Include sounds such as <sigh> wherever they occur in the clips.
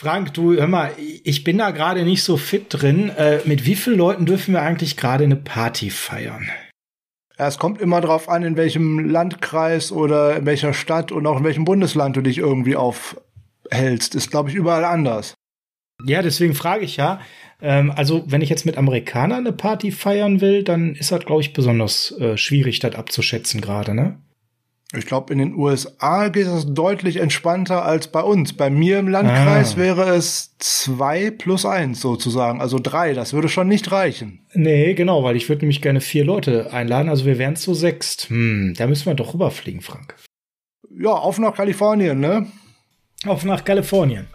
Frank, du, hör mal, ich bin da gerade nicht so fit drin. Äh, mit wie vielen Leuten dürfen wir eigentlich gerade eine Party feiern? Ja, es kommt immer darauf an, in welchem Landkreis oder in welcher Stadt und auch in welchem Bundesland du dich irgendwie aufhältst. Ist, glaube ich, überall anders. Ja, deswegen frage ich ja. Ähm, also, wenn ich jetzt mit Amerikanern eine Party feiern will, dann ist das, glaube ich, besonders äh, schwierig, das abzuschätzen gerade, ne? Ich glaube, in den USA geht es deutlich entspannter als bei uns. Bei mir im Landkreis ah. wäre es zwei plus eins sozusagen, also drei. Das würde schon nicht reichen. Nee, genau, weil ich würde nämlich gerne vier Leute einladen. Also wir wären zu sechst. Hm, da müssen wir doch rüberfliegen, Frank. Ja, auf nach Kalifornien, ne? Auf nach Kalifornien.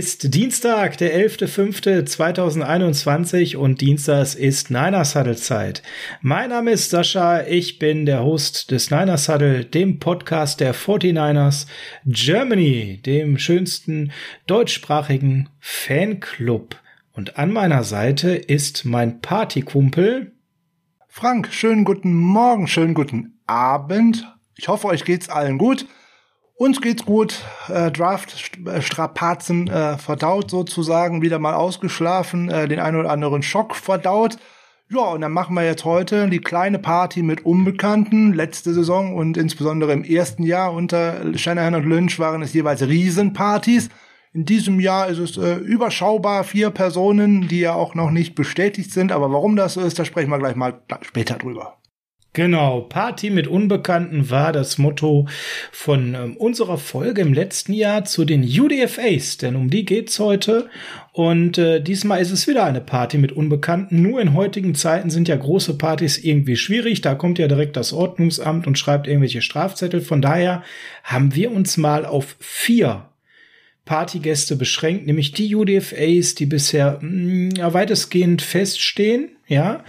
Ist Dienstag, der 11.05.2021 und Dienstags ist Niners Huddle Zeit. Mein Name ist Sascha, ich bin der Host des Niners Huddle, dem Podcast der 49ers Germany, dem schönsten deutschsprachigen Fanclub. Und an meiner Seite ist mein Partykumpel Frank, schönen guten Morgen, schönen guten Abend. Ich hoffe, euch geht's allen gut. Uns geht's gut, äh, Draft-Strapazen äh, verdaut sozusagen, wieder mal ausgeschlafen, äh, den einen oder anderen Schock verdaut. Ja, und dann machen wir jetzt heute die kleine Party mit Unbekannten. Letzte Saison und insbesondere im ersten Jahr unter Shanahan und Lynch waren es jeweils Riesenpartys. In diesem Jahr ist es äh, überschaubar vier Personen, die ja auch noch nicht bestätigt sind. Aber warum das so ist, da sprechen wir gleich mal später drüber. Genau, Party mit Unbekannten war das Motto von ähm, unserer Folge im letzten Jahr zu den UDFAs, denn um die geht's heute. Und äh, diesmal ist es wieder eine Party mit Unbekannten. Nur in heutigen Zeiten sind ja große Partys irgendwie schwierig. Da kommt ja direkt das Ordnungsamt und schreibt irgendwelche Strafzettel. Von daher haben wir uns mal auf vier Partygäste beschränkt, nämlich die UDFAs, die bisher mh, mm, weitestgehend feststehen ja,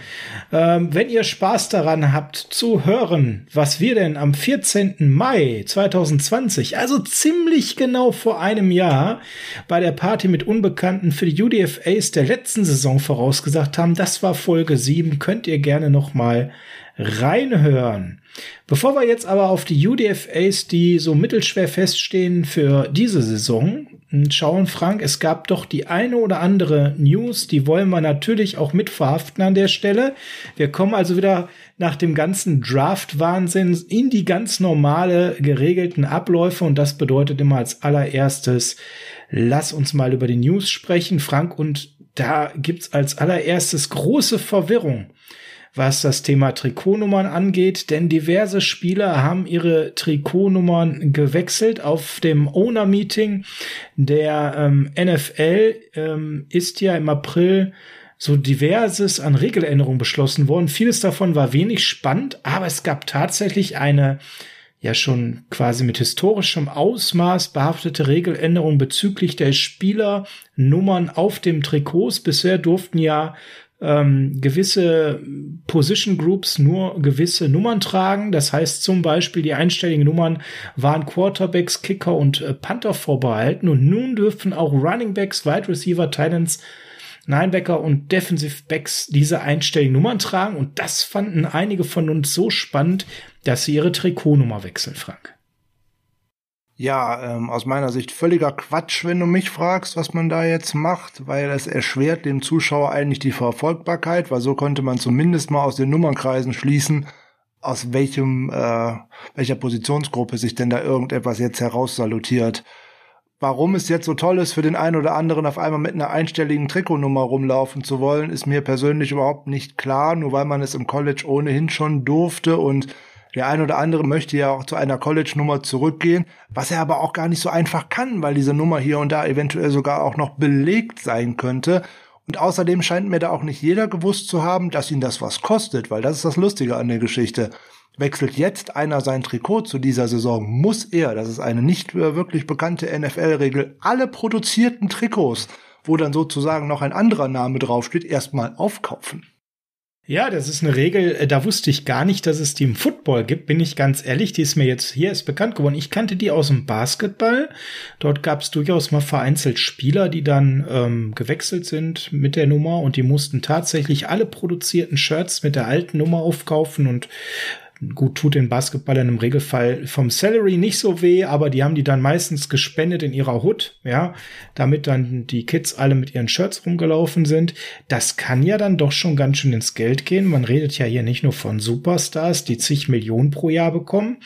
ähm, wenn ihr Spaß daran habt zu hören, was wir denn am 14. Mai 2020, also ziemlich genau vor einem Jahr, bei der Party mit Unbekannten für die UDFAs der letzten Saison vorausgesagt haben, das war Folge 7, könnt ihr gerne noch mal reinhören. Bevor wir jetzt aber auf die UDFAs, die so mittelschwer feststehen für diese Saison, schauen, Frank, es gab doch die eine oder andere News, die wollen wir natürlich auch mit verhaften an der Stelle. Wir kommen also wieder nach dem ganzen Draft-Wahnsinn in die ganz normale geregelten Abläufe und das bedeutet immer als allererstes, lass uns mal über die News sprechen, Frank, und da gibt's als allererstes große Verwirrung was das Thema Trikotnummern angeht, denn diverse Spieler haben ihre Trikotnummern gewechselt auf dem Owner-Meeting der ähm, NFL ähm, ist ja im April so diverses an Regeländerungen beschlossen worden. Vieles davon war wenig spannend, aber es gab tatsächlich eine ja schon quasi mit historischem Ausmaß behaftete Regeländerung bezüglich der Spielernummern auf dem Trikots. Bisher durften ja ähm, gewisse Position Groups nur gewisse Nummern tragen. Das heißt zum Beispiel, die einstelligen Nummern waren Quarterbacks, Kicker und äh, Panther vorbehalten. Und nun dürfen auch Running Backs, Wide Receiver, Titans, Linebacker und Defensive Backs diese einstelligen Nummern tragen. Und das fanden einige von uns so spannend, dass sie ihre Trikotnummer wechseln, Frank. Ja, ähm, aus meiner Sicht völliger Quatsch, wenn du mich fragst, was man da jetzt macht, weil es erschwert dem Zuschauer eigentlich die Verfolgbarkeit, weil so konnte man zumindest mal aus den Nummernkreisen schließen, aus welchem, äh, welcher Positionsgruppe sich denn da irgendetwas jetzt heraussalutiert. Warum es jetzt so toll ist, für den einen oder anderen auf einmal mit einer einstelligen Trikotnummer rumlaufen zu wollen, ist mir persönlich überhaupt nicht klar, nur weil man es im College ohnehin schon durfte und der eine oder andere möchte ja auch zu einer College-Nummer zurückgehen, was er aber auch gar nicht so einfach kann, weil diese Nummer hier und da eventuell sogar auch noch belegt sein könnte. Und außerdem scheint mir da auch nicht jeder gewusst zu haben, dass ihn das was kostet, weil das ist das Lustige an der Geschichte. Wechselt jetzt einer sein Trikot zu dieser Saison, muss er, das ist eine nicht wirklich bekannte NFL-Regel, alle produzierten Trikots, wo dann sozusagen noch ein anderer Name draufsteht, erstmal aufkaufen. Ja, das ist eine Regel, äh, da wusste ich gar nicht, dass es die im Football gibt, bin ich ganz ehrlich. Die ist mir jetzt hier ist bekannt geworden. Ich kannte die aus dem Basketball. Dort gab es durchaus mal vereinzelt Spieler, die dann ähm, gewechselt sind mit der Nummer und die mussten tatsächlich alle produzierten Shirts mit der alten Nummer aufkaufen und Gut, tut den Basketballern im Regelfall vom Salary nicht so weh, aber die haben die dann meistens gespendet in ihrer Hut, ja, damit dann die Kids alle mit ihren Shirts rumgelaufen sind. Das kann ja dann doch schon ganz schön ins Geld gehen. Man redet ja hier nicht nur von Superstars, die zig Millionen pro Jahr bekommen.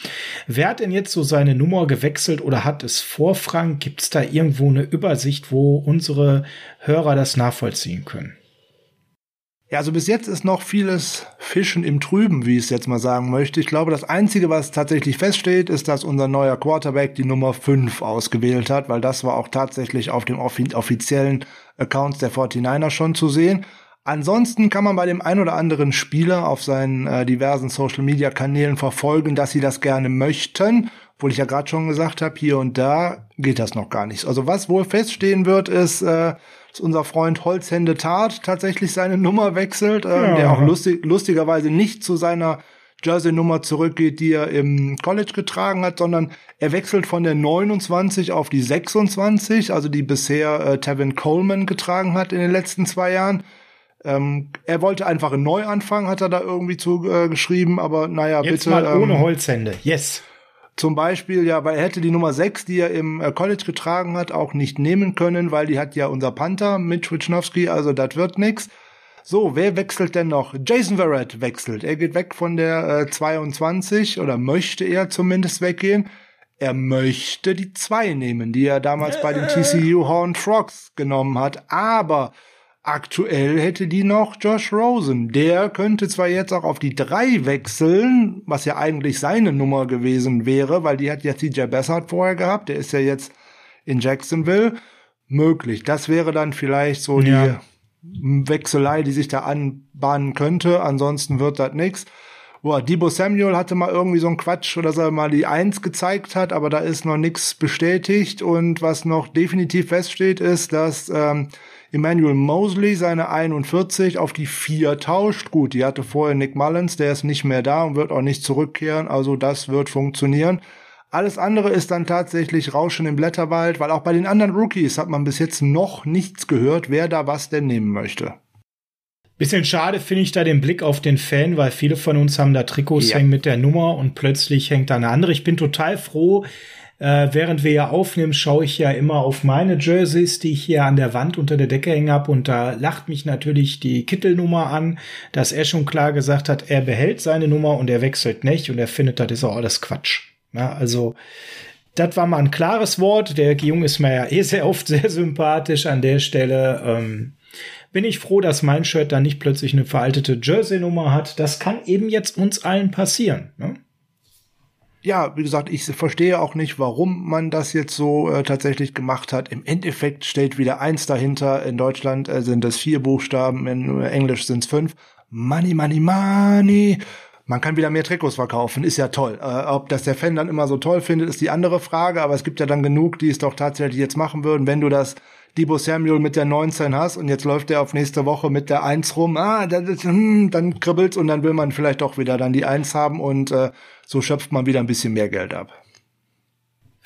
Wer hat denn jetzt so seine Nummer gewechselt oder hat es vor, Frank? Gibt es da irgendwo eine Übersicht, wo unsere Hörer das nachvollziehen können? Ja, also bis jetzt ist noch vieles Fischen im Trüben, wie ich es jetzt mal sagen möchte. Ich glaube, das Einzige, was tatsächlich feststeht, ist, dass unser neuer Quarterback die Nummer 5 ausgewählt hat, weil das war auch tatsächlich auf dem offiziellen Accounts der 49er schon zu sehen. Ansonsten kann man bei dem ein oder anderen Spieler auf seinen äh, diversen Social-Media-Kanälen verfolgen, dass sie das gerne möchten. Obwohl ich ja gerade schon gesagt habe, hier und da geht das noch gar nicht. Also was wohl feststehen wird, ist, äh, dass unser Freund Holzhände Tat tatsächlich seine <laughs> Nummer wechselt, äh, ja. der auch lustig, lustigerweise nicht zu seiner Jersey-Nummer zurückgeht, die er im College getragen hat, sondern er wechselt von der 29 auf die 26, also die bisher äh, Tevin Coleman getragen hat in den letzten zwei Jahren. Ähm, er wollte einfach einen Neuanfang, hat er da irgendwie zu äh, geschrieben, aber naja, Jetzt bitte. Mal ohne ähm, Holzhände, yes. Zum Beispiel, ja, weil er hätte die Nummer 6, die er im äh, College getragen hat, auch nicht nehmen können, weil die hat ja unser Panther mit Wichnowski, also das wird nix. So, wer wechselt denn noch? Jason Verrett wechselt. Er geht weg von der äh, 22 oder möchte er zumindest weggehen. Er möchte die 2 nehmen, die er damals bei den <laughs> TCU Horned Frogs genommen hat. Aber Aktuell hätte die noch Josh Rosen. Der könnte zwar jetzt auch auf die drei wechseln, was ja eigentlich seine Nummer gewesen wäre, weil die hat ja CJ Bessart vorher gehabt. Der ist ja jetzt in Jacksonville. Möglich. Das wäre dann vielleicht so ja. die Wechselei, die sich da anbahnen könnte. Ansonsten wird das nix. Boah, Debo Samuel hatte mal irgendwie so ein Quatsch, dass er mal die Eins gezeigt hat, aber da ist noch nichts bestätigt. Und was noch definitiv feststeht, ist, dass ähm, Emmanuel Mosley seine 41 auf die 4 tauscht. Gut, die hatte vorher Nick Mullins, der ist nicht mehr da und wird auch nicht zurückkehren, also das wird funktionieren. Alles andere ist dann tatsächlich Rauschen im Blätterwald, weil auch bei den anderen Rookies hat man bis jetzt noch nichts gehört, wer da was denn nehmen möchte. Bisschen schade finde ich da den Blick auf den Fan, weil viele von uns haben da Trikots ja. hängen mit der Nummer und plötzlich hängt da eine andere. Ich bin total froh, äh, während wir ja aufnehmen, schaue ich ja immer auf meine Jerseys, die ich hier an der Wand unter der Decke hängen habe. Und da lacht mich natürlich die Kittelnummer an, dass er schon klar gesagt hat, er behält seine Nummer und er wechselt nicht. Und er findet, das ist auch alles Quatsch. Ja, also das war mal ein klares Wort. Der Junge ist mir ja eh sehr oft sehr sympathisch an der Stelle. Ähm, bin ich froh, dass mein Shirt dann nicht plötzlich eine veraltete Jersey-Nummer hat. Das kann eben jetzt uns allen passieren. Ne? Ja, wie gesagt, ich verstehe auch nicht, warum man das jetzt so äh, tatsächlich gemacht hat. Im Endeffekt steht wieder eins dahinter. In Deutschland äh, sind es vier Buchstaben, in Englisch sind es fünf. Money, money, money. Man kann wieder mehr Trikots verkaufen, ist ja toll. Äh, ob das der Fan dann immer so toll findet, ist die andere Frage, aber es gibt ja dann genug, die es doch tatsächlich jetzt machen würden, wenn du das Debo Samuel mit der 19 hast und jetzt läuft er auf nächste Woche mit der 1 rum, ah, das ist, hm, dann kribbelt's und dann will man vielleicht doch wieder dann die 1 haben und äh, so schöpft man wieder ein bisschen mehr Geld ab.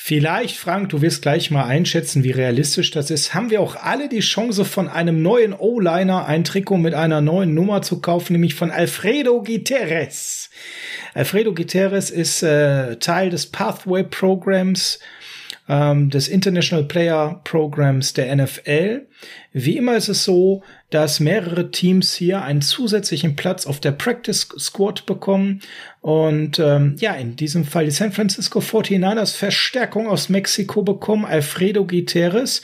Vielleicht, Frank, du wirst gleich mal einschätzen, wie realistisch das ist. Haben wir auch alle die Chance, von einem neuen O-Liner ein Trikot mit einer neuen Nummer zu kaufen, nämlich von Alfredo Guterres. Alfredo Guterres ist äh, Teil des Pathway Programs ähm, des International Player Programs der NFL. Wie immer ist es so, dass mehrere Teams hier einen zusätzlichen Platz auf der Practice Squad bekommen. Und ähm, ja, in diesem Fall die San Francisco 49ers Verstärkung aus Mexiko bekommen. Alfredo Guterres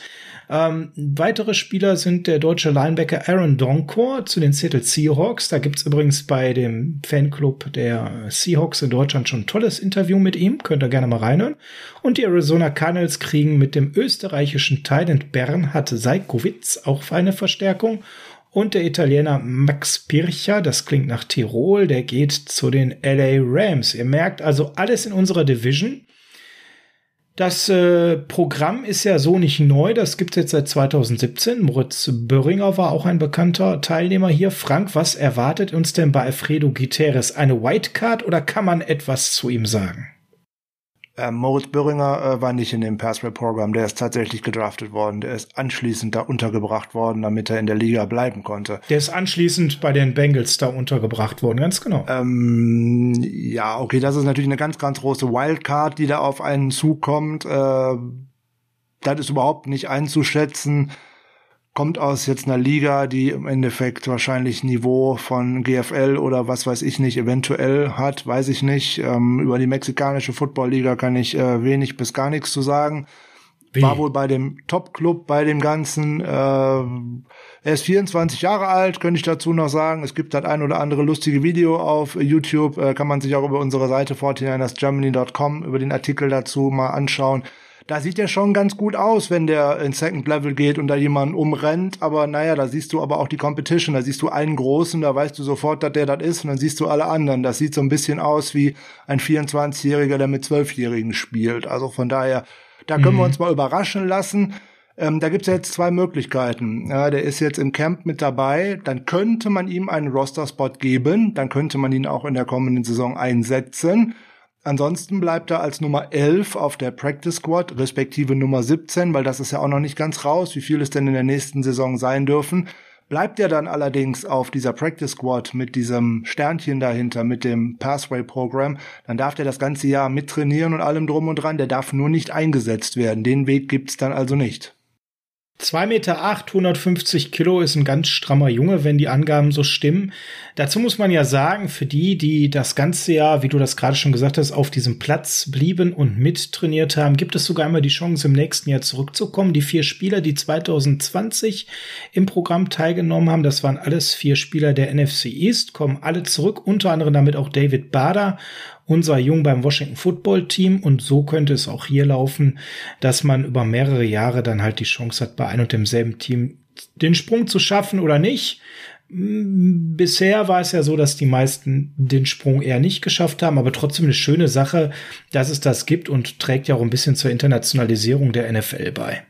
ähm, weitere Spieler sind der deutsche Linebacker Aaron Donkor zu den Seattle Seahawks. Da gibt's übrigens bei dem Fanclub der Seahawks in Deutschland schon ein tolles Interview mit ihm. Könnt ihr gerne mal reinhören. Und die Arizona Cardinals kriegen mit dem österreichischen Thailand Bernhard Seikowitz auch eine Verstärkung. Und der Italiener Max Pircher, das klingt nach Tirol, der geht zu den LA Rams. Ihr merkt also alles in unserer Division. Das äh, Programm ist ja so nicht neu, das gibt es jetzt seit 2017. Moritz Böhringer war auch ein bekannter Teilnehmer hier. Frank, was erwartet uns denn bei Alfredo Guterres? Eine Whitecard oder kann man etwas zu ihm sagen? Äh, Moritz Böhringer äh, war nicht in dem Passway-Programm, der ist tatsächlich gedraftet worden. Der ist anschließend da untergebracht worden, damit er in der Liga bleiben konnte. Der ist anschließend bei den Bengals da untergebracht worden, ganz genau. Ähm, ja, okay, das ist natürlich eine ganz, ganz große Wildcard, die da auf einen zukommt. Äh, das ist überhaupt nicht einzuschätzen kommt aus jetzt einer Liga, die im Endeffekt wahrscheinlich Niveau von GFL oder was weiß ich nicht eventuell hat, weiß ich nicht. Ähm, über die mexikanische Football-Liga kann ich äh, wenig bis gar nichts zu sagen. Wie? War wohl bei dem Top-Club, bei dem Ganzen. Äh, er ist 24 Jahre alt, könnte ich dazu noch sagen. Es gibt das ein oder andere lustige Video auf YouTube. Äh, kann man sich auch über unsere Seite 49ersgermany.com über den Artikel dazu mal anschauen da sieht er schon ganz gut aus, wenn der in Second Level geht und da jemanden umrennt. Aber naja, da siehst du aber auch die Competition. Da siehst du einen Großen, da weißt du sofort, dass der das ist. Und dann siehst du alle anderen. Das sieht so ein bisschen aus wie ein 24-Jähriger, der mit 12-Jährigen spielt. Also von daher, da können mhm. wir uns mal überraschen lassen. Ähm, da gibt's jetzt zwei Möglichkeiten. Ja, der ist jetzt im Camp mit dabei. Dann könnte man ihm einen Roster-Spot geben. Dann könnte man ihn auch in der kommenden Saison einsetzen. Ansonsten bleibt er als Nummer 11 auf der Practice Squad, respektive Nummer 17, weil das ist ja auch noch nicht ganz raus, wie viel es denn in der nächsten Saison sein dürfen. Bleibt er dann allerdings auf dieser Practice Squad mit diesem Sternchen dahinter, mit dem Pathway Program, dann darf der das ganze Jahr mittrainieren und allem drum und dran. Der darf nur nicht eingesetzt werden. Den Weg gibt's dann also nicht. 2 Meter, acht, 150 Kilo ist ein ganz strammer Junge, wenn die Angaben so stimmen. Dazu muss man ja sagen, für die, die das ganze Jahr, wie du das gerade schon gesagt hast, auf diesem Platz blieben und mittrainiert haben, gibt es sogar immer die Chance, im nächsten Jahr zurückzukommen. Die vier Spieler, die 2020 im Programm teilgenommen haben, das waren alles vier Spieler der NFC East, kommen alle zurück, unter anderem damit auch David Bader unser Jung beim Washington Football Team und so könnte es auch hier laufen, dass man über mehrere Jahre dann halt die Chance hat, bei ein und demselben Team den Sprung zu schaffen oder nicht. Mm, bisher war es ja so, dass die meisten den Sprung eher nicht geschafft haben, aber trotzdem eine schöne Sache, dass es das gibt und trägt ja auch ein bisschen zur Internationalisierung der NFL bei.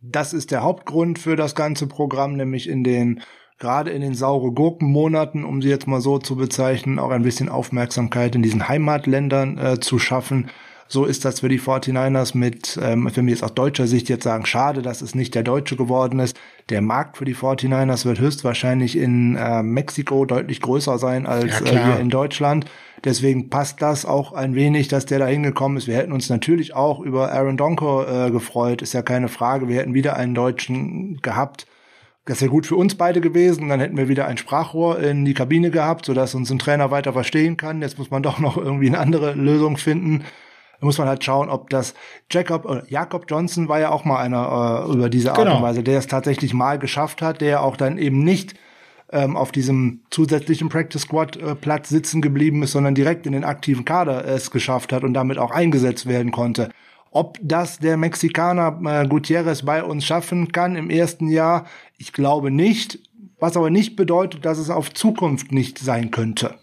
Das ist der Hauptgrund für das ganze Programm, nämlich in den gerade in den saure Gurkenmonaten, um sie jetzt mal so zu bezeichnen, auch ein bisschen Aufmerksamkeit in diesen Heimatländern äh, zu schaffen. So ist das für die 49ers mit, ähm, wenn wir jetzt aus deutscher Sicht jetzt sagen, schade, dass es nicht der Deutsche geworden ist. Der Markt für die 49ers wird höchstwahrscheinlich in äh, Mexiko deutlich größer sein als ja, äh, hier in Deutschland. Deswegen passt das auch ein wenig, dass der da hingekommen ist. Wir hätten uns natürlich auch über Aaron Donko äh, gefreut, ist ja keine Frage. Wir hätten wieder einen Deutschen gehabt. Das wäre gut für uns beide gewesen. Dann hätten wir wieder ein Sprachrohr in die Kabine gehabt, sodass uns ein Trainer weiter verstehen kann. Jetzt muss man <laughs> doch noch irgendwie eine andere Lösung finden. Da muss man halt schauen, ob das Jacob, äh, Jakob Johnson war ja auch mal einer äh, über diese Art genau. und Weise, der es tatsächlich mal geschafft hat, der auch dann eben nicht ähm, auf diesem zusätzlichen Practice Squad äh, Platz sitzen geblieben ist, sondern direkt in den aktiven Kader es geschafft hat und damit auch eingesetzt werden konnte. Ob das der Mexikaner äh, Gutierrez bei uns schaffen kann im ersten Jahr, ich glaube nicht, was aber nicht bedeutet, dass es auf Zukunft nicht sein könnte.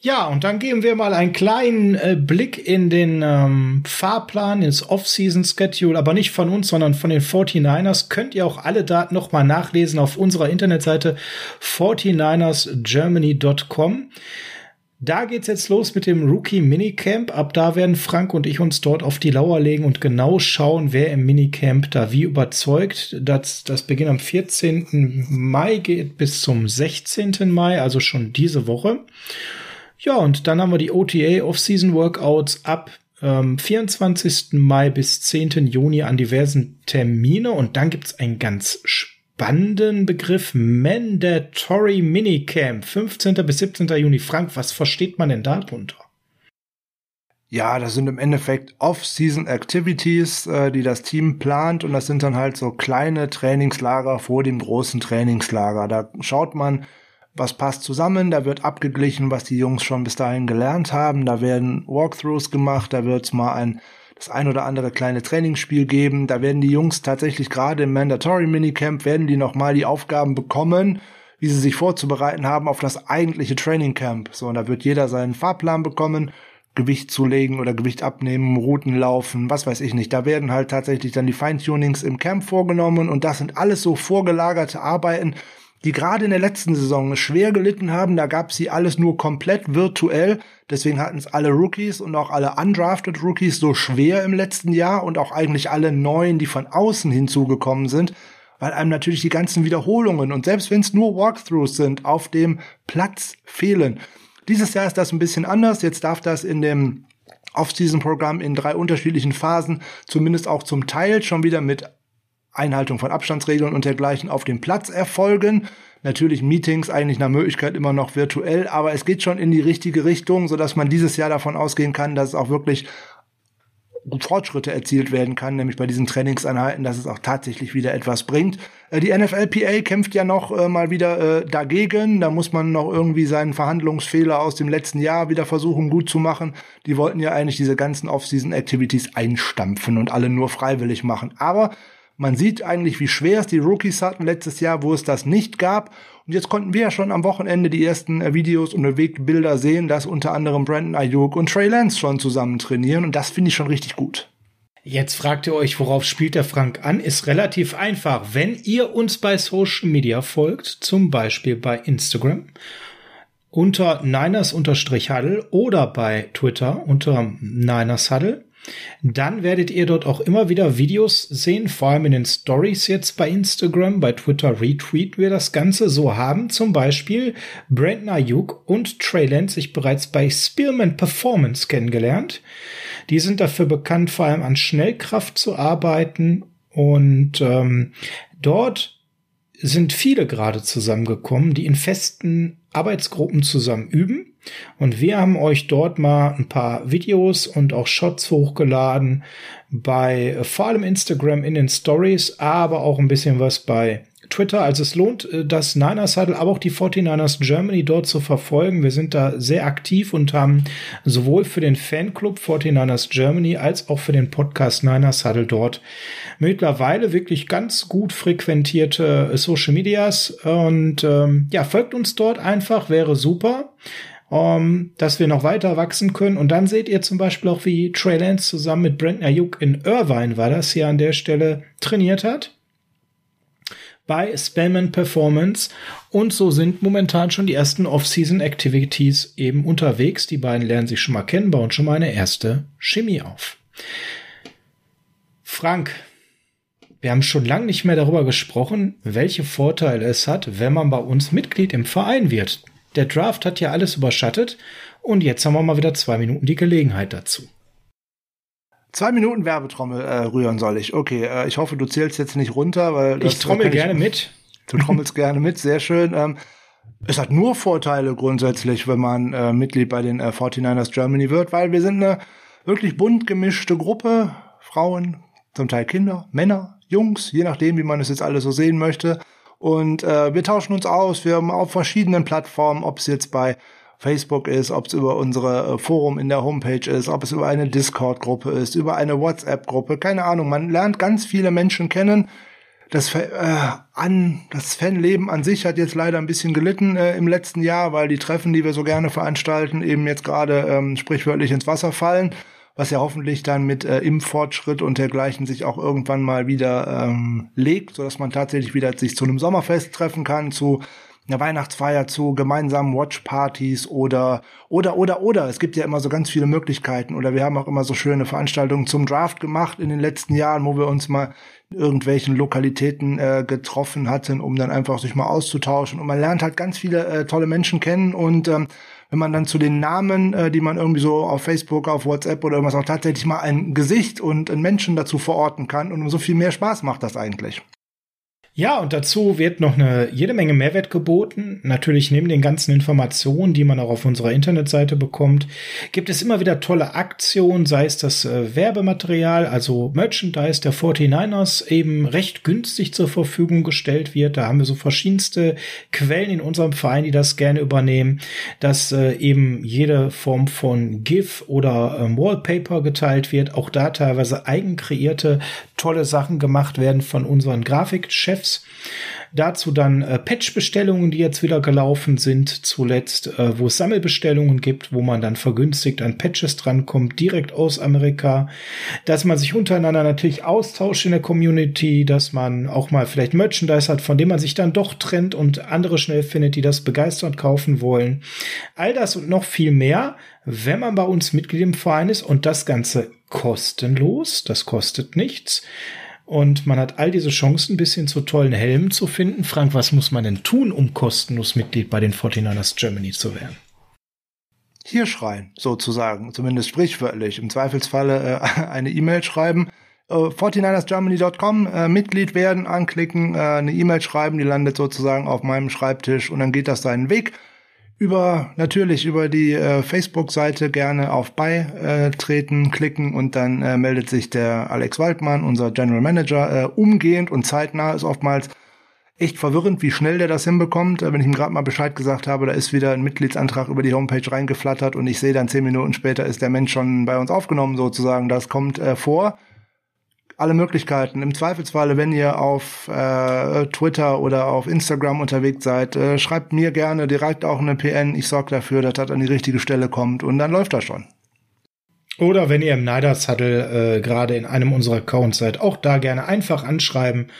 Ja, und dann geben wir mal einen kleinen äh, Blick in den ähm, Fahrplan, ins Off-Season-Schedule, aber nicht von uns, sondern von den 49ers. Könnt ihr auch alle Daten nochmal nachlesen auf unserer Internetseite 49ersgermany.com. Da geht's jetzt los mit dem Rookie Minicamp. Ab da werden Frank und ich uns dort auf die Lauer legen und genau schauen, wer im Minicamp da wie überzeugt. Das, das beginnt am 14. Mai, geht bis zum 16. Mai, also schon diese Woche. Ja, und dann haben wir die OTA Off-Season Workouts ab ähm, 24. Mai bis 10. Juni an diversen Termine und dann gibt's ein ganz spannenden Begriff Mandatory Minicamp, 15. bis 17. Juni. Frank, was versteht man denn darunter? Ja, das sind im Endeffekt Off-Season Activities, äh, die das Team plant und das sind dann halt so kleine Trainingslager vor dem großen Trainingslager. Da schaut man, was passt zusammen, da wird abgeglichen, was die Jungs schon bis dahin gelernt haben, da werden Walkthroughs gemacht, da wird's mal ein das ein oder andere kleine Trainingsspiel geben. Da werden die Jungs tatsächlich gerade im Mandatory Minicamp werden die nochmal die Aufgaben bekommen, wie sie sich vorzubereiten haben auf das eigentliche Training Camp. So, und da wird jeder seinen Fahrplan bekommen, Gewicht zulegen oder Gewicht abnehmen, Routen laufen, was weiß ich nicht. Da werden halt tatsächlich dann die Feintunings im Camp vorgenommen und das sind alles so vorgelagerte Arbeiten, die gerade in der letzten Saison schwer gelitten haben. Da gab sie alles nur komplett virtuell. Deswegen hatten es alle Rookies und auch alle undrafted Rookies so schwer im letzten Jahr und auch eigentlich alle neuen, die von außen hinzugekommen sind, weil einem natürlich die ganzen Wiederholungen und selbst wenn es nur Walkthroughs sind, auf dem Platz fehlen. Dieses Jahr ist das ein bisschen anders. Jetzt darf das in dem Off-Season-Programm in drei unterschiedlichen Phasen, zumindest auch zum Teil schon wieder mit Einhaltung von Abstandsregeln und dergleichen auf dem Platz erfolgen. Natürlich Meetings eigentlich nach Möglichkeit immer noch virtuell, aber es geht schon in die richtige Richtung, sodass man dieses Jahr davon ausgehen kann, dass es auch wirklich Fortschritte erzielt werden kann, nämlich bei diesen Trainingseinheiten, dass es auch tatsächlich wieder etwas bringt. Äh, die NFLPA kämpft ja noch äh, mal wieder äh, dagegen. Da muss man noch irgendwie seinen Verhandlungsfehler aus dem letzten Jahr wieder versuchen gut zu machen. Die wollten ja eigentlich diese ganzen Off-Season-Activities einstampfen und alle nur freiwillig machen. Aber man sieht eigentlich, wie schwer es die Rookies hatten letztes Jahr, wo es das nicht gab. Und jetzt konnten wir ja schon am Wochenende die ersten äh, Videos und Bewegtbilder sehen, dass unter anderem Brandon Ayuk und Trey Lance schon zusammen trainieren. Und das finde ich schon richtig gut. Jetzt fragt ihr euch, worauf spielt der Frank an? Ist relativ einfach. Wenn ihr uns bei Social Media folgt, zum Beispiel bei Instagram, unter Niners-Huddle oder bei Twitter unter Niners Huddle, dann werdet ihr dort auch immer wieder Videos sehen, vor allem in den Stories jetzt bei Instagram, bei Twitter retweeten wir das Ganze. So haben zum Beispiel Brandon Ayuk und Trey Lance sich bereits bei Spearman Performance kennengelernt. Die sind dafür bekannt, vor allem an Schnellkraft zu arbeiten und ähm, dort sind viele gerade zusammengekommen, die in festen Arbeitsgruppen zusammen üben. Und wir haben euch dort mal ein paar Videos und auch Shots hochgeladen bei äh, vor allem Instagram in den Stories, aber auch ein bisschen was bei Twitter. Also es lohnt, äh, das Niners Huddle, aber auch die 49ers Germany dort zu verfolgen. Wir sind da sehr aktiv und haben sowohl für den Fanclub 49ers Germany als auch für den Podcast Niners Huddle dort mittlerweile wirklich ganz gut frequentierte Social Medias. Und ähm, ja, folgt uns dort einfach, wäre super. Um, dass wir noch weiter wachsen können. Und dann seht ihr zum Beispiel auch, wie Trey Lance zusammen mit Brent Ayuk in Irvine war das hier an der Stelle trainiert hat bei Spellman Performance. Und so sind momentan schon die ersten Off-Season Activities eben unterwegs. Die beiden lernen sich schon mal kennen, bauen schon mal eine erste Chemie auf. Frank, wir haben schon lange nicht mehr darüber gesprochen, welche Vorteile es hat, wenn man bei uns Mitglied im Verein wird. Der Draft hat ja alles überschattet und jetzt haben wir mal wieder zwei Minuten die Gelegenheit dazu. Zwei Minuten Werbetrommel äh, rühren soll ich. Okay, äh, ich hoffe, du zählst jetzt nicht runter, weil ich trommel gerne ich, mit. Du trommelst <laughs> gerne mit, sehr schön. Ähm, es hat nur Vorteile grundsätzlich, wenn man äh, Mitglied bei den äh, 49ers Germany wird, weil wir sind eine wirklich bunt gemischte Gruppe. Frauen, zum Teil Kinder, Männer, Jungs, je nachdem, wie man es jetzt alles so sehen möchte. Und äh, wir tauschen uns aus. Wir haben auf verschiedenen Plattformen, ob es jetzt bei Facebook ist, ob es über unsere äh, Forum in der Homepage ist, ob es über eine Discord-Gruppe ist, über eine WhatsApp-Gruppe, keine Ahnung. Man lernt ganz viele Menschen kennen. Das, äh, an, das Fanleben an sich hat jetzt leider ein bisschen gelitten äh, im letzten Jahr, weil die Treffen, die wir so gerne veranstalten, eben jetzt gerade ähm, sprichwörtlich ins Wasser fallen, was ja hoffentlich dann mit äh, Impffortschritt und dergleichen sich auch irgendwann mal wieder ähm, legt, sodass man tatsächlich wieder sich zu einem Sommerfest treffen kann, zu einer Weihnachtsfeier zu gemeinsamen Watchpartys oder oder oder oder. Es gibt ja immer so ganz viele Möglichkeiten. Oder wir haben auch immer so schöne Veranstaltungen zum Draft gemacht in den letzten Jahren, wo wir uns mal in irgendwelchen Lokalitäten äh, getroffen hatten, um dann einfach sich mal auszutauschen. Und man lernt halt ganz viele äh, tolle Menschen kennen. Und ähm, wenn man dann zu den Namen, äh, die man irgendwie so auf Facebook, auf WhatsApp oder irgendwas auch tatsächlich mal ein Gesicht und einen Menschen dazu verorten kann und umso viel mehr Spaß macht das eigentlich. Ja, und dazu wird noch eine jede Menge Mehrwert geboten. Natürlich neben den ganzen Informationen, die man auch auf unserer Internetseite bekommt, gibt es immer wieder tolle Aktionen, sei es das äh, Werbematerial, also Merchandise der 49ers eben recht günstig zur Verfügung gestellt wird. Da haben wir so verschiedenste Quellen in unserem Verein, die das gerne übernehmen, dass äh, eben jede Form von GIF oder ähm, Wallpaper geteilt wird, auch da teilweise eigen kreierte tolle Sachen gemacht werden von unseren Grafikchefs. Dazu dann äh, Patch-Bestellungen, die jetzt wieder gelaufen sind, zuletzt, äh, wo es Sammelbestellungen gibt, wo man dann vergünstigt an Patches drankommt, direkt aus Amerika, dass man sich untereinander natürlich austauscht in der Community, dass man auch mal vielleicht Merchandise hat, von dem man sich dann doch trennt und andere schnell findet, die das begeistert kaufen wollen. All das und noch viel mehr, wenn man bei uns Mitglied im Verein ist. Und das Ganze kostenlos, das kostet nichts. Und man hat all diese Chancen, bis hin zu tollen Helmen zu finden. Frank, was muss man denn tun, um kostenlos Mitglied bei den 49ers Germany zu werden? Hier schreien, sozusagen, zumindest sprichwörtlich. Im Zweifelsfalle äh, <laughs> eine E-Mail schreiben. Äh, 49ersgermany.com, äh, Mitglied werden, anklicken, äh, eine E-Mail schreiben, die landet sozusagen auf meinem Schreibtisch und dann geht das seinen Weg über natürlich über die äh, Facebook-Seite gerne auf Beitreten klicken und dann äh, meldet sich der Alex Waldmann, unser General Manager, äh, umgehend und zeitnah ist oftmals echt verwirrend, wie schnell der das hinbekommt. Äh, wenn ich ihm gerade mal Bescheid gesagt habe, da ist wieder ein Mitgliedsantrag über die Homepage reingeflattert und ich sehe dann zehn Minuten später ist der Mensch schon bei uns aufgenommen sozusagen. Das kommt äh, vor alle Möglichkeiten. Im Zweifelsfalle, wenn ihr auf äh, Twitter oder auf Instagram unterwegs seid, äh, schreibt mir gerne direkt auch eine PN. Ich sorge dafür, dass das an die richtige Stelle kommt und dann läuft das schon. Oder wenn ihr im Nider-Saddle äh, gerade in einem unserer Accounts seid, auch da gerne einfach anschreiben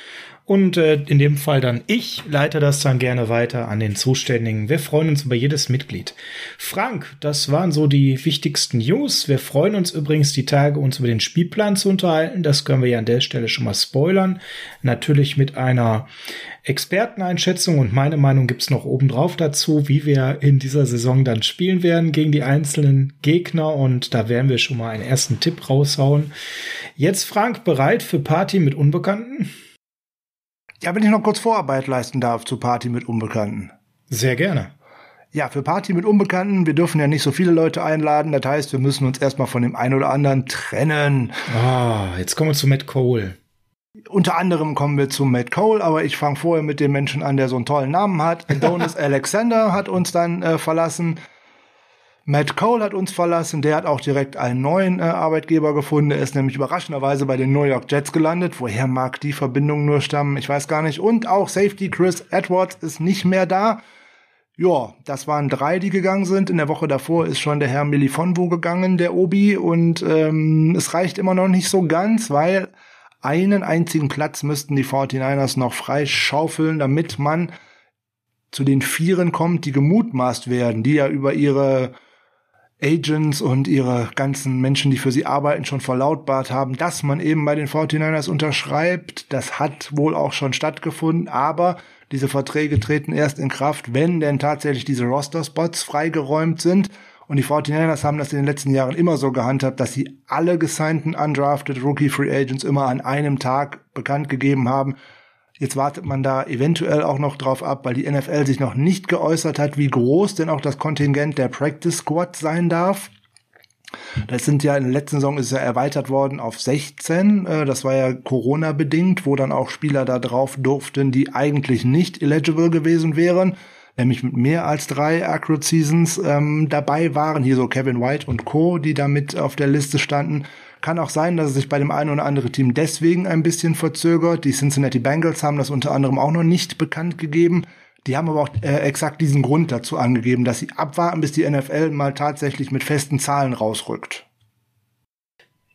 und äh, in dem Fall dann ich leite das dann gerne weiter an den Zuständigen. Wir freuen uns über jedes Mitglied. Frank, das waren so die wichtigsten News. Wir freuen uns übrigens die Tage, uns über den Spielplan zu unterhalten. Das können wir ja an der Stelle schon mal spoilern. Natürlich mit einer Experteneinschätzung und meine Meinung gibt's noch obendrauf dazu, wie wir in dieser Saison dann spielen werden gegen die einzelnen Gegner und da werden wir schon mal einen ersten Tipp raushauen. Jetzt Frank bereit für Party mit Unbekannten? Ja, wenn ich noch kurz Vorarbeit leisten darf zu Party mit Unbekannten. Sehr gerne. Ja, für Party mit Unbekannten, wir dürfen ja nicht so viele Leute einladen. Das heißt, wir müssen uns erstmal von dem einen oder anderen trennen. Ah, jetzt kommen wir zu Matt Cole. Unter anderem kommen wir zu Matt Cole, aber ich fange vorher mit dem Menschen an, der so einen tollen Namen hat. Adonis <laughs> Alexander hat uns dann äh, verlassen. Matt Cole hat uns verlassen, der hat auch direkt einen neuen äh, Arbeitgeber gefunden. Er ist nämlich überraschenderweise bei den New York Jets gelandet. Woher mag die Verbindung nur stammen? Ich weiß gar nicht. Und auch Safety Chris Edwards ist nicht mehr da. Ja, das waren drei, die gegangen sind. In der Woche davor ist schon der Herr Milifonwu gegangen, der Obi. Und ähm, es reicht immer noch nicht so ganz, weil einen einzigen Platz müssten die 49ers noch freischaufeln, damit man zu den Vieren kommt, die gemutmaßt werden, die ja über ihre Agents und ihre ganzen Menschen, die für sie arbeiten, schon verlautbart haben, dass man eben bei den 49ers unterschreibt. Das hat wohl auch schon stattgefunden, aber diese Verträge treten erst in Kraft, wenn denn tatsächlich diese Roster-Spots freigeräumt sind. Und die 49ers haben das in den letzten Jahren immer so gehandhabt, dass sie alle gesignten undrafted Rookie Free Agents immer an einem Tag bekannt gegeben haben. Jetzt wartet man da eventuell auch noch drauf ab, weil die NFL sich noch nicht geäußert hat, wie groß denn auch das Kontingent der Practice Squad sein darf. Das sind ja in der letzten Saison ist ja erweitert worden auf 16. Äh, das war ja Corona bedingt, wo dann auch Spieler da drauf durften, die eigentlich nicht eligible gewesen wären, nämlich mit mehr als drei Accurate Seasons ähm, dabei waren. Hier so Kevin White und Co., die da mit auf der Liste standen. Kann auch sein, dass es sich bei dem einen oder anderen Team deswegen ein bisschen verzögert. Die Cincinnati Bengals haben das unter anderem auch noch nicht bekannt gegeben. Die haben aber auch äh, exakt diesen Grund dazu angegeben, dass sie abwarten, bis die NFL mal tatsächlich mit festen Zahlen rausrückt.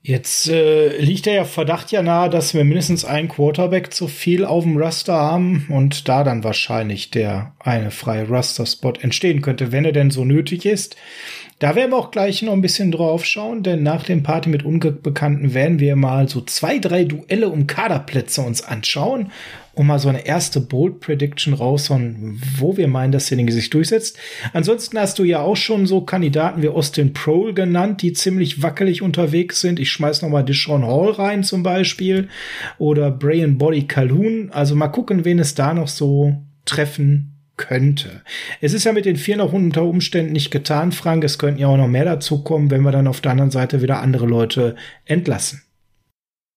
Jetzt äh, liegt der Verdacht ja nahe, dass wir mindestens einen Quarterback zu viel auf dem Raster haben und da dann wahrscheinlich der eine freie Raster-Spot entstehen könnte, wenn er denn so nötig ist. Da werden wir auch gleich noch ein bisschen drauf schauen, denn nach dem Party mit Unbekannten werden wir mal so zwei, drei Duelle um Kaderplätze uns anschauen. Und mal so eine erste Bold Prediction raushauen, wo wir meinen, dass derjenige sich durchsetzt. Ansonsten hast du ja auch schon so Kandidaten wie Austin Prohl genannt, die ziemlich wackelig unterwegs sind. Ich schmeiß noch mal Deshaun Hall rein zum Beispiel oder Brian Body Calhoun. Also mal gucken, wen es da noch so treffen könnte. Es ist ja mit den vier noch unter Umständen nicht getan, Frank. Es könnten ja auch noch mehr dazu kommen, wenn wir dann auf der anderen Seite wieder andere Leute entlassen.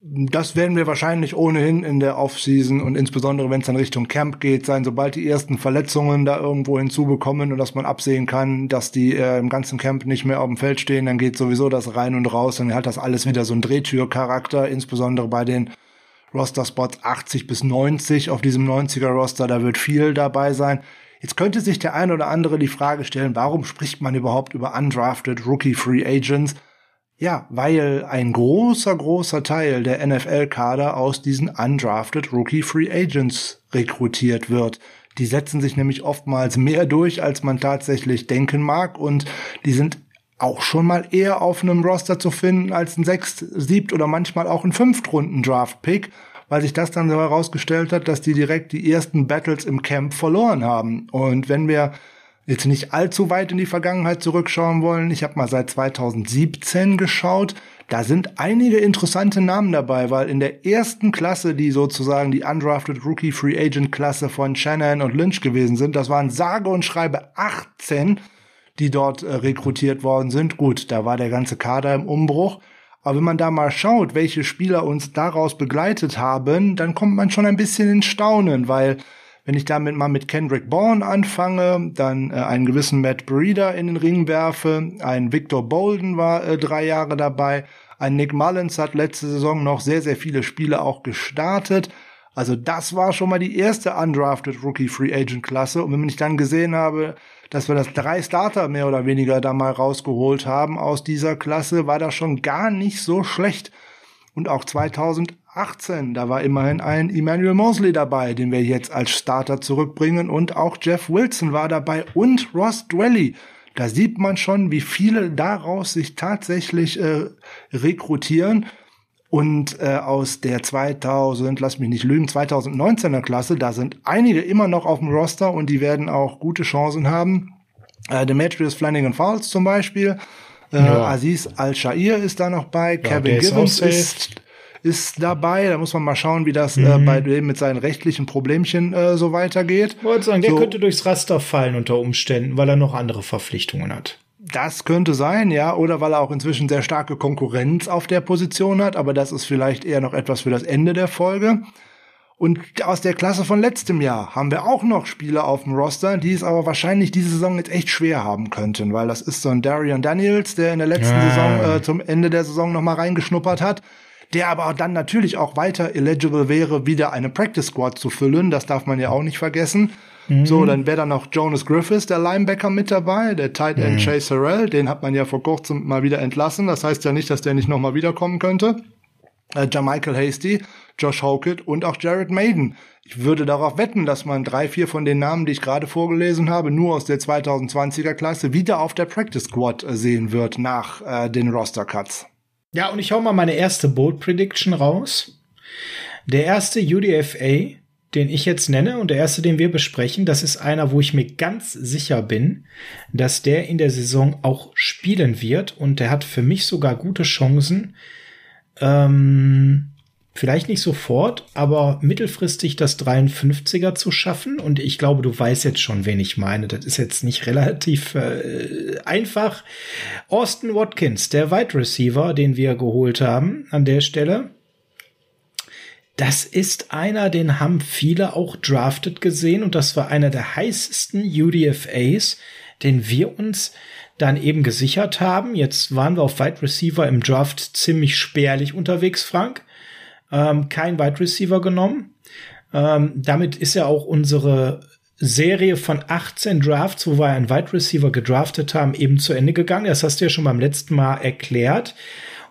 Das werden wir wahrscheinlich ohnehin in der Offseason und insbesondere wenn es dann Richtung Camp geht, sein, sobald die ersten Verletzungen da irgendwo hinzubekommen und dass man absehen kann, dass die äh, im ganzen Camp nicht mehr auf dem Feld stehen, dann geht sowieso das rein und raus, dann hat das alles wieder so einen Drehtürcharakter, insbesondere bei den Roster-Spots 80 bis 90 auf diesem 90er-Roster, da wird viel dabei sein. Jetzt könnte sich der ein oder andere die Frage stellen, warum spricht man überhaupt über undrafted Rookie Free Agents? Ja, weil ein großer, großer Teil der NFL-Kader aus diesen undrafted Rookie Free Agents rekrutiert wird. Die setzen sich nämlich oftmals mehr durch, als man tatsächlich denken mag und die sind auch schon mal eher auf einem Roster zu finden als ein Sechst-, Siebt- oder manchmal auch ein Fünftrunden-Draft-Pick, weil sich das dann so herausgestellt hat, dass die direkt die ersten Battles im Camp verloren haben. Und wenn wir jetzt nicht allzu weit in die Vergangenheit zurückschauen wollen, ich habe mal seit 2017 geschaut, da sind einige interessante Namen dabei, weil in der ersten Klasse, die sozusagen die Undrafted Rookie Free Agent Klasse von Shannon und Lynch gewesen sind, das waren sage und schreibe 18 die dort äh, rekrutiert worden sind. Gut, da war der ganze Kader im Umbruch. Aber wenn man da mal schaut, welche Spieler uns daraus begleitet haben, dann kommt man schon ein bisschen in Staunen, weil wenn ich damit mal mit Kendrick Bourne anfange, dann äh, einen gewissen Matt Breeder in den Ring werfe, ein Victor Bolden war äh, drei Jahre dabei, ein Nick Mullins hat letzte Saison noch sehr, sehr viele Spiele auch gestartet. Also das war schon mal die erste undrafted Rookie Free Agent Klasse. Und wenn ich dann gesehen habe, dass wir das drei Starter mehr oder weniger da mal rausgeholt haben aus dieser Klasse, war das schon gar nicht so schlecht. Und auch 2018, da war immerhin ein Emmanuel Mosley dabei, den wir jetzt als Starter zurückbringen. Und auch Jeff Wilson war dabei und Ross Dwelly. Da sieht man schon, wie viele daraus sich tatsächlich äh, rekrutieren. Und äh, aus der 2000, lass mich nicht lügen, 2019er Klasse, da sind einige immer noch auf dem Roster und die werden auch gute Chancen haben. Äh, Demetrius Flanagan Fowles zum Beispiel. Äh, ja. Aziz Al-Shair ist da noch bei. Ja, Kevin Gibbons ist, ist dabei. Da muss man mal schauen, wie das äh, mhm. äh, bei dem mit seinen rechtlichen Problemchen äh, so weitergeht. Ich wollte sagen, der so. könnte durchs Raster fallen unter Umständen, weil er noch andere Verpflichtungen hat. Das könnte sein, ja, oder weil er auch inzwischen sehr starke Konkurrenz auf der Position hat, aber das ist vielleicht eher noch etwas für das Ende der Folge. Und aus der Klasse von letztem Jahr haben wir auch noch Spieler auf dem Roster, die es aber wahrscheinlich diese Saison jetzt echt schwer haben könnten, weil das ist so ein Darian Daniels, der in der letzten ja. Saison äh, zum Ende der Saison noch mal reingeschnuppert hat, der aber dann natürlich auch weiter eligible wäre, wieder eine Practice Squad zu füllen. Das darf man ja auch nicht vergessen. Mhm. So, dann wäre da noch Jonas Griffiths, der Linebacker, mit dabei, der Tight End mhm. Chase Harrell, den hat man ja vor kurzem mal wieder entlassen. Das heißt ja nicht, dass der nicht nochmal wiederkommen könnte. Äh, Jamichael Hasty, Josh Hokett und auch Jared Maiden. Ich würde darauf wetten, dass man drei, vier von den Namen, die ich gerade vorgelesen habe, nur aus der 2020er Klasse wieder auf der Practice Squad äh, sehen wird nach äh, den Roster Cuts. Ja, und ich hau mal meine erste Bold Prediction raus. Der erste UDFA den ich jetzt nenne und der erste, den wir besprechen, das ist einer, wo ich mir ganz sicher bin, dass der in der Saison auch spielen wird und der hat für mich sogar gute Chancen, ähm, vielleicht nicht sofort, aber mittelfristig das 53er zu schaffen. Und ich glaube, du weißt jetzt schon, wen ich meine. Das ist jetzt nicht relativ äh, einfach. Austin Watkins, der Wide Receiver, den wir geholt haben an der Stelle das ist einer, den haben viele auch drafted gesehen und das war einer der heißesten UDFAs, den wir uns dann eben gesichert haben. Jetzt waren wir auf Wide Receiver im Draft ziemlich spärlich unterwegs, Frank. Ähm, kein Wide Receiver genommen. Ähm, damit ist ja auch unsere Serie von 18 Drafts, wo wir einen Wide Receiver gedraftet haben, eben zu Ende gegangen. Das hast du ja schon beim letzten Mal erklärt.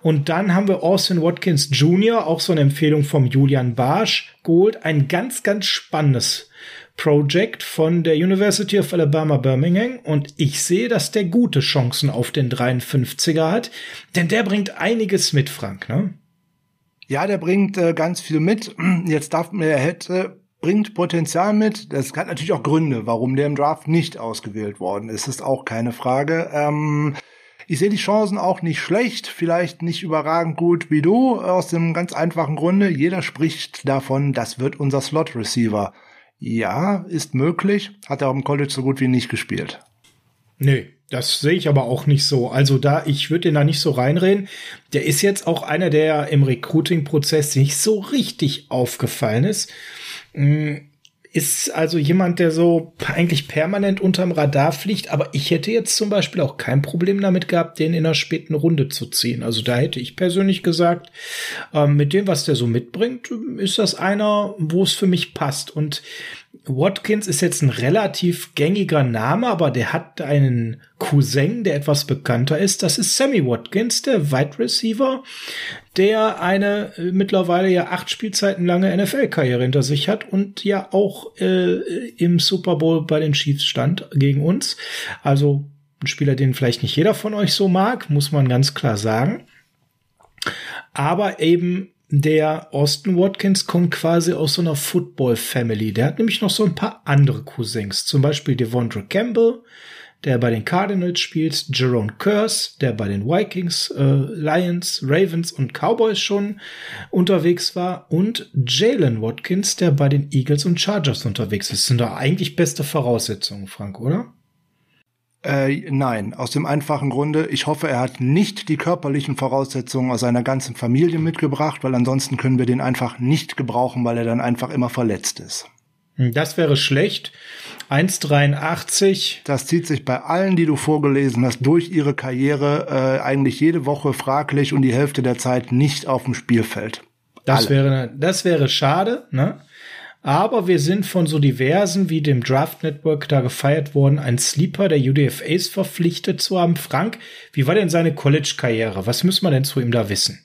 Und dann haben wir Austin Watkins Jr., auch so eine Empfehlung vom Julian Barsch, geholt. Ein ganz, ganz spannendes Project von der University of Alabama Birmingham. Und ich sehe, dass der gute Chancen auf den 53er hat, denn der bringt einiges mit, Frank, ne? Ja, der bringt äh, ganz viel mit. <clears throat> Jetzt darf man, er hätte bringt Potenzial mit. Das hat natürlich auch Gründe, warum der im Draft nicht ausgewählt worden ist. Ist auch keine Frage. Ähm, ich sehe die Chancen auch nicht schlecht, vielleicht nicht überragend gut wie du, aus dem ganz einfachen Grunde. Jeder spricht davon, das wird unser Slot-Receiver. Ja, ist möglich, hat er auch im College so gut wie nicht gespielt. Nee, das sehe ich aber auch nicht so. Also da, ich würde den da nicht so reinreden. Der ist jetzt auch einer, der im Recruiting-Prozess nicht so richtig aufgefallen ist. Hm, ist also jemand, der so eigentlich permanent unterm Radar fliegt, aber ich hätte jetzt zum Beispiel auch kein Problem damit gehabt, den in einer späten Runde zu ziehen. Also da hätte ich persönlich gesagt, ähm, mit dem, was der so mitbringt, ist das einer, wo es für mich passt. Und Watkins ist jetzt ein relativ gängiger Name, aber der hat einen Cousin, der etwas bekannter ist. Das ist Sammy Watkins, der Wide Receiver, der eine äh, mittlerweile ja acht Spielzeiten lange NFL-Karriere hinter sich hat und ja auch äh, im Super Bowl bei den Chiefs stand gegen uns. Also ein Spieler, den vielleicht nicht jeder von euch so mag, muss man ganz klar sagen. Aber eben der Austin Watkins kommt quasi aus so einer Football-Family. Der hat nämlich noch so ein paar andere Cousins. Zum Beispiel Devondre Campbell, der bei den Cardinals spielt, Jerome Curse, der bei den Vikings, äh, Lions, Ravens und Cowboys schon unterwegs war und Jalen Watkins, der bei den Eagles und Chargers unterwegs ist. Das sind doch eigentlich beste Voraussetzungen, Frank, oder? Äh, nein, aus dem einfachen Grunde, ich hoffe, er hat nicht die körperlichen Voraussetzungen aus seiner ganzen Familie mitgebracht, weil ansonsten können wir den einfach nicht gebrauchen, weil er dann einfach immer verletzt ist. Hm, das wäre schlecht. 1,83. Das zieht sich bei allen, die du vorgelesen hast, durch ihre Karriere äh, eigentlich jede Woche fraglich und die Hälfte der Zeit nicht auf dem Spielfeld. Das Alle. wäre, das wäre schade, ne? Aber wir sind von so diversen wie dem Draft Network da gefeiert worden, ein Sleeper der UDFAs verpflichtet zu haben. Frank, wie war denn seine College-Karriere? Was müssen wir denn zu ihm da wissen?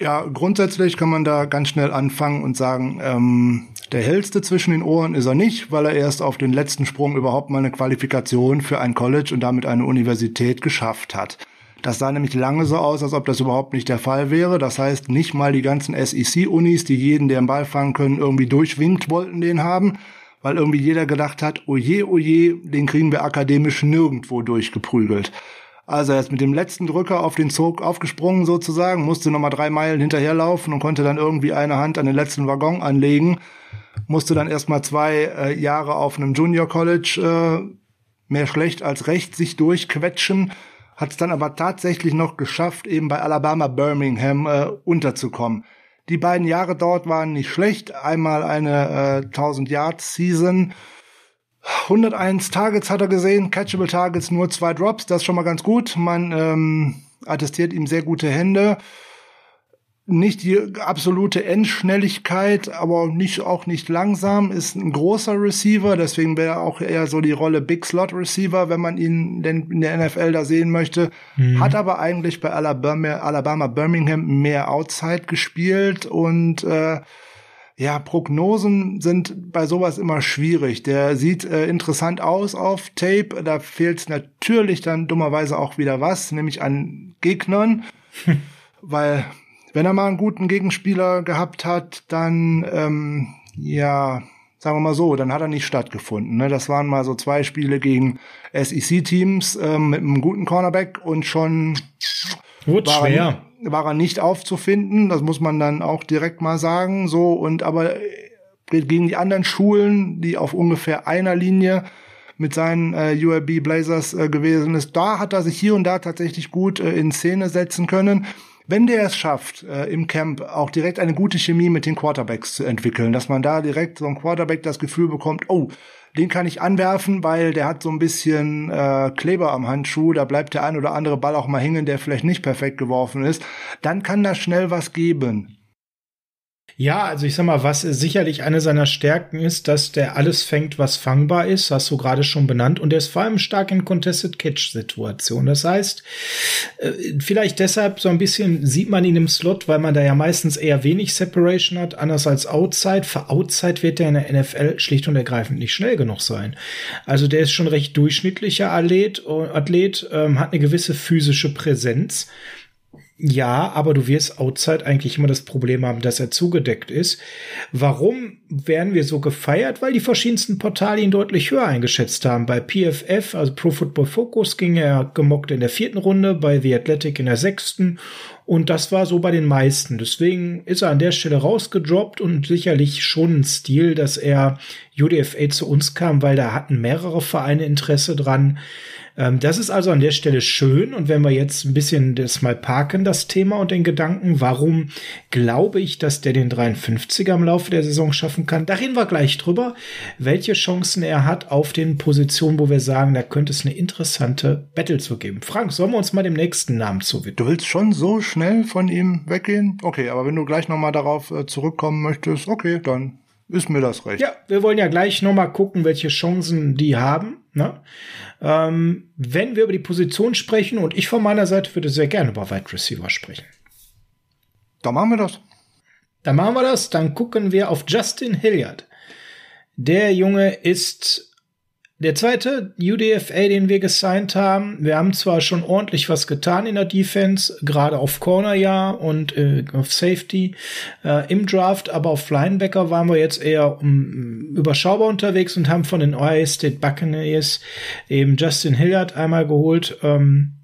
Ja, grundsätzlich kann man da ganz schnell anfangen und sagen, ähm, der hellste zwischen den Ohren ist er nicht, weil er erst auf den letzten Sprung überhaupt mal eine Qualifikation für ein College und damit eine Universität geschafft hat. Das sah nämlich lange so aus, als ob das überhaupt nicht der Fall wäre. Das heißt, nicht mal die ganzen SEC-Unis, die jeden, der einen Ball fangen können, irgendwie durchwinkt, wollten den haben, weil irgendwie jeder gedacht hat, oje, oje, den kriegen wir akademisch nirgendwo durchgeprügelt. Also er ist mit dem letzten Drücker auf den Zug aufgesprungen sozusagen, musste nochmal drei Meilen hinterherlaufen und konnte dann irgendwie eine Hand an den letzten Waggon anlegen, musste dann erstmal zwei äh, Jahre auf einem Junior College äh, mehr schlecht als recht sich durchquetschen hat es dann aber tatsächlich noch geschafft, eben bei Alabama Birmingham äh, unterzukommen. Die beiden Jahre dort waren nicht schlecht. Einmal eine äh, 1000 Yard Season. 101 Targets hat er gesehen, catchable Targets nur zwei Drops, das ist schon mal ganz gut. Man ähm, attestiert ihm sehr gute Hände nicht die absolute Endschnelligkeit, aber nicht, auch nicht langsam, ist ein großer Receiver, deswegen wäre auch eher so die Rolle Big Slot Receiver, wenn man ihn denn in der NFL da sehen möchte. Mhm. Hat aber eigentlich bei Alabama, Alabama Birmingham mehr Outside gespielt und äh, ja, Prognosen sind bei sowas immer schwierig. Der sieht äh, interessant aus auf Tape. Da fehlt natürlich dann dummerweise auch wieder was, nämlich an Gegnern. <laughs> weil wenn er mal einen guten Gegenspieler gehabt hat, dann, ähm, ja, sagen wir mal so, dann hat er nicht stattgefunden. Ne? Das waren mal so zwei Spiele gegen SEC-Teams ähm, mit einem guten Cornerback und schon Wird war, schwer. Er, war er nicht aufzufinden. Das muss man dann auch direkt mal sagen. So und aber äh, gegen die anderen Schulen, die auf ungefähr einer Linie mit seinen äh, UAB Blazers äh, gewesen ist, da hat er sich hier und da tatsächlich gut äh, in Szene setzen können wenn der es schafft, äh, im Camp auch direkt eine gute Chemie mit den Quarterbacks zu entwickeln, dass man da direkt so ein Quarterback das Gefühl bekommt, oh, den kann ich anwerfen, weil der hat so ein bisschen äh, Kleber am Handschuh, da bleibt der ein oder andere Ball auch mal hängen, der vielleicht nicht perfekt geworfen ist, dann kann da schnell was geben. Ja, also ich sag mal, was sicherlich eine seiner Stärken ist, dass der alles fängt, was fangbar ist, hast du gerade schon benannt, und er ist vor allem stark in Contested Catch-Situationen. Das heißt, äh, vielleicht deshalb so ein bisschen sieht man ihn im Slot, weil man da ja meistens eher wenig Separation hat, anders als Outside. Für Outside wird er in der NFL schlicht und ergreifend nicht schnell genug sein. Also der ist schon recht durchschnittlicher Athlet, Athlet ähm, hat eine gewisse physische Präsenz Ja, aber du wirst outside eigentlich immer das Problem haben, dass er zugedeckt ist. Warum werden wir so gefeiert? Weil die verschiedensten Portale ihn deutlich höher eingeschätzt haben. Bei PFF, also Pro Football Focus, ging er gemockt in der vierten Runde, bei The Athletic in der sechsten. Und das war so bei den meisten. Deswegen ist er an der Stelle rausgedroppt und sicherlich schon ein Stil, dass er UDFA zu uns kam, weil da hatten mehrere Vereine Interesse dran. Ähm, das ist also an der Stelle schön. Und wenn wir jetzt ein bisschen das mal parken, das Thema und den Gedanken, warum glaube ich, dass der den 53er im Laufe der Saison schaffen kann, da reden wir gleich drüber, welche Chancen er hat auf den Positionen, wo wir sagen, da könnte es eine interessante Battle zu geben. Frank, sollen wir uns mal dem nächsten Namen zuwidmen? Du willst schon so schnell von ihm weggehen? Okay, aber wenn du gleich nochmal darauf äh, zurückkommen möchtest, okay, dann ist mir das recht. Ja, wir wollen ja gleich nochmal gucken, welche Chancen die haben. Ne? Ähm, wenn wir über die Position sprechen, und ich von meiner Seite würde sehr gerne über Wide Receiver sprechen. Dann machen wir das. Dann machen wir das. Dann gucken wir auf Justin Hilliard. Der Junge ist der zweite UDFA, den wir gesigned haben, wir haben zwar schon ordentlich was getan in der Defense, gerade auf Corner ja und äh, auf Safety äh, im Draft, aber auf Linebacker waren wir jetzt eher um, überschaubar unterwegs und haben von den Ohio State Buccaneers eben Justin Hilliard einmal geholt. Ähm,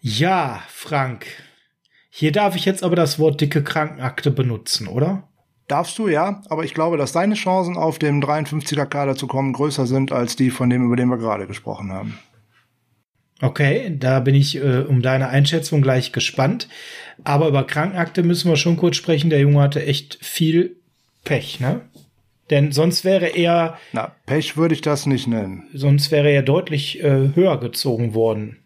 ja, Frank, hier darf ich jetzt aber das Wort dicke Krankenakte benutzen, oder? Darfst du, ja, aber ich glaube, dass deine Chancen auf dem 53er Kader zu kommen größer sind als die von dem, über den wir gerade gesprochen haben. Okay, da bin ich äh, um deine Einschätzung gleich gespannt. Aber über Krankenakte müssen wir schon kurz sprechen. Der Junge hatte echt viel Pech, ne? Denn sonst wäre er. Na, Pech würde ich das nicht nennen. Sonst wäre er deutlich äh, höher gezogen worden.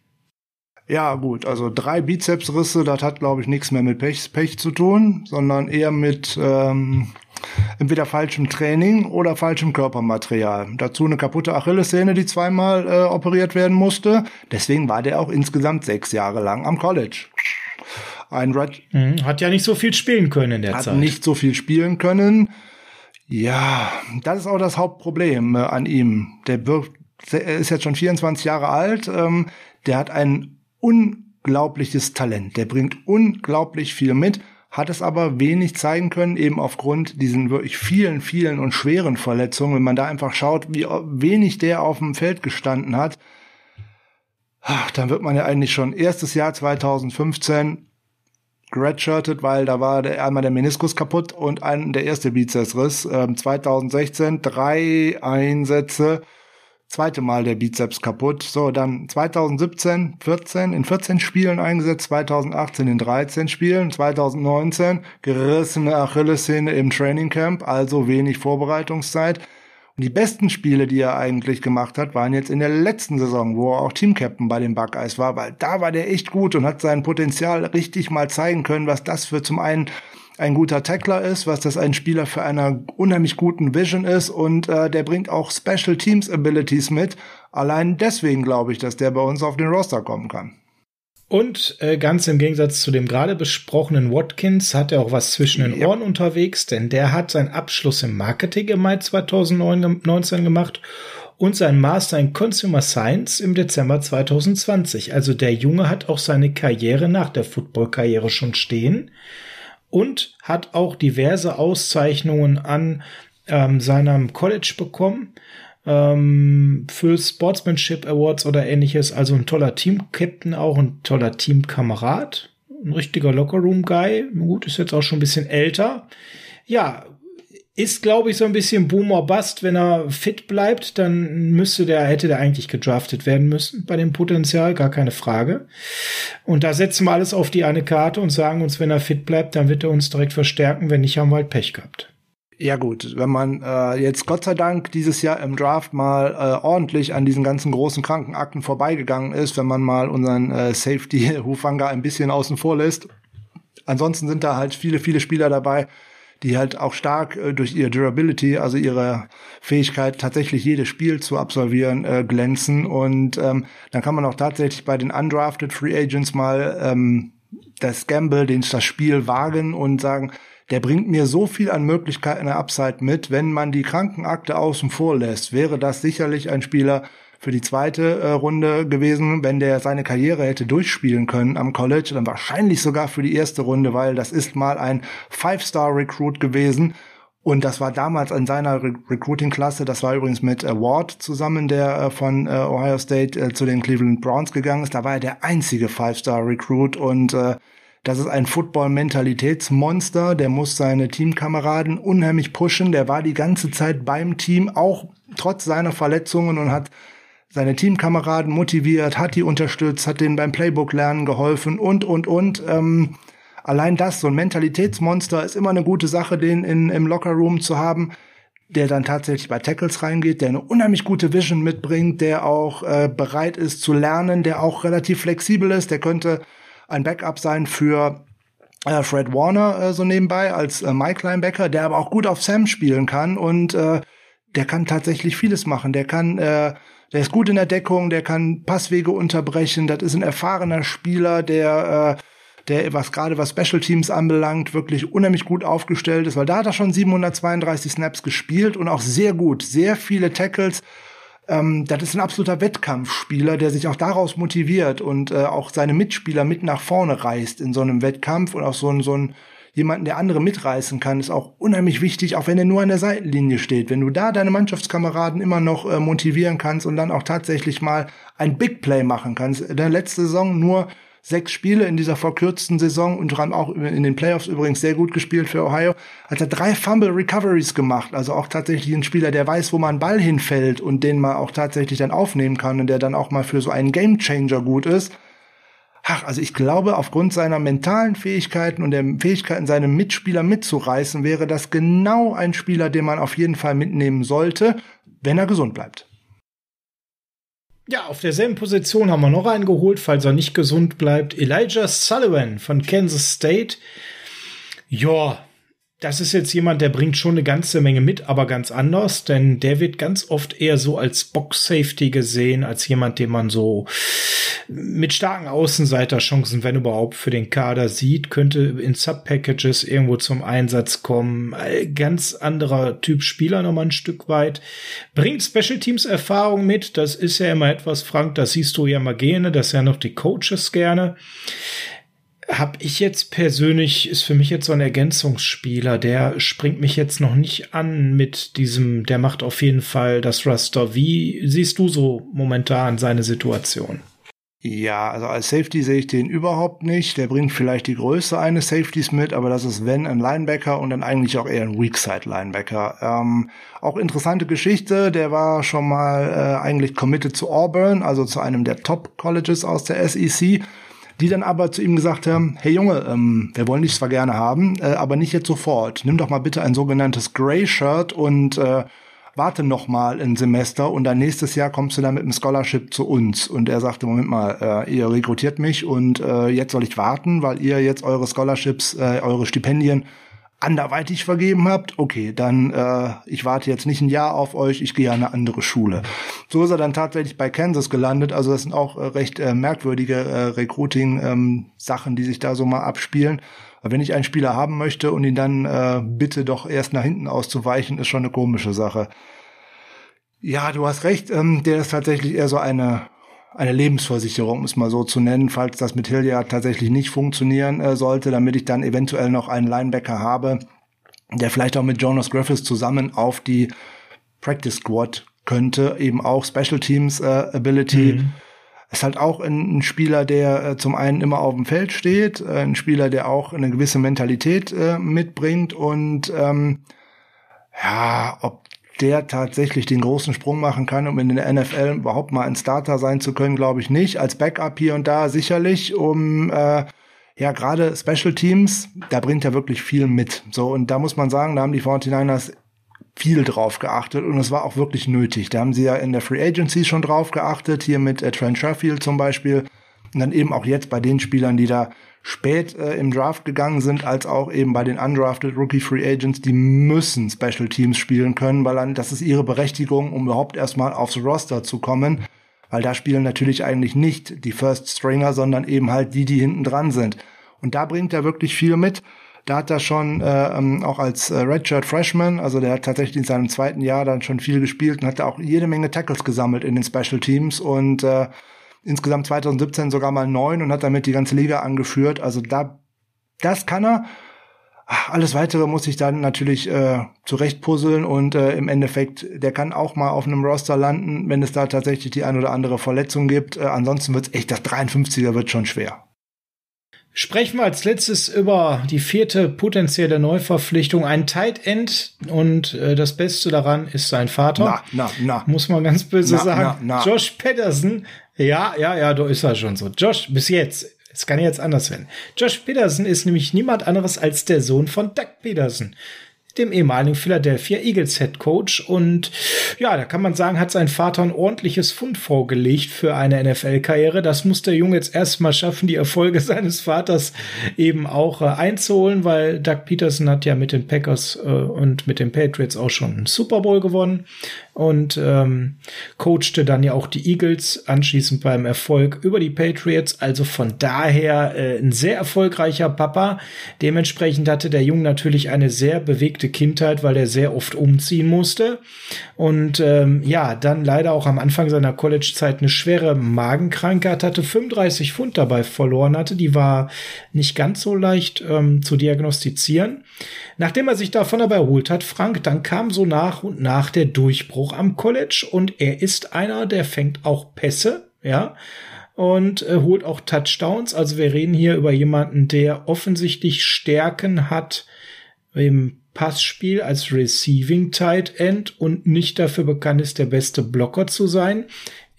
Ja, gut, also drei Bizepsrisse, das hat, glaube ich, nichts mehr mit Pech, Pech zu tun, sondern eher mit ähm, entweder falschem Training oder falschem Körpermaterial. Dazu eine kaputte Achillessehne, die zweimal äh, operiert werden musste. Deswegen war der auch insgesamt sechs Jahre lang am College. Ein Red mhm, hat ja nicht so viel spielen können in der hat Zeit. Hat nicht so viel spielen können. Ja, das ist auch das Hauptproblem äh, an ihm. Der wirkt, er ist jetzt schon 24 Jahre alt. Ähm, der hat einen unglaubliches Talent. Der bringt unglaublich viel mit, hat es aber wenig zeigen können, eben aufgrund diesen wirklich vielen, vielen und schweren Verletzungen. Wenn man da einfach schaut, wie wenig der auf dem Feld gestanden hat, dann wird man ja eigentlich schon erstes Jahr 2015 redshirted, weil da war der, einmal der Meniskus kaputt und ein, der erste Bizepsriss. Ähm, 2016 drei Einsätze, zweite Mal der Bizeps kaputt. So, dann 2017, 14, in 14 Spielen eingesetzt, 2018 in 13 Spielen, 2019 gerissene Achillessehne im Training Camp, also wenig Vorbereitungszeit. Und die besten Spiele, die er eigentlich gemacht hat, waren jetzt in der letzten Saison, wo er auch Teamcaptain bei den Buckeyes war, weil da war der echt gut und hat sein Potenzial richtig mal zeigen können, was das für zum einen ein guter Tackler ist, was das ein Spieler für einer unheimlich guten Vision ist und äh, der bringt auch Special Teams Abilities mit. Allein deswegen glaube ich, dass der bei uns auf den Roster kommen kann. Und äh, ganz im Gegensatz zu dem gerade besprochenen Watkins hat er auch was zwischen den ja. Ohren unterwegs, denn der hat seinen Abschluss im Marketing im Mai 2019 gemacht und sein Master in Consumer Science im Dezember 2020. Also der Junge hat auch seine Karriere nach der Football-Karriere schon stehen und hat auch diverse Auszeichnungen an ähm, seinem College bekommen ähm, für Sportsmanship Awards oder ähnliches. Also ein toller Team-Captain, auch ein toller Teamkamerad, ein richtiger Lockerroom-Guy. Gut, ist jetzt auch schon ein bisschen älter. Ja, ist, glaube ich, so ein bisschen Boomer Bust. Wenn er fit bleibt, dann müsste der, hätte der eigentlich gedraftet werden müssen bei dem Potenzial, gar keine Frage. Und da setzen wir alles auf die eine Karte und sagen uns, wenn er fit bleibt, dann wird er uns direkt verstärken. Wenn nicht, haben wir halt Pech gehabt. Ja gut, wenn man äh, jetzt Gott sei Dank dieses Jahr im Draft mal äh, ordentlich an diesen ganzen großen Krankenakten vorbeigegangen ist, wenn man mal unseren äh, Safety <laughs> Hufanga ein bisschen außen vor lässt. Ansonsten sind da halt viele, viele Spieler dabei, die halt auch stark äh, durch ihre Durability, also ihre Fähigkeit, tatsächlich jedes Spiel zu absolvieren, äh, glänzen. Und ähm, dann kann man auch tatsächlich bei den undrafted Free Agents mal ähm, das Gamble, den das Spiel wagen und sagen, der bringt mir so viel an Möglichkeiten der Upside mit, wenn man die Krankenakte außen vor lässt, wäre das sicherlich ein Spieler, für die zweite äh, Runde gewesen, wenn der seine Karriere hätte durchspielen können am College, dann wahrscheinlich sogar für die erste Runde, weil das ist mal ein Five-Star-Recruit gewesen. Und das war damals in seiner Re Recruiting-Klasse, das war übrigens mit Ward zusammen, der äh, von äh, Ohio State äh, zu den Cleveland Browns gegangen ist. Da war er der einzige Five-Star-Recruit und äh, das ist ein Football-Mentalitätsmonster, der muss seine Teamkameraden unheimlich pushen. Der war die ganze Zeit beim Team, auch trotz seiner Verletzungen und hat seine Teamkameraden motiviert, hat die unterstützt, hat denen beim Playbook-Lernen geholfen und, und, und. Ähm, allein das, so ein Mentalitätsmonster, ist immer eine gute Sache, den in, im Lockerroom zu haben, der dann tatsächlich bei Tackles reingeht, der eine unheimlich gute Vision mitbringt, der auch äh, bereit ist zu lernen, der auch relativ flexibel ist, der könnte ein Backup sein für äh, Fred Warner äh, so nebenbei als äh, Mike Linebacker, der aber auch gut auf Sam spielen kann und äh, der kann tatsächlich vieles machen. Der kann, äh, der ist gut in der Deckung, der kann Passwege unterbrechen. Das ist ein erfahrener Spieler, der äh, der was gerade was Special Teams anbelangt, wirklich unheimlich gut aufgestellt ist, weil da hat er schon 732 Snaps gespielt und auch sehr gut, sehr viele Tackles ähm, das ist ein absoluter Wettkampfspieler, der sich auch daraus motiviert und äh, auch seine Mitspieler mit nach vorne reißt in so einem Wettkampf und auch so ein, so ein jemanden, der andere mitreißen kann, ist auch unheimlich wichtig, auch wenn er nur an der Seitenlinie steht. Wenn du da deine Mannschaftskameraden immer noch äh, motivieren kannst und dann auch tatsächlich mal ein Big Play machen kannst. In der letzten Saison nur sechs Spiele in dieser verkürzten Saison und haben auch in den Playoffs übrigens sehr gut gespielt für Ohio, hat er drei Fumble Recoveries gemacht. Also auch tatsächlich ein Spieler, der weiß, wo man Ball hinfällt und den man auch tatsächlich dann aufnehmen kann und der dann auch mal für so einen Game Changer gut ist. Ach, also ich glaube, aufgrund seiner mentalen Fähigkeiten und der Fähigkeiten, seine Mitspieler mitzureißen, wäre das genau ein Spieler, den man auf jeden Fall mitnehmen sollte, wenn er gesund bleibt. Ja, auf derselben Position haben wir noch einen geholt, falls er nicht gesund bleibt. Elijah Sullivan von Kansas State. Ja, das ist jetzt jemand, der bringt schon eine ganze Menge mit, aber ganz anders, denn der wird ganz oft eher so als Box-Safety gesehen, als jemand, den man so mit starken Außenseiterchancen, wenn überhaupt, für den Kader sieht, könnte in Sub-Packages irgendwo zum Einsatz kommen. Ganz anderer Typ Spieler nochmal ein Stück weit. Bringt Special Teams Erfahrung mit, das ist ja immer etwas, Frank, das siehst du ja mal gerne, das ja noch die Coaches gerne habe ich jetzt persönlich, ist für mich jetzt so ein Ergänzungsspieler, der springt mich jetzt noch nicht an mit diesem, der macht auf jeden Fall das Raster. Wie siehst du so momentan seine Situation? Ja, also als Safety sehe ich den überhaupt nicht. Der bringt vielleicht die Größe eines Safeties mit, aber das ist wenn ein Linebacker und dann eigentlich auch eher ein Weakside-Linebacker. Ähm, auch interessante Geschichte, der war schon mal äh, eigentlich committed zu Auburn, also zu einem der Top-Colleges aus der SEC die dann aber zu ihm gesagt haben, hey Junge, ähm, wir wollen dich zwar gerne haben, äh, aber nicht jetzt sofort. Nimm doch mal bitte ein sogenanntes Grey Shirt und äh, warte noch mal ein Semester und dann nächstes Jahr kommst du dann mit einem Scholarship zu uns. Und er sagte, Moment mal, äh, ihr rekrutiert mich und äh, jetzt soll ich warten, weil ihr jetzt eure Scholarships, äh, eure Stipendien anderweitig vergeben habt, okay, dann äh, ich warte jetzt nicht ein Jahr auf euch, ich gehe an eine andere Schule. So ist er dann tatsächlich bei Kansas gelandet. Also das sind auch äh, recht äh, merkwürdige äh, Recruiting-Sachen, ähm, die sich da so mal abspielen. Aber wenn ich einen Spieler haben möchte und ihn dann äh, bitte doch erst nach hinten auszuweichen, ist schon eine komische Sache. Ja, du hast recht. Ähm, der ist tatsächlich eher so eine eine Lebensversicherung, um es mal so zu nennen, falls das mit Hilliard tatsächlich nicht funktionieren äh, sollte, damit ich dann eventuell noch einen Linebacker habe, der vielleicht auch mit Jonas Griffiths zusammen auf die Practice Squad könnte, eben auch Special Teams äh, Ability. Mhm. Ist halt auch ein, ein Spieler, der äh, zum einen immer auf dem Feld steht, äh, ein Spieler, der auch eine gewisse Mentalität äh, mitbringt und ähm, ja, ob der tatsächlich den großen Sprung machen kann, um in der NFL überhaupt mal ein Starter sein zu können, glaube ich nicht. Als Backup hier und da sicherlich, um äh, ja gerade Special Teams, da bringt er wirklich viel mit. So und da muss man sagen, da haben die 49ers viel drauf geachtet und es war auch wirklich nötig. Da haben sie ja in der Free Agency schon drauf geachtet, hier mit äh, Trent Sherfield zum Beispiel und dann eben auch jetzt bei den Spielern, die da spät äh, im Draft gegangen sind, als auch eben bei den undrafted Rookie Free Agents, die müssen Special Teams spielen können, weil dann, das ist ihre Berechtigung, um überhaupt erstmal aufs Roster zu kommen. Weil da spielen natürlich eigentlich nicht die First Stringer, sondern eben halt die, die hinten dran sind. Und da bringt er wirklich viel mit. Da hat er schon äh, ähm, auch als äh, Redshirt Freshman, also der hat tatsächlich in seinem zweiten Jahr dann schon viel gespielt und hat auch jede Menge Tackles gesammelt in den Special Teams und äh, insgesamt 2017 sogar mal neun und hat damit die ganze Liga angeführt. Also da, das kann er. Alles weitere muss ich dann natürlich äh, zurechtpuzzeln und äh, im Endeffekt, der kann auch mal auf einem Roster landen, wenn es da tatsächlich die ein oder andere Verletzung gibt. Äh, ansonsten wird es echt, das 53er wird schon schwer. Sprechen wir als letztes über die vierte potenzielle Neuverpflichtung, ein Tight End und äh, das Beste daran ist sein Vater. Na, na, na. Muss man ganz böse na, sagen. Na, na. Josh Pedersen. Ja, ja, ja, da ist er schon so. Josh, bis jetzt es kann jetzt anders werden. Josh Peterson ist nämlich niemand anderes als der Sohn von Doug Peterson dem ehemaligen Philadelphia Eagles Head Coach. Und ja, da kann man sagen, hat sein Vater ein ordentliches Fund vorgelegt für eine NFL-Karriere. Das muss der Junge jetzt erstmal schaffen, die Erfolge <laughs> seines Vaters eben auch äh, einzuholen, weil Doug Peterson hat ja mit den Packers äh, und mit den Patriots auch schon einen Super Bowl gewonnen und ähm, coachte dann ja auch die Eagles anschließend beim Erfolg über die Patriots. Also von daher äh, ein sehr erfolgreicher Papa. Dementsprechend hatte der Junge natürlich eine sehr bewegte Kindheit, weil er sehr oft umziehen musste. Und ähm, ja, dann leider auch am Anfang seiner College-Zeit eine schwere Magenkrankheit hatte, 35 Pfund dabei verloren hatte. Die war nicht ganz so leicht ähm, zu diagnostizieren. Nachdem er sich davon aber erholt hat, Frank, dann kam so nach und nach der Durchbruch am College und er ist einer, der fängt auch Pässe, ja und äh, holt auch Touchdowns. Also wir reden hier über jemanden, der offensichtlich Stärken hat im Passspiel als Receiving Tight End und nicht dafür bekannt ist, der beste Blocker zu sein.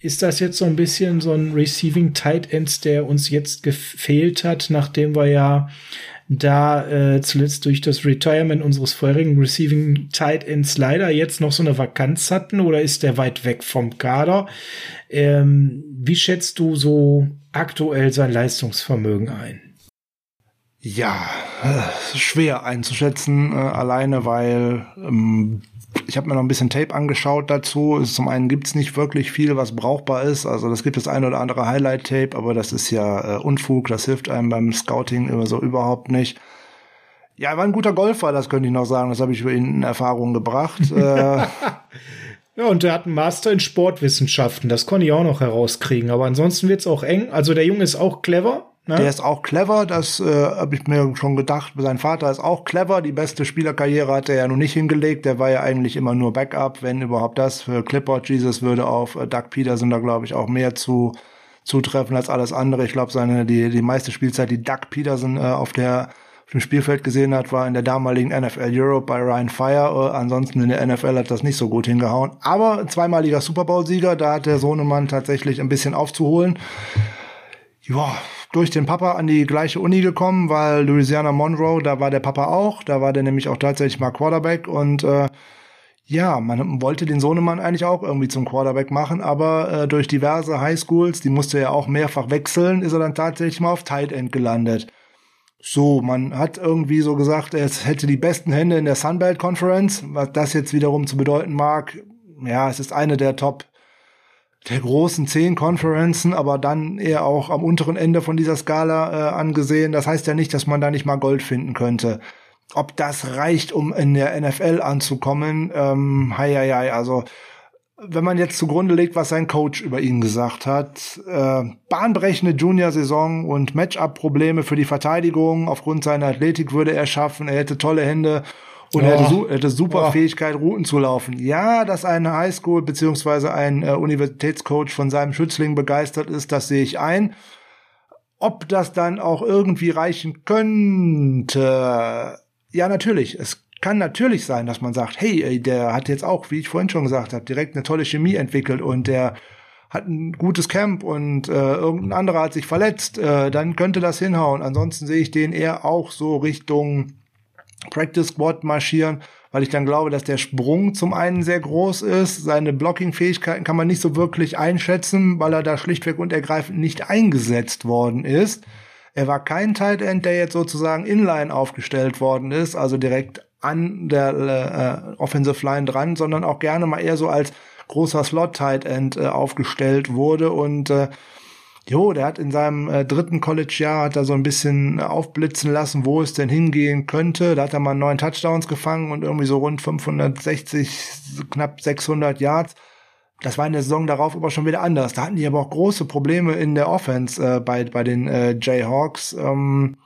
Ist das jetzt so ein bisschen so ein Receiving Tight End, der uns jetzt gefehlt hat, nachdem wir ja da äh, zuletzt durch das Retirement unseres vorherigen Receiving Tight Ends leider jetzt noch so eine Vakanz hatten oder ist der weit weg vom Kader? Ähm, wie schätzt du so aktuell sein Leistungsvermögen ein? Ja, äh, schwer einzuschätzen, äh, alleine weil ähm, ich habe mir noch ein bisschen Tape angeschaut dazu. Zum einen gibt's nicht wirklich viel, was brauchbar ist. Also das gibt das eine oder andere Highlight-Tape, aber das ist ja äh, Unfug, das hilft einem beim Scouting immer so überhaupt nicht. Ja, er war ein guter Golfer, das könnte ich noch sagen. Das habe ich über ihn in Erfahrung gebracht. <laughs> äh, ja, und er hat einen Master in Sportwissenschaften. Das konnte ich auch noch herauskriegen. Aber ansonsten wird's auch eng. Also der Junge ist auch clever. Ne? Der ist auch clever, das äh, habe ich mir schon gedacht. Sein Vater ist auch clever. Die beste Spielerkarriere hat er ja noch nicht hingelegt. Der war ja eigentlich immer nur Backup, wenn überhaupt das. Für Clipboard Jesus würde auf äh, Doug Peterson da, glaube ich, auch mehr zu zutreffen als alles andere. Ich glaube, seine die, die meiste Spielzeit, die Doug Peterson äh, auf der auf dem Spielfeld gesehen hat, war in der damaligen NFL Europe bei Ryan Fire. Äh, ansonsten in der NFL hat das nicht so gut hingehauen. Aber zweimaliger Super Bowl-Sieger, da hat der Sohnemann tatsächlich ein bisschen aufzuholen. Ja, durch den Papa an die gleiche Uni gekommen, weil Louisiana Monroe, da war der Papa auch, da war der nämlich auch tatsächlich mal Quarterback und äh, ja, man wollte den Sohnemann eigentlich auch irgendwie zum Quarterback machen, aber äh, durch diverse Highschools, die musste er auch mehrfach wechseln, ist er dann tatsächlich mal auf Tight End gelandet. So, man hat irgendwie so gesagt, er hätte die besten Hände in der Sunbelt Conference, was das jetzt wiederum zu bedeuten mag. Ja, es ist eine der Top der großen zehn Konferenzen, aber dann eher auch am unteren Ende von dieser Skala äh, angesehen. Das heißt ja nicht, dass man da nicht mal Gold finden könnte. Ob das reicht, um in der NFL anzukommen, ähm, hei, hei, hei, also wenn man jetzt zugrunde legt, was sein Coach über ihn gesagt hat, äh, bahnbrechende Junior-Saison und Matchup-Probleme für die Verteidigung. Aufgrund seiner Athletik würde er schaffen, er hätte tolle Hände und oh. er hätte, su hätte super oh. Fähigkeit, Routen zu laufen. Ja, dass ein Highschool beziehungsweise ein äh, Universitätscoach von seinem Schützling begeistert ist, das sehe ich ein. Ob das dann auch irgendwie reichen könnte? Ja, natürlich. Es kann natürlich sein, dass man sagt, hey, der hat jetzt auch, wie ich vorhin schon gesagt habe, direkt eine tolle Chemie entwickelt und der hat ein gutes Camp und äh, irgendein anderer hat sich verletzt, äh, dann könnte das hinhauen. Ansonsten sehe ich den eher auch so Richtung Practice Squad marschieren, weil ich dann glaube, dass der Sprung zum einen sehr groß ist. Seine Blocking-Fähigkeiten kann man nicht so wirklich einschätzen, weil er da schlichtweg und ergreifend nicht eingesetzt worden ist. Er war kein Tight End, der jetzt sozusagen inline aufgestellt worden ist, also direkt an der äh, Offensive Line dran, sondern auch gerne mal eher so als großer Slot Tight End äh, aufgestellt wurde und äh, Jo, der hat in seinem äh, dritten College-Jahr hat er so ein bisschen aufblitzen lassen, wo es denn hingehen könnte. Da hat er mal neun Touchdowns gefangen und irgendwie so rund 560, knapp 600 Yards. Das war in der Saison darauf aber schon wieder anders. Da hatten die aber auch große Probleme in der Offense äh, bei, bei den äh, Jayhawks. Ähm,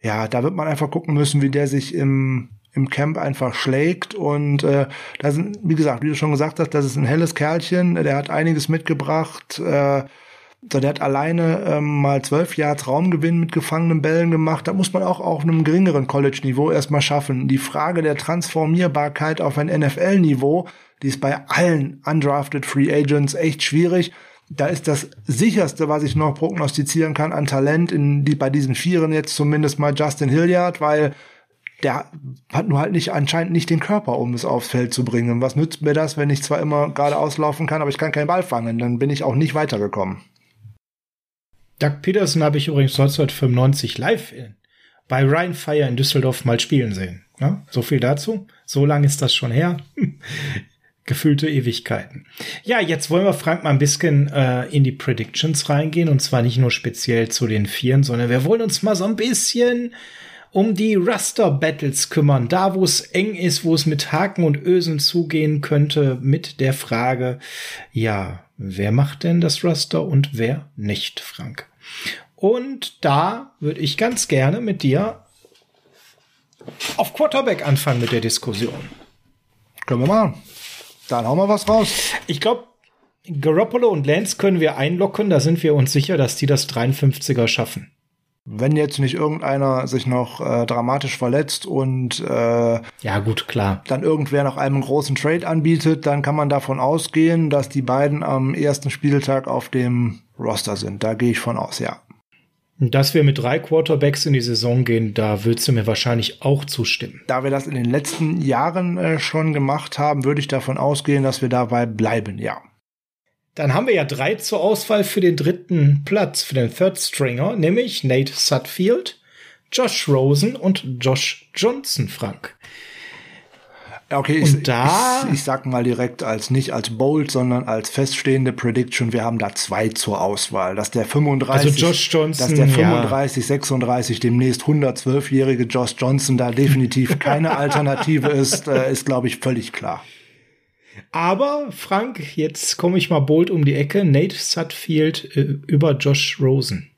ja, da wird man einfach gucken müssen, wie der sich im, im Camp einfach schlägt. Und äh, da sind, wie gesagt, wie du schon gesagt hast, das ist ein helles Kerlchen. Der hat einiges mitgebracht. Äh, so, der hat alleine ähm, mal zwölf Yards Raumgewinn mit gefangenen Bällen gemacht. Da muss man auch auf einem geringeren College-Niveau erstmal schaffen. Die Frage der Transformierbarkeit auf ein NFL-Niveau die ist bei allen undrafted Free Agents echt schwierig. Da ist das sicherste, was ich noch prognostizieren kann an Talent in die, bei diesen Vieren jetzt zumindest mal Justin Hilliard, weil der hat nur halt nicht anscheinend nicht den Körper, um es aufs Feld zu bringen. Was nützt mir das, wenn ich zwar immer gerade auslaufen kann, aber ich kann keinen Ball fangen? Dann bin ich auch nicht weitergekommen. Doug Peterson habe ich übrigens 1995 live in, bei Ryan Fire in Düsseldorf mal spielen sehen. Ja, so viel dazu. So lange ist das schon her. <laughs> gefühlte Ewigkeiten. Ja, jetzt wollen wir Frank mal ein bisschen äh, in die Predictions reingehen und zwar nicht nur speziell zu den Vieren, sondern wir wollen uns mal so ein bisschen um die Raster Battles kümmern, da wo es eng ist, wo es mit Haken und Ösen zugehen könnte, mit der Frage, ja, wer macht denn das Raster und wer nicht, Frank? Und da würde ich ganz gerne mit dir auf Quarterback anfangen mit der Diskussion. Können wir mal. Dann hauen wir was raus. Ich glaube, Garoppolo und Lance können wir einlocken. Da sind wir uns sicher, dass die das 53er schaffen. Wenn jetzt nicht irgendeiner sich noch äh, dramatisch verletzt und äh, ja gut klar, dann irgendwer noch einem großen Trade anbietet, dann kann man davon ausgehen, dass die beiden am ersten Spieltag auf dem Roster sind. Da gehe ich von aus, ja. Dass wir mit drei Quarterbacks in die Saison gehen, da würdest du mir wahrscheinlich auch zustimmen. Da wir das in den letzten Jahren äh, schon gemacht haben, würde ich davon ausgehen, dass wir dabei bleiben, ja. Dann haben wir ja drei zur Auswahl für den dritten Platz, für den Third Stringer, nämlich Nate Sutfield, Josh Rosen und Josh Johnson, Frank. Okay, ich, da, ich, ich, sag mal direkt als nicht als bold, sondern als feststehende Prediction, wir haben da zwei zur Auswahl. Dass der 35, also Josh Johnson, dass der 35, ja. 36 demnächst 112-jährige Josh Johnson da definitiv keine <laughs> Alternative ist, äh, ist glaube ich völlig klar. Aber Frank, jetzt komme ich mal bold um die Ecke. Nate Sutfield äh, über Josh Rosen.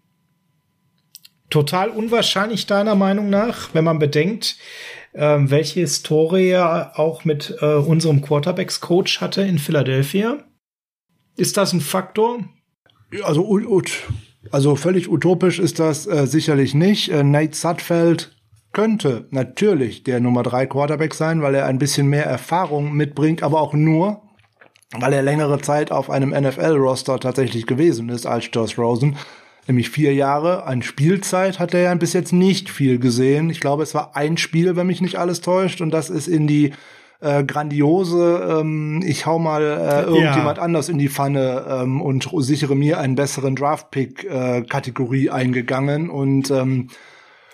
Total unwahrscheinlich deiner Meinung nach, wenn man bedenkt, ähm, welche Historie er auch mit äh, unserem Quarterbacks-Coach hatte in Philadelphia. Ist das ein Faktor? Also, also völlig utopisch ist das äh, sicherlich nicht. Äh, Nate Sutfeld könnte natürlich der Nummer drei Quarterback sein, weil er ein bisschen mehr Erfahrung mitbringt, aber auch nur, weil er längere Zeit auf einem NFL-Roster tatsächlich gewesen ist als Josh Rosen nämlich vier Jahre. An Spielzeit hat er ja bis jetzt nicht viel gesehen. Ich glaube, es war ein Spiel, wenn mich nicht alles täuscht, und das ist in die äh, grandiose, ähm, ich hau mal äh, irgendjemand ja. anders in die Pfanne ähm, und sichere mir einen besseren Draft-Pick-Kategorie äh, eingegangen. Und ähm,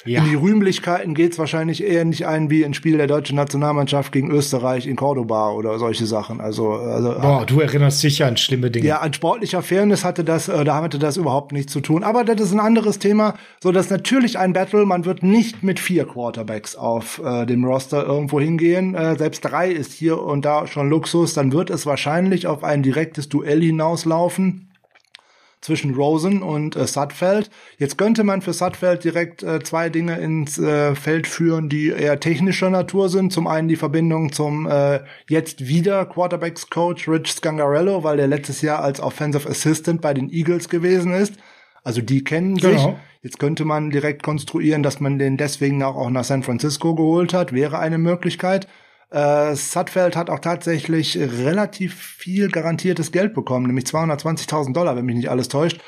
ja. In die Rühmlichkeiten geht's wahrscheinlich eher nicht ein wie ein Spiel der deutschen Nationalmannschaft gegen Österreich in Cordoba oder solche Sachen. Also, also Boah, du erinnerst sicher an schlimme Dinge. Ja, an sportlicher Fairness hatte das, äh, da hatte das überhaupt nichts zu tun. Aber das ist ein anderes Thema. So, das ist natürlich ein Battle. Man wird nicht mit vier Quarterbacks auf äh, dem Roster irgendwo hingehen. Äh, selbst drei ist hier und da schon Luxus. Dann wird es wahrscheinlich auf ein direktes Duell hinauslaufen zwischen Rosen und äh, Sudfeld. Jetzt könnte man für Sudfeld direkt äh, zwei Dinge ins äh, Feld führen, die eher technischer Natur sind. Zum einen die Verbindung zum äh, jetzt wieder Quarterbacks Coach Rich Scangarello, weil der letztes Jahr als Offensive Assistant bei den Eagles gewesen ist. Also die kennen genau. sich. Jetzt könnte man direkt konstruieren, dass man den deswegen auch nach San Francisco geholt hat, wäre eine Möglichkeit. Äh, Sutfeld hat auch tatsächlich relativ viel garantiertes Geld bekommen, nämlich 220.000 Dollar, wenn mich nicht alles täuscht.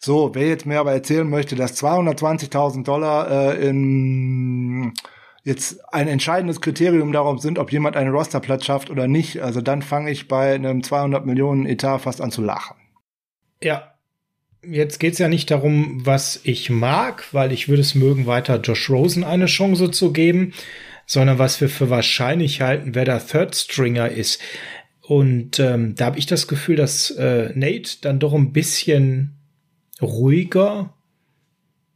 So, wer jetzt mir aber erzählen möchte, dass 220.000 Dollar äh, in jetzt ein entscheidendes Kriterium darum sind, ob jemand einen Rosterplatz schafft oder nicht, also dann fange ich bei einem 200 Millionen Etat fast an zu lachen. Ja, jetzt geht's ja nicht darum, was ich mag, weil ich würde es mögen, weiter Josh Rosen eine Chance zu geben sondern was wir für wahrscheinlich halten, wer der Third Stringer ist. Und ähm, da habe ich das Gefühl, dass äh, Nate dann doch ein bisschen ruhiger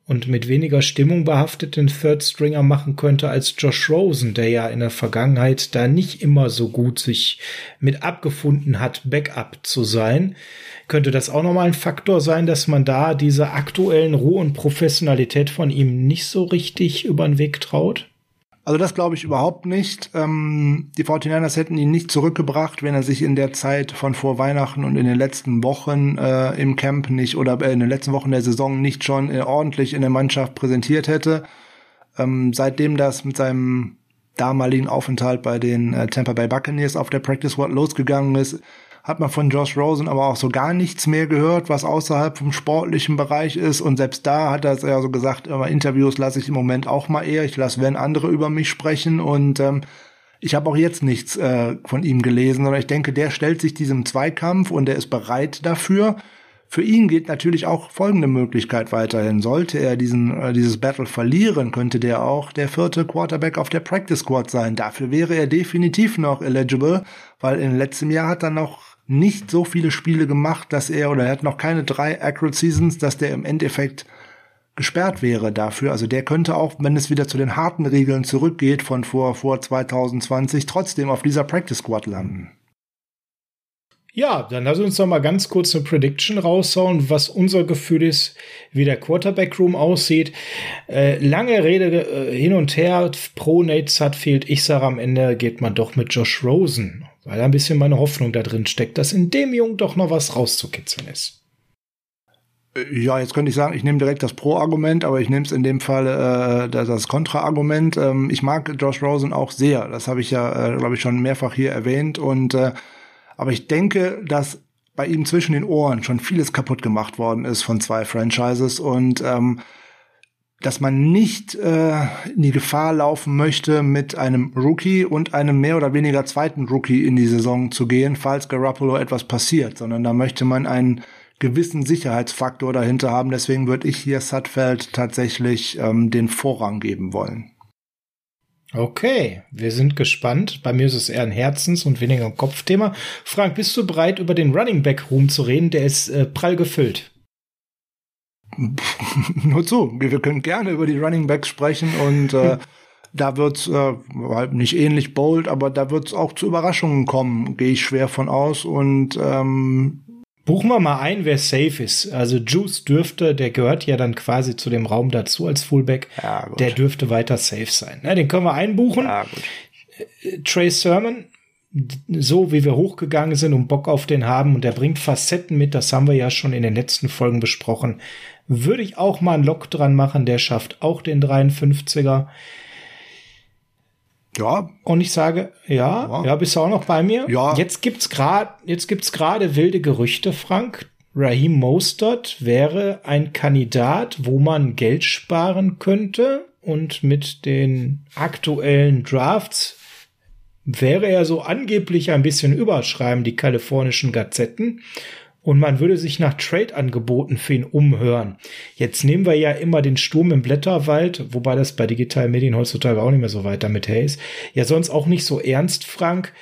und mit weniger Stimmung behafteten Third Stringer machen könnte als Josh Rosen, der ja in der Vergangenheit da nicht immer so gut sich mit abgefunden hat, Backup zu sein. Könnte das auch nochmal ein Faktor sein, dass man da diese aktuellen Ruhe und Professionalität von ihm nicht so richtig über den Weg traut? Also das glaube ich überhaupt nicht. Ähm, die 49ers hätten ihn nicht zurückgebracht, wenn er sich in der Zeit von vor Weihnachten und in den letzten Wochen äh, im Camp nicht oder äh, in den letzten Wochen der Saison nicht schon äh, ordentlich in der Mannschaft präsentiert hätte. Ähm, seitdem das mit seinem damaligen Aufenthalt bei den äh, Tampa Bay Buccaneers auf der Practice Squad losgegangen ist, hat man von Josh Rosen aber auch so gar nichts mehr gehört, was außerhalb vom sportlichen Bereich ist. Und selbst da hat er ja so gesagt, immer Interviews lasse ich im Moment auch mal eher. Ich lasse, wenn andere über mich sprechen. Und ähm, ich habe auch jetzt nichts äh, von ihm gelesen, sondern ich denke, der stellt sich diesem Zweikampf und er ist bereit dafür. Für ihn geht natürlich auch folgende Möglichkeit weiterhin. Sollte er diesen, äh, dieses Battle verlieren, könnte der auch der vierte Quarterback auf der Practice Squad sein. Dafür wäre er definitiv noch eligible, weil im letzten Jahr hat er noch nicht so viele Spiele gemacht, dass er, oder er hat noch keine drei Accurate Seasons, dass der im Endeffekt gesperrt wäre dafür. Also der könnte auch, wenn es wieder zu den harten Regeln zurückgeht von vor, vor 2020, trotzdem auf dieser Practice Squad landen. Ja, dann lass uns doch mal ganz kurz eine Prediction raushauen, was unser Gefühl ist, wie der Quarterback Room aussieht. Äh, lange Rede äh, hin und her, pro Nate Sutfield. Ich sage am Ende geht man doch mit Josh Rosen weil ein bisschen meine Hoffnung da drin steckt, dass in dem Jungen doch noch was rauszukitzeln ist. Äh, ja, jetzt könnte ich sagen, ich nehme direkt das Pro-Argument, aber ich nehme es in dem Fall äh, das Kontra-Argument. Ähm, ich mag Josh Rosen auch sehr. Das habe ich ja, äh, glaube ich, schon mehrfach hier erwähnt. Und äh, aber ich denke, dass bei ihm zwischen den Ohren schon vieles kaputt gemacht worden ist von zwei Franchises und ähm, dass man nicht äh, in die Gefahr laufen möchte, mit einem Rookie und einem mehr oder weniger zweiten Rookie in die Saison zu gehen, falls Garoppolo etwas passiert, sondern da möchte man einen gewissen Sicherheitsfaktor dahinter haben. Deswegen würde ich hier Sutfeld tatsächlich ähm, den Vorrang geben wollen. Okay, wir sind gespannt. Bei mir ist es eher ein Herzens- und weniger ein Kopfthema. Frank, bist du bereit, über den Running Back Room zu reden? Der ist äh, prall gefüllt. Nur zu. Wir können gerne über die Running Backs sprechen und äh, da wird's äh, halt nicht ähnlich bold, aber da wird's auch zu Überraschungen kommen, gehe ich schwer von aus. Und ähm, buchen wir mal ein, wer safe ist. Also Juice dürfte, der gehört ja dann quasi zu dem Raum dazu als Fullback. Ja, der dürfte weiter safe sein. Ja, den können wir einbuchen. Ja. Äh, Trey Sermon so wie wir hochgegangen sind und Bock auf den haben und der bringt Facetten mit, das haben wir ja schon in den letzten Folgen besprochen, würde ich auch mal einen Lock dran machen, der schafft auch den 53er. Ja. Und ich sage, ja, ja, ja bist du auch noch bei mir? Ja. Jetzt gibt's gerade, jetzt gibt's gerade wilde Gerüchte, Frank. Raheem Mostert wäre ein Kandidat, wo man Geld sparen könnte und mit den aktuellen Drafts wäre er so angeblich ein bisschen überschreiben, die kalifornischen Gazetten. Und man würde sich nach Trade-Angeboten für ihn umhören. Jetzt nehmen wir ja immer den Sturm im Blätterwald, wobei das bei digitalen Medien heutzutage auch nicht mehr so weit damit her ist. Ja, sonst auch nicht so ernst, Frank.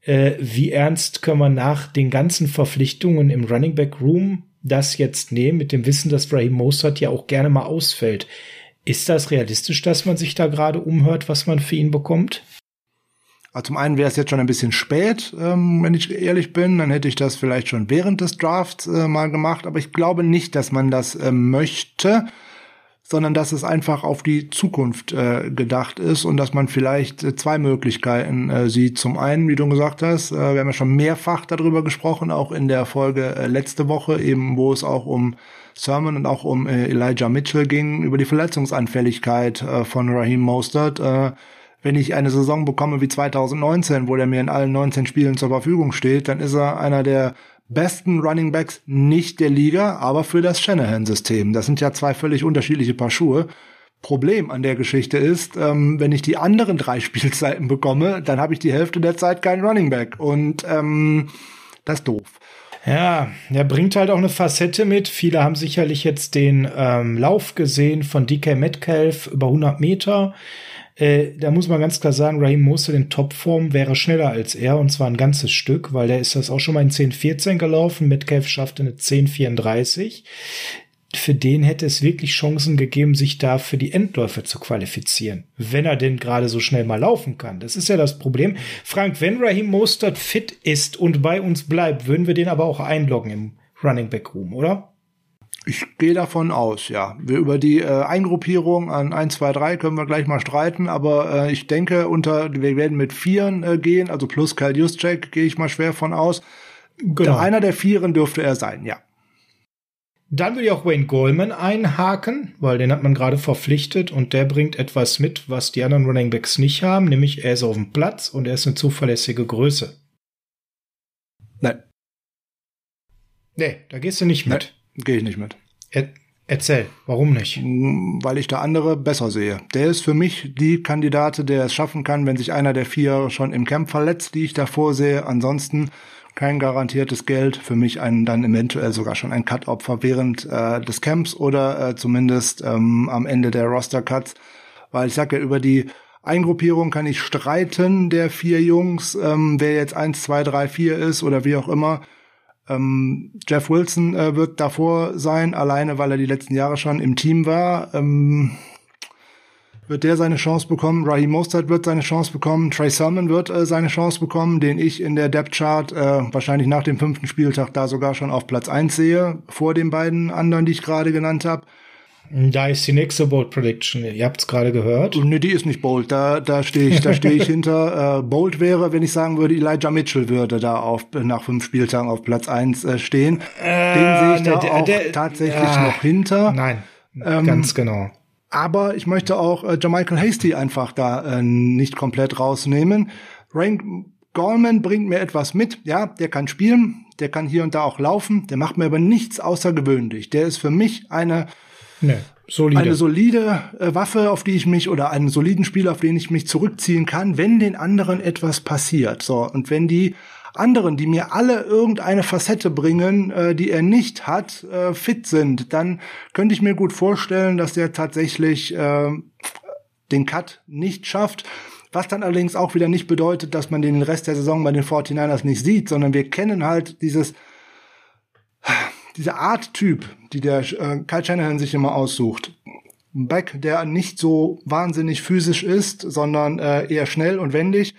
Äh, wie ernst können wir nach den ganzen Verpflichtungen im Running Back Room das jetzt nehmen, mit dem Wissen, dass Raheem Mostert ja auch gerne mal ausfällt? Ist das realistisch, dass man sich da gerade umhört, was man für ihn bekommt? Also zum einen wäre es jetzt schon ein bisschen spät, ähm, wenn ich ehrlich bin. Dann hätte ich das vielleicht schon während des Drafts äh, mal gemacht. Aber ich glaube nicht, dass man das äh, möchte, sondern dass es einfach auf die Zukunft äh, gedacht ist und dass man vielleicht äh, zwei Möglichkeiten äh, sieht. Zum einen, wie du gesagt hast, äh, wir haben ja schon mehrfach darüber gesprochen, auch in der Folge letzte Woche, eben wo es auch um Sermon und auch um Elijah Mitchell ging, über die Verletzungsanfälligkeit von Raheem Mostert. Wenn ich eine Saison bekomme wie 2019, wo der mir in allen 19 Spielen zur Verfügung steht, dann ist er einer der besten Running Backs nicht der Liga, aber für das Shanahan-System. Das sind ja zwei völlig unterschiedliche Paar Schuhe. Problem an der Geschichte ist, ähm, wenn ich die anderen drei <laughs> Spielzeiten bekomme, dann habe ich die Hälfte der Zeit keinen Running Back. Und ähm, das ist doof. Ja, er bringt halt auch eine Facette mit. Viele haben sicherlich jetzt den ähm, Lauf gesehen von DK Metcalf über 100 Meter. Äh, da muss man ganz klar sagen, Raheem Mostert in Topform wäre schneller als er und zwar ein ganzes Stück, weil der ist das auch schon mal in 10.14 gelaufen. Metcalf schaffte eine 10.34. für den hätte es wirklich Chancen gegeben, sich da für die Endläufe zu qualifizieren. Wenn er denn gerade so schnell mal laufen kann. Das ist ja das Problem. Frank, wenn Raheem Mostert fit ist und bei uns bleibt, würden wir den aber auch einloggen im Running Back Room, oder? Ich gehe davon aus, ja. Wir über die äh, Eingruppierung an 1, 2, 3 können wir gleich mal streiten, aber äh, ich denke, unter wir werden mit Vieren äh, gehen, also plus Kyle Juszczyk gehe ich mal schwer von aus. Genau. Einer der Vieren dürfte er sein, ja. Dann will ich auch Wayne Goldman einhaken, weil den hat man gerade verpflichtet und der bringt etwas mit, was die anderen Running Backs nicht haben, nämlich er ist auf dem Platz und er ist eine zuverlässige Größe. Nein. Nee, da gehst du nicht mit. Gehe ich nicht mit. Er Erzähl, warum nicht? Mm, weil ich da andere besser sehe. Der ist für mich die Kandidate, der es schaffen kann, wenn sich einer der vier schon im Camp verletzt, die ich da vorsehe. Ansonsten kein garantiertes Geld, für mich ein dann eventuell sogar schon ein Cut-Opfer während äh, des Camps oder äh, zumindest ähm, am Ende der Roster-Cuts, weil ich sage ja, über die Eingruppierung kann ich streiten der vier Jungs, ähm, wer jetzt eins, zwei, drei, vier ist oder wie auch immer. Ähm, Jeff Wilson äh, wird davor sein, alleine weil er die letzten Jahre schon im Team war. Ähm, wird der seine Chance bekommen. Raheem Mostert wird seine Chance bekommen. Trey Sermon wird äh, seine Chance bekommen, den ich in der Depth Chart äh, wahrscheinlich nach dem fünften Spieltag da sogar schon auf Platz eins sehe, vor den beiden anderen, die ich gerade genannt habe. Da ist die nächste Bold Prediction. Ihr habt es gerade gehört. Nee, die ist nicht bold. Da, da stehe ich, da stehe ich <laughs> hinter. Äh, bold wäre, wenn ich sagen würde, Elijah Mitchell würde da auf nach fünf Spieltagen auf Platz eins äh, stehen. Äh, Den sehe ich da der, auch der, tatsächlich noch hinter. Nein, ähm, ganz genau. Aber ich möchte auch äh, Jamichael Hasty einfach da äh, nicht komplett rausnehmen. Rain Gorman bringt mir etwas mit. Ja, der kann spielen, der kann hier und da auch laufen, der macht mir aber nichts außergewöhnlich. Der ist für mich eine nee, solide, eine solide äh, Waffe, auf die ich mich oder einen soliden Spieler, auf den ich mich zurückziehen kann, wenn den anderen etwas passiert. So und wenn die anderen, die mir alle irgendeine Facette bringen, äh, die er nicht hat, äh, fit sind, dann könnte ich mir gut vorstellen, dass der tatsächlich äh, den Cut nicht schafft. Was dann allerdings auch wieder nicht bedeutet, dass man den Rest der Saison bei den 49ers nicht sieht, sondern wir kennen halt dieses, diese Art Typ, die der äh, Kyle Shanahan sich immer aussucht. Ein Back, der nicht so wahnsinnig physisch ist, sondern äh, eher schnell und wendig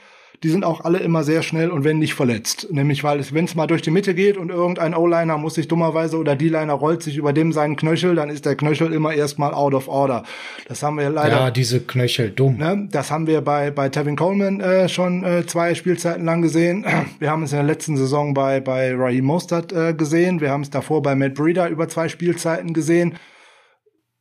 die sind auch alle immer sehr schnell und wenn nicht verletzt. Nämlich, weil es, wenn es mal durch die Mitte geht und irgendein O-Liner muss sich dummerweise oder die Liner rollt sich über dem seinen Knöchel, dann ist der Knöchel immer erstmal out of order. Das haben wir leider. Ja, diese Knöchel, dumm. Ne, das haben wir bei, bei Tevin Coleman äh, schon äh, zwei Spielzeiten lang gesehen. <clears throat> Wir haben es in der letzten Saison bei, bei Raheem Mostert äh, gesehen. Wir haben es davor bei Matt Breeder über zwei Spielzeiten gesehen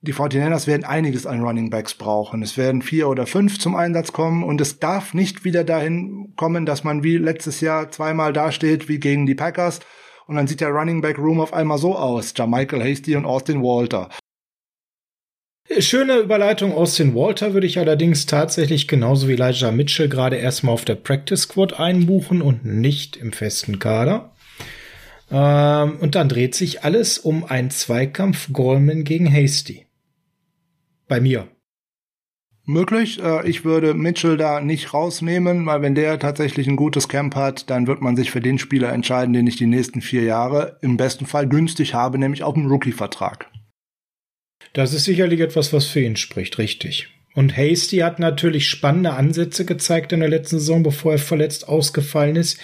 die 49ers werden einiges an Running Backs brauchen. Es werden vier oder fünf zum Einsatz kommen und es darf nicht wieder dahin kommen, dass man wie letztes Jahr zweimal dasteht wie gegen die Packers und dann sieht der Running Back Room auf einmal so aus. Jamichael Hasty und Austin Walter. Schöne Überleitung. Austin Walter würde ich allerdings tatsächlich genauso wie Elijah Mitchell gerade erstmal auf der Practice Squad einbuchen und nicht im festen Kader. Ähm, und dann dreht sich alles um einen Zweikampf Gorman gegen Hasty. Bei mir. Möglich. Äh, ich würde Mitchell da nicht rausnehmen, weil wenn der tatsächlich ein gutes Camp hat, dann wird man sich für den Spieler entscheiden, den ich die nächsten vier Jahre im besten Fall günstig habe, nämlich auf dem Rookie-Vertrag. Das ist sicherlich etwas, was für ihn spricht, richtig. Und Hasty hat natürlich spannende Ansätze gezeigt in der letzten Saison, bevor er verletzt ausgefallen ist.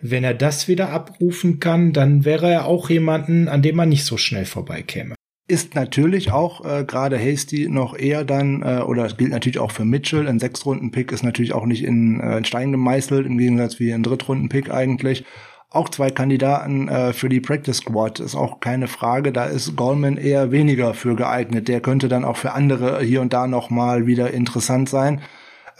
Wenn er das wieder abrufen kann, dann wäre er auch jemanden, an dem man nicht so schnell vorbeikäme ist natürlich auch äh, gerade Hasty noch eher dann, äh, oder es gilt natürlich auch für Mitchell, ein Sechstrunden-Pick ist natürlich auch nicht in, äh, in Stein gemeißelt, im Gegensatz wie ein Drittrunden-Pick eigentlich. Auch zwei Kandidaten äh, für die Practice Squad ist auch keine Frage. Da ist Goldman eher weniger für geeignet. Der könnte dann auch für andere hier und da noch mal wieder interessant sein.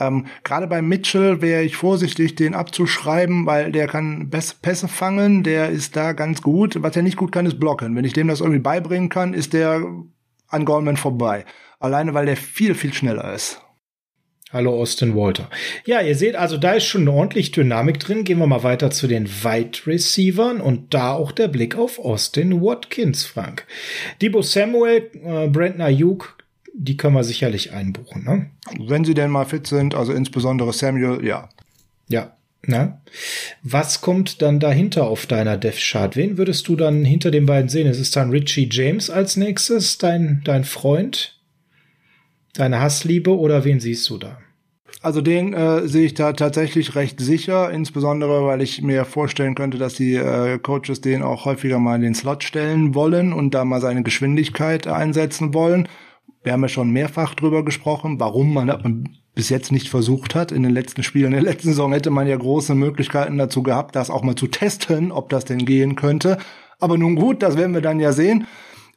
Ähm, Gerade bei Mitchell wäre ich vorsichtig, den abzuschreiben, weil der kann Pässe fangen, der ist da ganz gut. Was er nicht gut kann, ist blocken. Wenn ich dem das irgendwie beibringen kann, ist der an Goldman vorbei. Alleine, weil der viel, viel schneller ist. Hallo Austin Walter. Ja, ihr seht also, da ist schon ordentlich Dynamik drin. Gehen wir mal weiter zu den Wide Receivern und da auch der Blick auf Austin Watkins, Frank. Debo Samuel, äh, Brandon Ayuk, die können wir sicherlich einbuchen. Ne? Wenn sie denn mal fit sind, also insbesondere Samuel, ja. Ja, Na? Was kommt dann dahinter auf deiner Death Chart? Wen würdest du dann hinter den beiden sehen? Ist es dann Richie James als nächstes, dein, dein Freund? Deine Hassliebe oder wen siehst du da? Also den äh, sehe ich da tatsächlich recht sicher, insbesondere weil ich mir vorstellen könnte, dass die äh, Coaches den auch häufiger mal in den Slot stellen wollen und da mal seine Geschwindigkeit einsetzen wollen. Wir haben ja schon mehrfach drüber gesprochen, warum man bis jetzt nicht versucht hat. In den letzten Spielen in der letzten Saison hätte man ja große Möglichkeiten dazu gehabt, das auch mal zu testen, ob das denn gehen könnte. Aber nun gut, das werden wir dann ja sehen.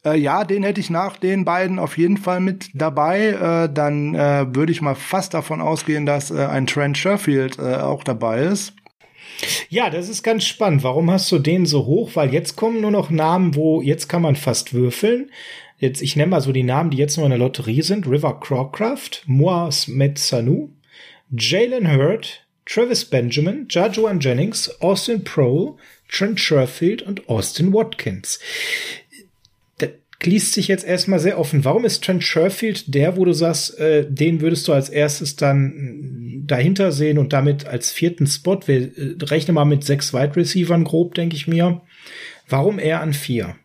Äh, ja, den hätte ich nach den beiden auf jeden Fall mit dabei. Äh, dann äh, würde ich mal fast davon ausgehen, dass äh, ein Trent Sherfield äh, auch dabei ist. Ja, das ist ganz spannend. Warum hast du den so hoch? Weil jetzt kommen nur noch Namen, wo jetzt kann man fast würfeln. Jetzt, ich nenne mal so die Namen, die jetzt noch in der Lotterie sind. River Crawcraft, Moaz Metzanu, Jalen Hurd, Travis Benjamin, Jajuan Jennings, Austin Prohl, Trent Sherfield und Austin Watkins. Das liest sich jetzt erstmal sehr offen. Warum ist Trent Sherfield der, wo du sagst, äh, den würdest du als erstes dann dahinter sehen und damit als vierten Spot? Wir äh, rechnen mal mit sechs Wide Receivern grob, denke ich mir. Warum er an vier?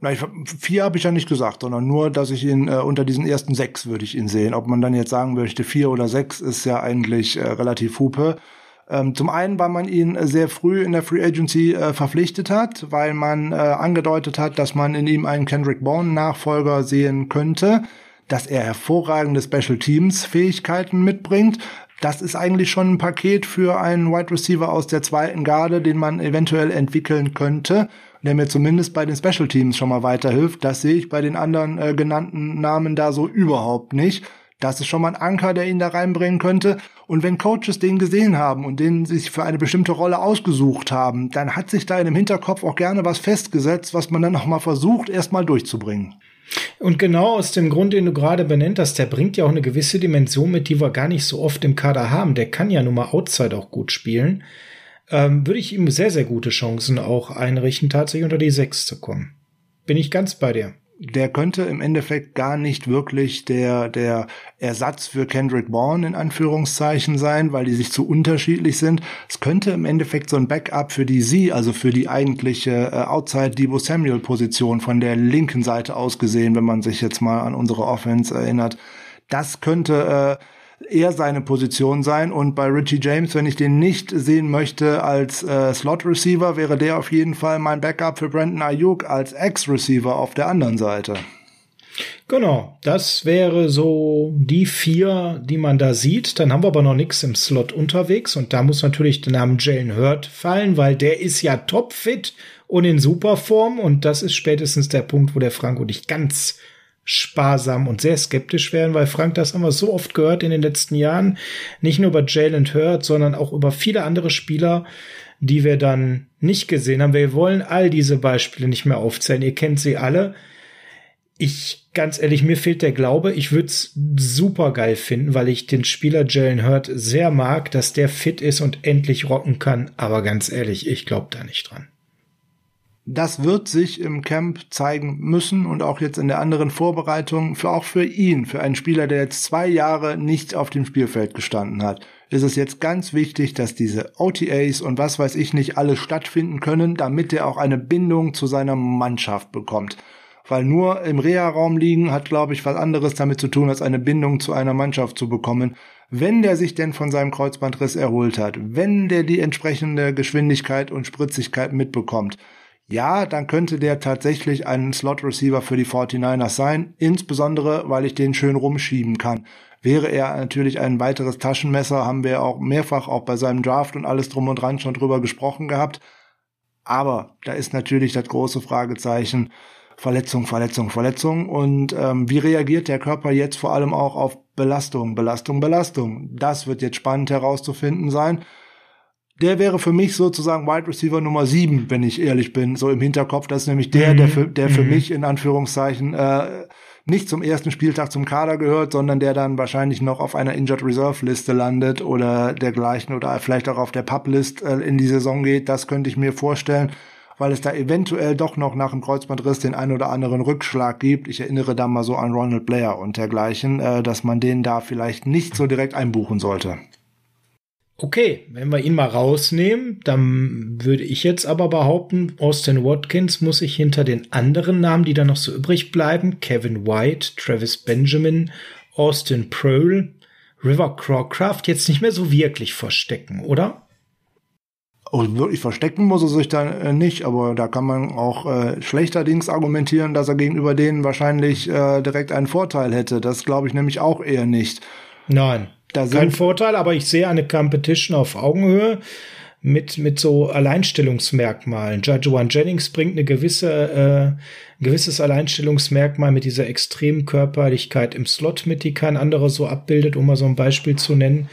Ich, vier habe ich ja nicht gesagt, sondern nur, dass ich ihn äh, unter diesen ersten sechs würde ich ihn sehen. Ob man dann jetzt sagen möchte, vier oder sechs, ist ja eigentlich äh, relativ hupe. Ähm, zum einen, weil man ihn sehr früh in der Free Agency äh, verpflichtet hat, weil man äh, angedeutet hat, dass man in ihm einen Kendrick Bourne Nachfolger sehen könnte, dass er hervorragende Special Teams Fähigkeiten mitbringt. Das ist eigentlich schon ein Paket für einen Wide Receiver aus der zweiten Garde, den man eventuell entwickeln könnte der mir zumindest bei den Special Teams schon mal weiterhilft. Das sehe ich bei den anderen äh, genannten Namen da so überhaupt nicht. Das ist schon mal ein Anker, der ihn da reinbringen könnte. Und wenn Coaches den gesehen haben und den sich für eine bestimmte Rolle ausgesucht haben, dann hat sich da in dem Hinterkopf auch gerne was festgesetzt, was man dann noch mal versucht, erstmal durchzubringen. Und genau aus dem Grund, den du gerade benennt hast, der bringt ja auch eine gewisse Dimension mit, die wir gar nicht so oft im Kader haben. Der kann ja nun mal Outside auch gut spielen ähm, würde ich ihm sehr, sehr gute Chancen auch einrichten, tatsächlich unter die sechs zu kommen. Bin ich ganz bei dir. Der könnte im Endeffekt gar nicht wirklich der, der Ersatz für Kendrick Bourne in Anführungszeichen sein, weil die sich zu unterschiedlich sind. Es könnte im Endeffekt so ein Backup für die Sie, also für die eigentliche äh, Outside Debo Samuel Position von der linken Seite aus gesehen, wenn man sich jetzt mal an unsere Offense erinnert. Das könnte äh, eher seine Position sein. Und bei Richie James, wenn ich den nicht sehen möchte als äh, Slot-Receiver, wäre der auf jeden Fall mein Backup für Brandon Ayuk als Ex-Receiver auf der anderen Seite. Genau, das wäre so die vier, die man da sieht. Dann haben wir aber noch nichts im Slot unterwegs und da muss natürlich der Name Jalen Hurt fallen, weil der ist ja topfit und in super Form und das ist spätestens der Punkt, wo der Frank und ich ganz sparsam und sehr skeptisch werden, weil Frank, das haben wir so oft gehört in den letzten Jahren, nicht nur über Jalen Hurt, sondern auch über viele andere Spieler, die wir dann nicht gesehen haben. Wir wollen all diese Beispiele nicht mehr aufzählen. Ihr kennt sie alle. Ich, ganz ehrlich, mir fehlt der Glaube. Ich würde es super geil finden, weil ich den Spieler Jalen Hurt sehr mag, dass der fit ist und endlich rocken kann. Aber ganz ehrlich, ich glaube da nicht dran. Das wird sich im Camp zeigen müssen und auch jetzt in der anderen Vorbereitung, für auch für ihn, für einen Spieler, der jetzt zwei Jahre nicht auf dem Spielfeld gestanden hat, ist es jetzt ganz wichtig, dass diese OTAs und was weiß ich nicht alle stattfinden können, damit er auch eine Bindung zu seiner Mannschaft bekommt. Weil nur im Reha-Raum liegen hat, glaube ich, was anderes damit zu tun, als eine Bindung zu einer Mannschaft zu bekommen. Wenn der sich denn von seinem Kreuzbandriss erholt hat, wenn der die entsprechende Geschwindigkeit und Spritzigkeit mitbekommt, ja, dann könnte der tatsächlich ein Slot-Receiver für die 49ers sein, insbesondere weil ich den schön rumschieben kann. Wäre er natürlich ein weiteres Taschenmesser, haben wir auch mehrfach auch bei seinem Draft und alles drum und dran schon drüber gesprochen gehabt. Aber da ist natürlich das große Fragezeichen Verletzung, Verletzung, Verletzung. Und ähm, wie reagiert der Körper jetzt vor allem auch auf Belastung, Belastung, Belastung? Das wird jetzt spannend herauszufinden sein der wäre für mich sozusagen Wide Receiver Nummer sieben, wenn ich ehrlich bin, so im Hinterkopf. Das ist nämlich der, mhm. der für, der für mhm. mich in Anführungszeichen äh, nicht zum ersten Spieltag zum Kader gehört, sondern der dann wahrscheinlich noch auf einer Injured Reserve Liste landet oder dergleichen oder vielleicht auch auf der Pub List äh, in die Saison geht. Das könnte ich mir vorstellen, weil es da eventuell doch noch nach dem Kreuzbandriss den ein oder anderen Rückschlag gibt. Ich erinnere da mal so an Ronald Blair und dergleichen, äh, dass man den da vielleicht nicht so direkt einbuchen sollte. Okay, wenn wir ihn mal rausnehmen, dann würde ich jetzt aber behaupten, Austin Watkins muss sich hinter den anderen Namen, die da noch so übrig bleiben, Kevin White, Travis Benjamin, Austin Prohl, River Crawcraft jetzt nicht mehr so wirklich verstecken, oder? Oh, wirklich verstecken muss er sich da äh, nicht, aber da kann man auch äh, schlechterdings argumentieren, dass er gegenüber denen wahrscheinlich äh, direkt einen Vorteil hätte. Das glaube ich nämlich auch eher nicht. Nein, Kein Vorteil, aber ich sehe eine Competition auf Augenhöhe mit, mit so Alleinstellungsmerkmalen. One Jennings bringt eine gewisse, äh, ein gewisses Alleinstellungsmerkmal mit dieser extremen Körperlichkeit im Slot mit, die kein anderer so abbildet, um mal so ein Beispiel zu nennen.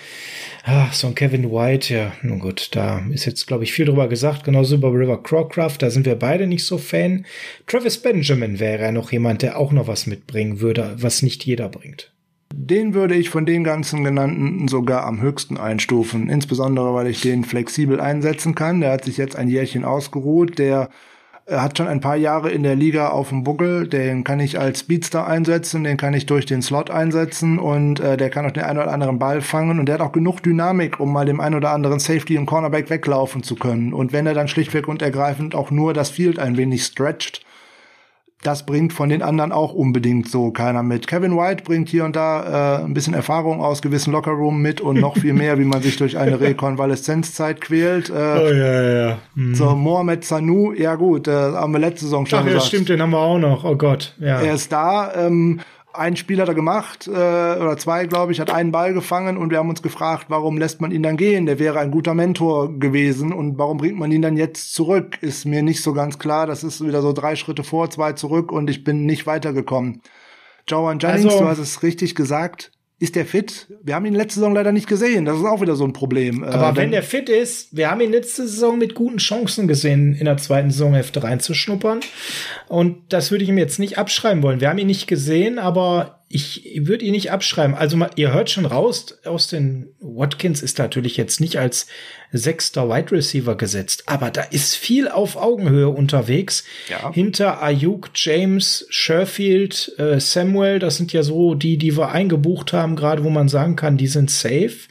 Ach, so ein Kevin White, ja, nun gut, da ist jetzt, glaube ich, viel drüber gesagt, genauso über River Crowcraft, da sind wir beide nicht so Fan. Travis Benjamin wäre ja noch jemand, der auch noch was mitbringen würde, was nicht jeder bringt. Den würde ich von den ganzen genannten sogar am höchsten einstufen, insbesondere weil ich den flexibel einsetzen kann. Der hat sich jetzt ein Jährchen ausgeruht, der äh, hat schon ein paar Jahre in der Liga auf dem Buckel, den kann ich als Speedster einsetzen, den kann ich durch den Slot einsetzen und äh, der kann auch den einen oder anderen Ball fangen und der hat auch genug Dynamik, um mal dem einen oder anderen Safety und Cornerback weglaufen zu können. Und wenn er dann schlichtweg und ergreifend auch nur das Field ein wenig stretcht, das bringt von den anderen auch unbedingt so keiner mit. Kevin White bringt hier und da äh, ein bisschen Erfahrung aus gewissen Lockerroom mit und noch viel mehr, wie man sich durch eine Rekonvaleszenzzeit quält. Äh, oh ja, ja. Mhm. So, Mohamed Sanu, ja gut, äh, haben wir letzte Saison schon Ach, gesagt. ja, stimmt, den haben wir auch noch. Oh Gott, ja. Er ist da. Ähm, ein Spieler hat er gemacht, äh, oder zwei, glaube ich, hat einen Ball gefangen und wir haben uns gefragt, warum lässt man ihn dann gehen? Der wäre ein guter Mentor gewesen und warum bringt man ihn dann jetzt zurück? Ist mir nicht so ganz klar. Das ist wieder so drei Schritte vor, zwei zurück und ich bin nicht weitergekommen. Joan Jennings, also, du hast es richtig gesagt, ist der fit? Wir haben ihn letzte Saison leider nicht gesehen. Das ist auch wieder so ein Problem. Äh, Aber äh, wenn der fit ist, wir haben ihn letzte Saison mit guten Chancen gesehen, in der zweiten Saisonhälfte reinzuschnuppern. Und das würde ich ihm jetzt nicht abschreiben wollen. Wir haben ihn nicht gesehen, aber ich würde ihn nicht abschreiben. Also ihr hört schon raus, aus den Watkins ist natürlich jetzt nicht als sechster Wide Receiver gesetzt, aber da ist viel auf Augenhöhe unterwegs. Ja. Hinter Ayuk, James, Sherfield, äh, Samuel, das sind ja so die, die wir eingebucht haben, gerade wo man sagen kann, die sind safe.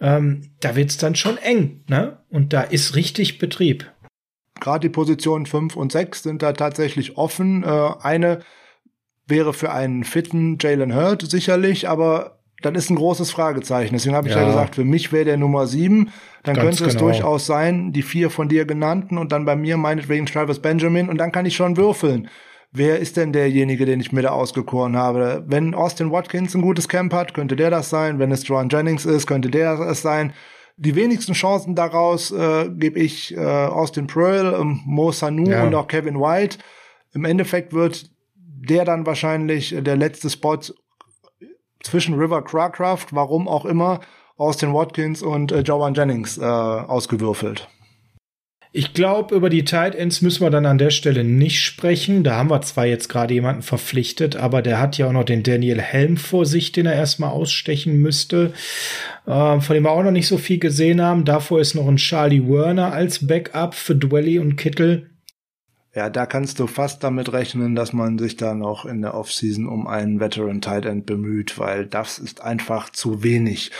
Ähm, da wird's dann schon eng, ne? Und da ist richtig Betrieb. Gerade die Positionen 5 und 6 sind da tatsächlich offen. Äh, eine wäre für einen fitten Jalen Hurt sicherlich, aber dann ist ein großes Fragezeichen. Deswegen habe ich ja. ja gesagt, für mich wäre der Nummer sieben. Dann Ganz könnte es genau. durchaus sein, die vier von dir genannten und dann bei mir meinetwegen Travis Benjamin und dann kann ich schon würfeln. Wer ist denn derjenige, den ich mir da ausgekoren habe? Wenn Austin Watkins ein gutes Camp hat, könnte der das sein. Wenn es Joan Jennings ist, könnte der es sein. Die wenigsten Chancen daraus äh, gebe ich äh, Austin Pearl, ähm, Mo Sanu ja. und auch Kevin White. Im Endeffekt wird der dann wahrscheinlich der letzte Spot zwischen River Cracraft, warum auch immer, Austin Watkins und äh, Joan Jennings äh, ausgewürfelt. Ich glaube, über die Tight Ends müssen wir dann an der Stelle nicht sprechen. Da haben wir zwar jetzt gerade jemanden verpflichtet, aber der hat ja auch noch den Daniel Helm vor sich, den er erstmal ausstechen müsste, äh, von dem wir auch noch nicht so viel gesehen haben. Davor ist noch ein Charlie Werner als Backup für Dwelly und Kittel. Ja, da kannst du fast damit rechnen, dass man sich da noch in der Offseason um einen Veteran Tight End bemüht, weil das ist einfach zu wenig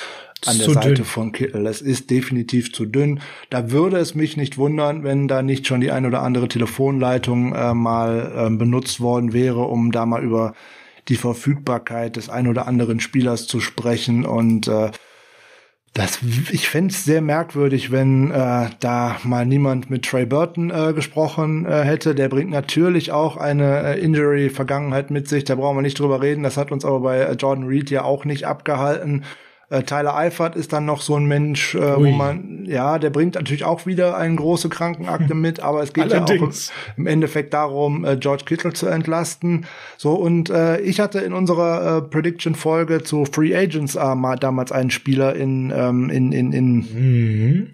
an der Seite dünn. von Kittel. Es ist definitiv zu dünn. Da würde es mich nicht wundern, wenn da nicht schon die ein oder andere Telefonleitung äh, mal äh, benutzt worden wäre, um da mal über die Verfügbarkeit des ein oder anderen Spielers zu sprechen und äh, das, ich fände es sehr merkwürdig, wenn äh, da mal niemand mit Trey Burton äh, gesprochen äh, hätte. Der bringt natürlich auch eine äh, Injury-Vergangenheit mit sich, da brauchen wir nicht drüber reden. Das hat uns aber bei äh, Jordan Reed ja auch nicht abgehalten. Äh, Tyler Eifert ist dann noch so ein Mensch, äh, wo man, ja, der bringt natürlich auch wieder eine große Krankenakte <laughs> mit, aber es geht ja auch im Endeffekt darum, äh, George Kittle zu entlasten. So, und äh, ich hatte in unserer äh, Prediction-Folge zu Free Agents äh, mal damals einen Spieler in, ähm, in, in, in mhm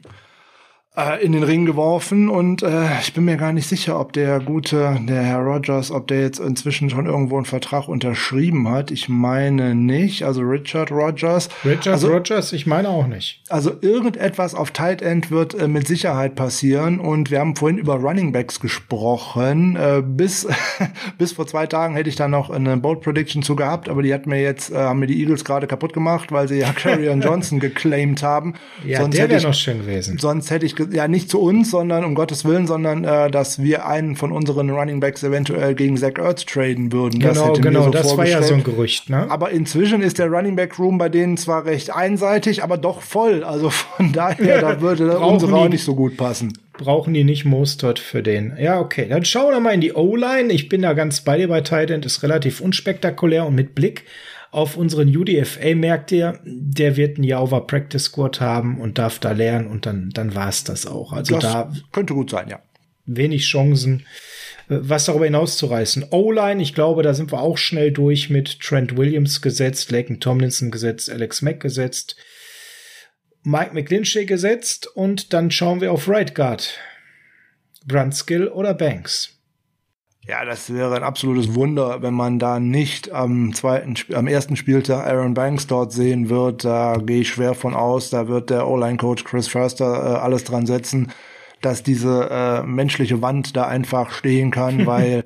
äh, in den Ring geworfen und äh, ich bin mir gar nicht sicher, ob der gute, der Herr Rogers, ob der jetzt inzwischen schon irgendwo einen Vertrag unterschrieben hat. Ich meine nicht, also Richard Rogers. Richard also, Rogers, ich meine auch nicht. Also irgendetwas auf Tight End wird äh, mit Sicherheit passieren und wir haben vorhin über Running Backs gesprochen. Äh, bis, <laughs> bis vor zwei Tagen hätte ich da noch eine Bold Prediction zu gehabt, aber die hat mir jetzt, äh, haben mir die Eagles gerade kaputt gemacht, weil sie ja <laughs> Carrion Johnson geclaimed haben. Ja, sonst der wäre noch schön gewesen. Sonst hätte ich ja nicht zu uns, sondern um Gottes Willen, sondern äh, dass wir einen von unseren Running Backs eventuell gegen Zach Ertz traden würden. Genau, das genau, so das war ja so ein Gerücht. Ne? Aber inzwischen ist der Running Back Room bei denen zwar recht einseitig, aber doch voll. Also von <laughs> daher, da würde <laughs> unsere auch nicht so gut passen brauchen die nicht Mostert für den. Ja, okay. Dann schauen wir mal in die O-Line. Ich bin da ganz bei dir bei Titan. Ist relativ unspektakulär und mit Blick auf unseren UDFA merkt ihr, der wird ein Java Practice Squad haben und darf da lernen und dann, dann war's das auch. Also das da könnte gut sein, ja. Wenig Chancen, äh, was darüber hinaus zu reißen. O-Line, ich glaube, da sind wir auch schnell durch mit Trent Williams gesetzt, Laken Tomlinson gesetzt, Alex Mack gesetzt, Mike McGlinchey gesetzt und dann schauen wir auf Right Guard. Brunskill oder Banks? Ja, das wäre ein absolutes Wunder, wenn man da nicht am zweiten, am ersten Spieltag Aaron Banks dort sehen wird. Da gehe ich schwer von aus. Da wird der O-Line-Coach Chris Förster äh, alles dran setzen, dass diese äh, menschliche Wand da einfach stehen kann, <laughs> weil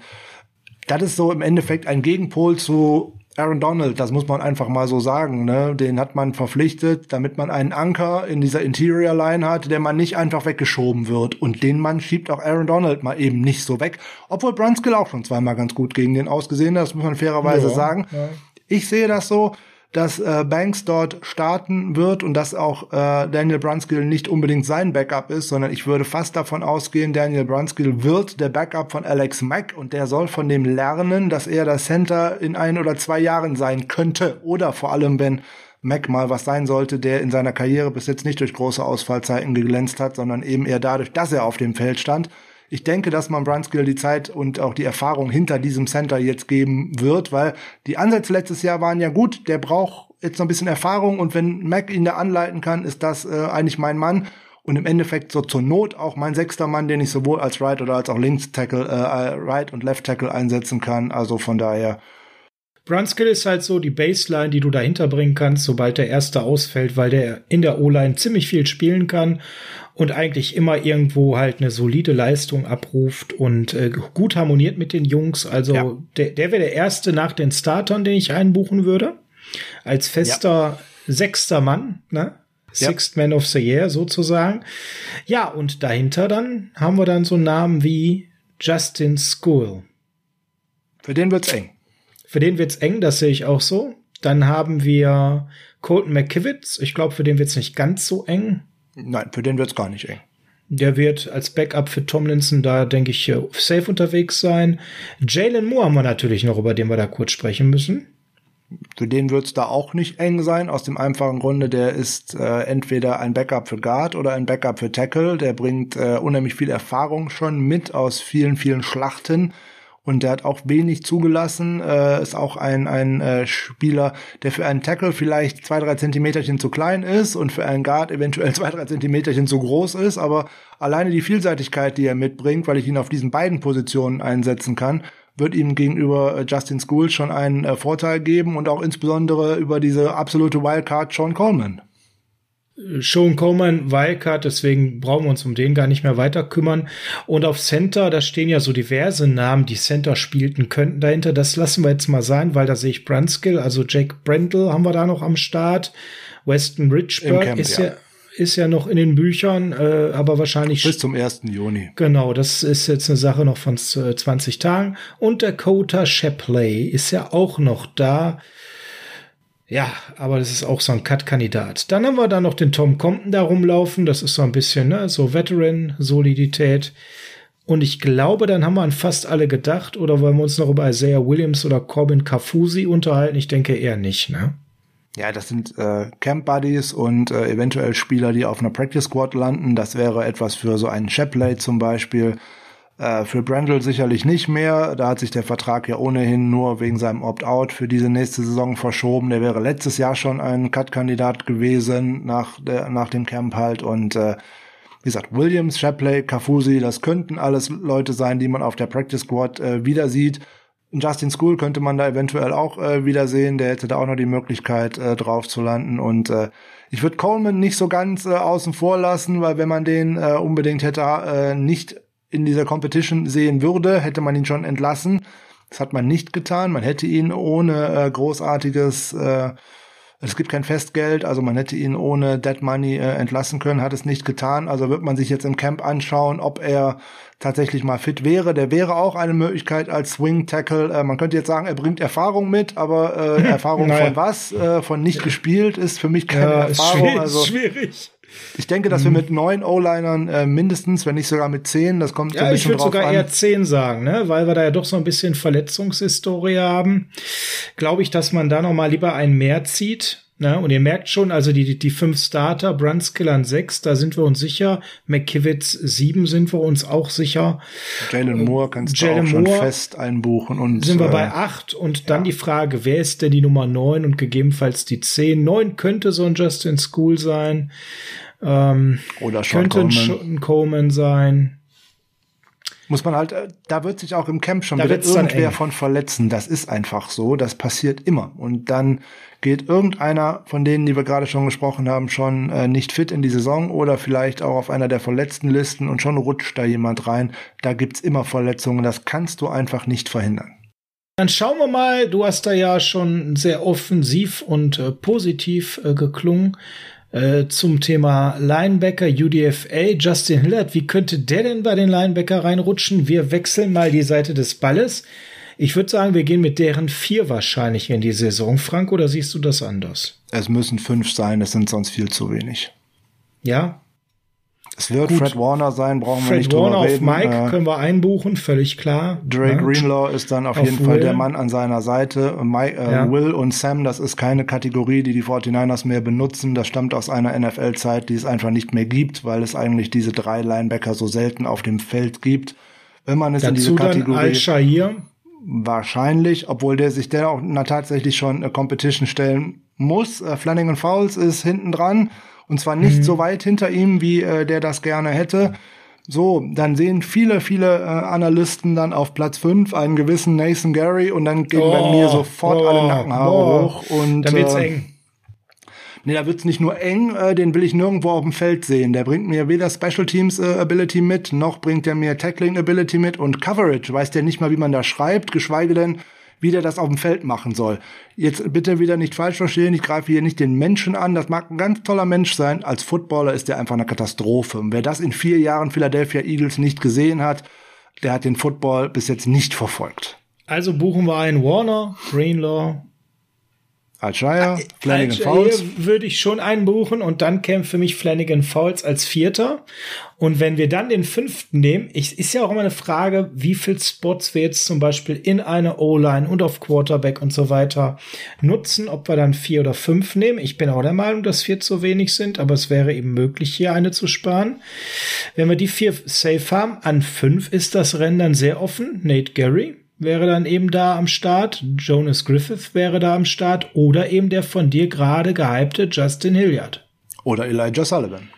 das ist so im Endeffekt ein Gegenpol zu Aaron Donald, das muss man einfach mal so sagen, ne? Den hat man verpflichtet, damit man einen Anker in dieser Interior Line hat, der man nicht einfach weggeschoben wird. Und den Mann schiebt auch Aaron Donald mal eben nicht so weg. Obwohl Brunskill auch schon zweimal ganz gut gegen den ausgesehen hat, das muss man fairerweise ja, sagen. Ja. Ich sehe das so dass äh, Banks dort starten wird und dass auch äh, Daniel Brunskill nicht unbedingt sein Backup ist, sondern ich würde fast davon ausgehen, Daniel Brunskill wird der Backup von Alex Mack und der soll von dem lernen, dass er der Center in ein oder zwei Jahren sein könnte oder vor allem, wenn Mac mal was sein sollte, der in seiner Karriere bis jetzt nicht durch große Ausfallzeiten geglänzt hat, sondern eben eher dadurch, dass er auf dem Feld stand. Ich denke, dass man Brunskill die Zeit und auch die Erfahrung hinter diesem Center jetzt geben wird, weil die Ansätze letztes Jahr waren ja gut. Der braucht jetzt noch ein bisschen Erfahrung und wenn Mac ihn da anleiten kann, ist das äh, eigentlich mein Mann und im Endeffekt so zur Not auch mein sechster Mann, den ich sowohl als Right oder als auch Links Tackle, äh, Right und Left Tackle einsetzen kann. Also von daher Brunskill ist halt so die Baseline, die du dahinter bringen kannst, sobald der erste ausfällt, weil der in der O-Line ziemlich viel spielen kann und eigentlich immer irgendwo halt eine solide Leistung abruft und äh, gut harmoniert mit den Jungs. Also ja. der, der wäre der erste nach den Startern, den ich einbuchen würde. Als fester ja. sechster Mann, ne? Sixth Man of the Year sozusagen. Ja, und dahinter dann haben wir dann so Namen wie Justin School. Für den wird's eng. Für den wird's eng, das sehe ich auch so. Dann haben wir Colton McKivitz. Ich glaube, für den wird's nicht ganz so eng. Nein, für den wird's gar nicht eng. Der wird als Backup für Tomlinson da, denke ich, safe unterwegs sein. Jalen Moore haben wir natürlich noch, über den wir da kurz sprechen müssen. Für den wird's da auch nicht eng sein, aus dem einfachen Grunde, der ist äh, entweder ein Backup für Guard oder ein Backup für Tackle. Der bringt äh, unheimlich viel Erfahrung schon mit aus vielen, vielen Schlachten und der hat auch wenig zugelassen. Äh, ist auch ein, ein äh, Spieler, der für einen Tackle vielleicht zwei, drei Zentimeterchen zu klein ist und für einen Guard eventuell <laughs> zwei, drei Zentimeterchen zu groß ist. Aber alleine die Vielseitigkeit, die er mitbringt, weil ich ihn auf diesen beiden Positionen einsetzen kann, wird ihm gegenüber äh, Justin School schon einen äh, Vorteil geben und auch insbesondere über diese absolute Wildcard Sean Coleman. Sean Coleman, Wildcard, deswegen brauchen wir uns um den gar nicht mehr weiter kümmern. Und auf Center, da stehen ja so diverse Namen, die Center spielten könnten dahinter. Das lassen wir jetzt mal sein, weil da sehe ich Brunskill, also Jake Brendel haben wir da noch am Start. Weston Richburg ist ja. ja. ist ja noch in den Büchern, äh, aber wahrscheinlich bis zum 1. Juni. Genau, das ist jetzt eine Sache noch von 20 Tagen. Und Dakota Shapley ist ja auch noch da. Ja, aber das ist auch so ein Cut-Kandidat. Dann haben wir da noch den Tom Compton da rumlaufen. Das ist so ein bisschen, ne, so Veteran-Solidität. Und ich glaube, dann haben wir an fast alle gedacht. Oder wollen wir uns noch über Isaiah Williams oder Corbin Kafusi unterhalten? Ich denke eher nicht, ne? Ja, das sind äh, Camp Buddies und äh, eventuell Spieler, die auf einer Practice Squad landen. Das wäre etwas für so einen Shapley zum Beispiel. Äh, für Brandl sicherlich nicht mehr. Da hat sich der Vertrag ja ohnehin nur wegen seinem Opt-out für diese nächste Saison verschoben. Der wäre letztes Jahr schon ein Cut-Kandidat gewesen nach, der, nach dem Camp halt. Und äh, Wie gesagt, Williams, Shapley, Kafusi, das könnten alles Leute sein, die man auf der Practice Squad äh, wieder sieht. Justin School könnte man da eventuell auch äh, wiedersehen. Der hätte da auch noch die Möglichkeit, äh, drauf zu landen. Und äh, ich würde Coleman nicht so ganz äh, außen vor lassen, weil wenn man den äh, unbedingt hätte äh, nicht in dieser Competition sehen würde, hätte man ihn schon entlassen. Das hat man nicht getan. Man hätte ihn ohne äh, großartiges äh, es gibt kein Festgeld, also man hätte ihn ohne Dead Money äh, entlassen können, hat es nicht getan. Also wird man sich jetzt im Camp anschauen, ob er tatsächlich mal fit wäre. Der wäre auch eine Möglichkeit als Swing Tackle. Äh, man könnte jetzt sagen, er bringt Erfahrung mit, aber äh, <laughs> Erfahrung naja. von was? Äh, von nicht gespielt ist für mich keine ja, Erfahrung. Ist schwierig, also schwierig. Ich denke, dass wir mhm. mit neun O-Linern äh, mindestens, wenn nicht sogar mit zehn, das kommt ja, so ein bisschen drauf an. Ich würde sogar eher zehn sagen, ne? weil wir da ja doch so ein bisschen Verletzungshistorie haben. Glaube ich, dass man da noch mal lieber einen mehr zieht. Ne? Und ihr merkt schon, also die, die fünf Starter, Brunskill an sechs, da sind wir uns sicher. McKivitz sieben sind wir uns auch sicher. Jalen Moore kannst Jalen du auch Moore schon fest einbuchen. Und, sind wir bei äh, acht. Und dann ja. die Frage, wer ist denn die Nummer neun und gegebenenfalls die zehn? Neun könnte so ein Justin School sein. Ähm, Oder Sean könnte Coleman. ein Coleman sein. Muss man halt, äh, da wird sich auch im Camp schon da wieder irgendwer von verletzen. Das ist einfach so. Das passiert immer. Und dann geht irgendeiner von denen, die wir gerade schon gesprochen haben, schon äh, nicht fit in die Saison oder vielleicht auch auf einer der verletzten Listen und schon rutscht da jemand rein. Da gibt's immer Verletzungen. Das kannst du einfach nicht verhindern. Dann schauen wir mal, du hast da ja schon sehr offensiv und äh, positiv äh, geklungen. Äh, zum Thema Linebacker UDFA. Justin Hillard, wie könnte der denn bei den Linebacker reinrutschen? Wir wechseln mal die Seite des Balles. Ich würde sagen, wir gehen mit deren vier wahrscheinlich in die Saison. Frank, oder siehst du das anders? Es müssen fünf sein, es sind sonst viel zu wenig. Ja, es wird Gut. Fred Warner sein, brauchen Fred wir nicht Warner drüber reden. auf Mike äh, können wir einbuchen, völlig klar. Dre ja. Greenlaw ist dann auf, auf jeden Will. Fall der Mann an seiner Seite. Mike, äh, ja. Will und Sam, das ist keine Kategorie, die die 49ers mehr benutzen. Das stammt aus einer NFL-Zeit, die es einfach nicht mehr gibt, weil es eigentlich diese drei Linebacker so selten auf dem Feld gibt. Wenn man es Dazu in diese Kategorie... Dann Al-Shahir. Wahrscheinlich, obwohl der sich der auch na, tatsächlich schon eine Competition stellen muss. Äh, Flanagan Fowles ist hinten dran. Und zwar nicht mhm. so weit hinter ihm, wie äh, der das gerne hätte. So, dann sehen viele, viele äh, Analysten dann auf Platz 5 einen gewissen Nathan Gary und dann gehen oh, bei mir sofort oh, alle Nackenhaare oh, hoch. Und, dann wird's äh, eng. Nee, da wird's nicht nur eng, äh, den will ich nirgendwo auf dem Feld sehen. Der bringt mir weder Special Teams äh, Ability mit, noch bringt er mir Tackling Ability mit und Coverage. Weiß der nicht mal, wie man da schreibt, geschweige denn, wie der das auf dem Feld machen soll. Jetzt bitte wieder nicht falsch verstehen, ich greife hier nicht den Menschen an, das mag ein ganz toller Mensch sein, als Footballer ist der einfach eine Katastrophe. Und wer das in vier Jahren Philadelphia Eagles nicht gesehen hat, der hat den Football bis jetzt nicht verfolgt. Also buchen wir einen Warner, Greenlaw, Alshire, äh, Flanagan Fowles. Würde ich schon einbuchen und dann kämpft für mich Flanagan Fowles als Vierter. Und wenn wir dann den fünften nehmen, ich, ist ja auch immer eine Frage, wie viel Spots wir jetzt zum Beispiel in eine O-Line und auf Quarterback und so weiter nutzen, ob wir dann vier oder fünf nehmen. Ich bin auch der Meinung, dass vier zu wenig sind, aber es wäre eben möglich, hier eine zu sparen. Wenn wir die vier safe haben, an fünf ist das Rennen dann sehr offen. Nate Gary, wäre dann eben da am Start, Jonas Griffith wäre da am Start oder eben der von dir gerade gehypte Justin Hilliard. Oder Elijah Sullivan.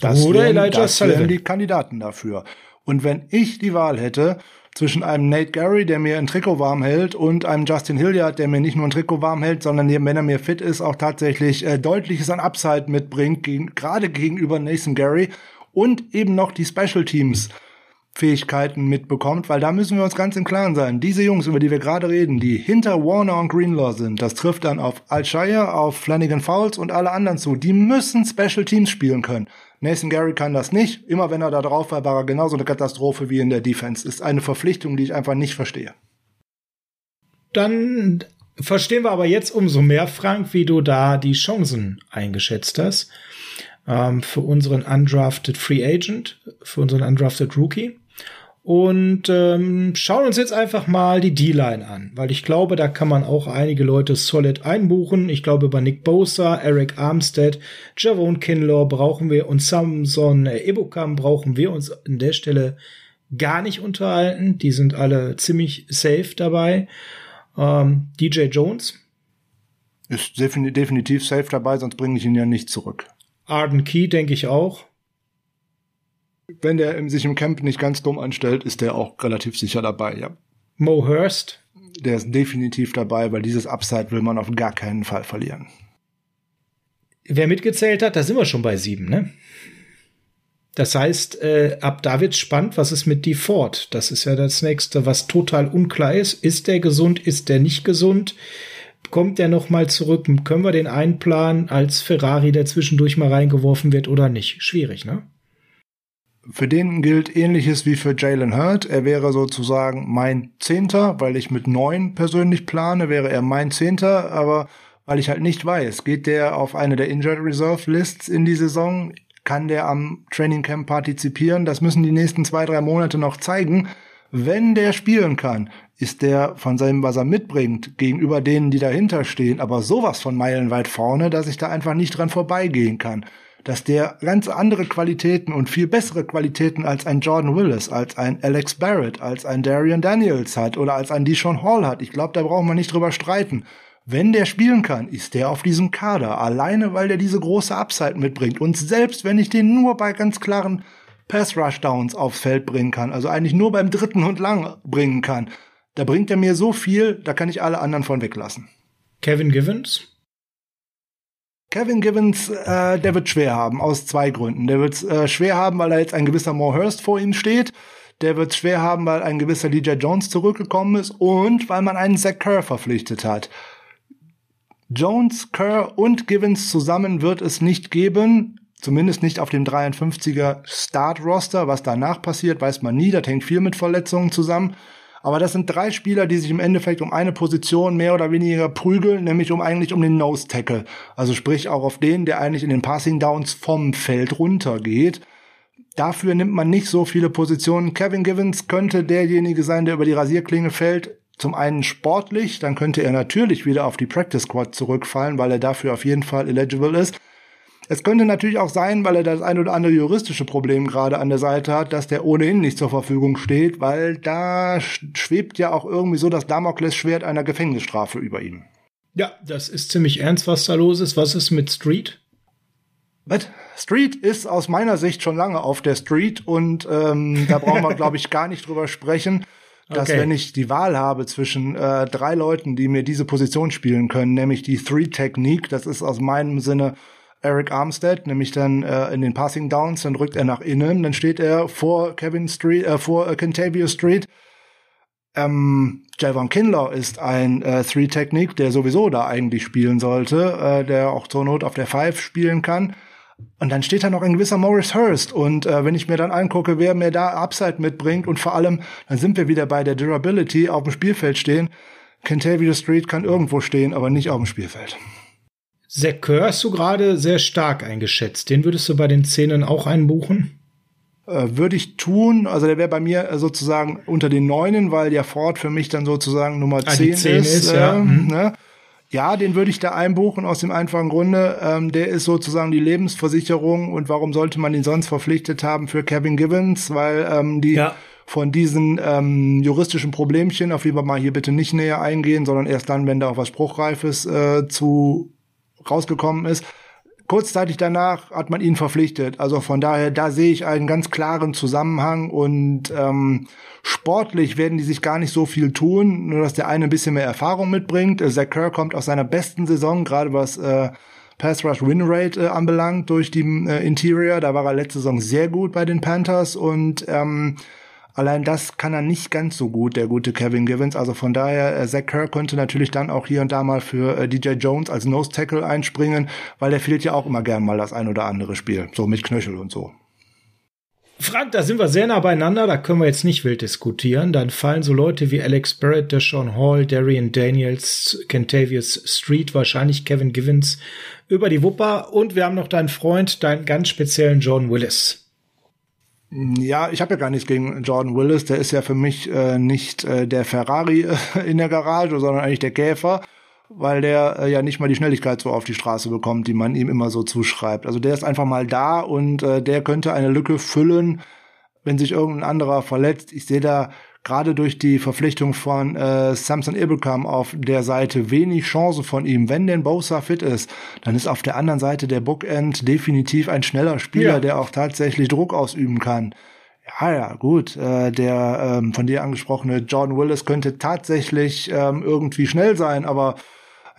Das oder wären, Elijah das Sullivan. wären die Kandidaten dafür. Und wenn ich die Wahl hätte zwischen einem Nate Gary, der mir ein Trikot warm hält, und einem Justin Hilliard, der mir nicht nur ein Trikot warm hält, sondern wenn er mir fit ist, auch tatsächlich äh, deutliches an Upside mitbringt, gegen, gerade gegenüber Nathan Gary und eben noch die Special Teams Fähigkeiten mitbekommt, weil da müssen wir uns ganz im Klaren sein. Diese Jungs, über die wir gerade reden, die hinter Warner und Greenlaw sind, das trifft dann auf Alshire, auf Flanagan Fowles und alle anderen zu. Die müssen Special Teams spielen können. Nathan Gary kann das nicht. Immer wenn er da drauf war, war er genauso eine Katastrophe wie in der Defense. Ist eine Verpflichtung, die ich einfach nicht verstehe. Dann verstehen wir aber jetzt umso mehr, Frank, wie du da die Chancen eingeschätzt hast ähm, für unseren undrafted Free Agent, für unseren undrafted Rookie. Und ähm, schauen uns jetzt einfach mal die D-Line an, weil ich glaube, da kann man auch einige Leute solid einbuchen. Ich glaube, bei Nick Bosa, Eric Armstead, Javon Kinlaw brauchen wir und Samson Ebukam brauchen wir uns an der Stelle gar nicht unterhalten. Die sind alle ziemlich safe dabei. Ähm, DJ Jones. Ist definitiv safe dabei, sonst bringe ich ihn ja nicht zurück. Arden Key denke ich auch. Wenn der sich im Camp nicht ganz dumm anstellt, ist der auch relativ sicher dabei, ja. Mo Hurst? Der ist definitiv dabei, weil dieses Upside will man auf gar keinen Fall verlieren. Wer mitgezählt hat, da sind wir schon bei sieben, ne? Das heißt, äh, ab da wird's spannend, was ist mit Ford? Das ist ja das nächste, was total unklar ist. Ist der gesund? Ist der nicht gesund? Kommt der noch mal zurück? Können wir den einplanen als Ferrari, der zwischendurch mal reingeworfen wird oder nicht? Schwierig, ne? Für den gilt ähnliches wie für Jalen Hurt. Er wäre sozusagen mein Zehnter, weil ich mit neun persönlich plane, wäre er mein Zehnter, aber weil ich halt nicht weiß, geht der auf eine der Injured Reserve Lists in die Saison? Kann der am Training Camp partizipieren? Das müssen die nächsten zwei, drei Monate noch zeigen. Wenn der spielen kann, ist der von seinem, was er mitbringt, gegenüber denen, die dahinter stehen, aber sowas von meilenweit vorne, dass ich da einfach nicht dran vorbeigehen kann. Dass der ganz andere Qualitäten und viel bessere Qualitäten als ein Jordan Willis, als ein Alex Barrett, als ein Darian Daniels hat oder als ein Deshaun Hall hat. Ich glaube, da braucht man nicht drüber streiten. Wenn der spielen kann, ist der auf diesem Kader, alleine weil der diese große Upside mitbringt. Und selbst wenn ich den nur bei ganz klaren Pass-Rush-Downs aufs Feld bringen kann, also eigentlich nur beim dritten und lang bringen kann, da bringt er mir so viel, da kann ich alle anderen von weglassen. Kevin Givens? Kevin Givens, äh, der wird schwer haben, aus zwei Gründen. Der wird äh, schwer haben, weil da jetzt ein gewisser Mo Hurst vor ihm steht. Der wird schwer haben, weil ein gewisser DJ Jones zurückgekommen ist und weil man einen Zach Kerr verpflichtet hat. Jones, Kerr und Givens zusammen wird es nicht geben. Zumindest nicht auf dem 53er Start-Roster. Was danach passiert, weiß man nie. Das hängt viel mit Verletzungen zusammen. Aber das sind drei Spieler, die sich im Endeffekt um eine Position mehr oder weniger prügeln, nämlich um eigentlich um den Nose Tackle. Also sprich auch auf den, der eigentlich in den Passing Downs vom Feld runtergeht. Dafür nimmt man nicht so viele Positionen. Kevin Givens könnte derjenige sein, der über die Rasierklinge fällt zum einen sportlich, dann könnte er natürlich wieder auf die Practice Squad zurückfallen, weil er dafür auf jeden Fall eligible ist. Es könnte natürlich auch sein, weil er das ein oder andere juristische Problem gerade an der Seite hat, dass der ohnehin nicht zur Verfügung steht, weil da schwebt ja auch irgendwie so das Damoklesschwert einer Gefängnisstrafe über ihm. Ja, das ist ziemlich ernst, was da los ist. Was ist mit Street? Was? Street ist aus meiner Sicht schon lange auf der Street und ähm, da brauchen wir, <laughs> glaube ich, gar nicht drüber sprechen dass okay. wenn ich die Wahl habe zwischen äh, drei Leuten, die mir diese Position spielen können, nämlich die Three-Technique, das ist aus meinem Sinne Eric Armstead, nämlich dann äh, in den Passing Downs, dann rückt er nach innen, dann steht er vor Kevin Street, äh, vor äh, Kentavio Street. Ähm, Javon Kinlaw ist ein äh, Three-Technique, der sowieso da eigentlich spielen sollte, äh, der auch zur Not auf der Five spielen kann. Und dann steht da noch ein gewisser Morris Hurst. Und äh, wenn ich mir dann angucke, wer mir da Upside mitbringt und vor allem, dann sind wir wieder bei der Durability auf dem Spielfeld stehen. Kentavio Street kann irgendwo stehen, aber nicht auf dem Spielfeld. Zach Kerr hast du gerade sehr stark eingeschätzt. Den würdest du bei den Szenen auch einbuchen? Äh, würde ich tun. Also der wäre bei mir sozusagen unter den Neunen, weil der Ford für mich dann sozusagen Nummer ah, 10, 10 ist. ist ja. Äh, mhm. ne? Ja, den würde ich da einbuchen aus dem einfachen Grunde. Ähm, der ist sozusagen die Lebensversicherung und warum sollte man ihn sonst verpflichtet haben für Kevin Givens? Weil ähm, die ja. von diesen ähm, juristischen Problemchen, auf die wir mal hier bitte nicht näher eingehen, sondern erst dann, wenn da auch was Spruchreifes äh, zu rausgekommen ist, Kurzzeitig danach hat man ihn verpflichtet. Also von daher, da sehe ich einen ganz klaren Zusammenhang und ähm, sportlich werden die sich gar nicht so viel tun, nur dass der eine ein bisschen mehr Erfahrung mitbringt. Äh, Zach Kerr kommt aus seiner besten Saison, gerade was äh, Pass Rush Win Rate äh, anbelangt durch die äh, Interior. Da war er letzte Saison sehr gut bei den Panthers und ähm, Allein das kann er nicht ganz so gut, der gute Kevin Givens. Also von daher, äh, Zach Kerr könnte natürlich dann auch hier und da mal für äh, DJ Jones als Nose Tackle einspringen, weil der fehlt ja auch immer gern mal das ein oder andere Spiel. So mit Knöchel und so. Frank, da sind wir sehr nah beieinander, da können wir jetzt nicht wild diskutieren. Dann fallen so Leute wie Alex Barrett, Deshaun Hall, Darian Daniels, Kentavious Street, wahrscheinlich Kevin Givens über die Wupper. Und wir haben noch deinen Freund, deinen ganz speziellen John Willis. Ja, ich habe ja gar nichts gegen Jordan Willis. Der ist ja für mich äh, nicht äh, der Ferrari äh, <laughs> in der Garage, sondern eigentlich der Käfer, weil der äh, ja nicht mal die Schnelligkeit so auf die Straße bekommt, die man ihm immer so zuschreibt. Also der ist einfach mal da und äh, der könnte eine Lücke füllen, wenn sich irgendein anderer verletzt. Ich sehe da gerade durch die Verpflichtung von äh, Samson Ibelkam auf der Seite wenig Chance von ihm. Wenn denn Bosa fit ist, dann ist auf der anderen Seite der Bookend definitiv ein schneller Spieler, ja. der auch tatsächlich Druck ausüben kann. Ja, ja, gut. Äh, der ähm, von dir angesprochene Jordan Willis könnte tatsächlich ähm, irgendwie schnell sein, aber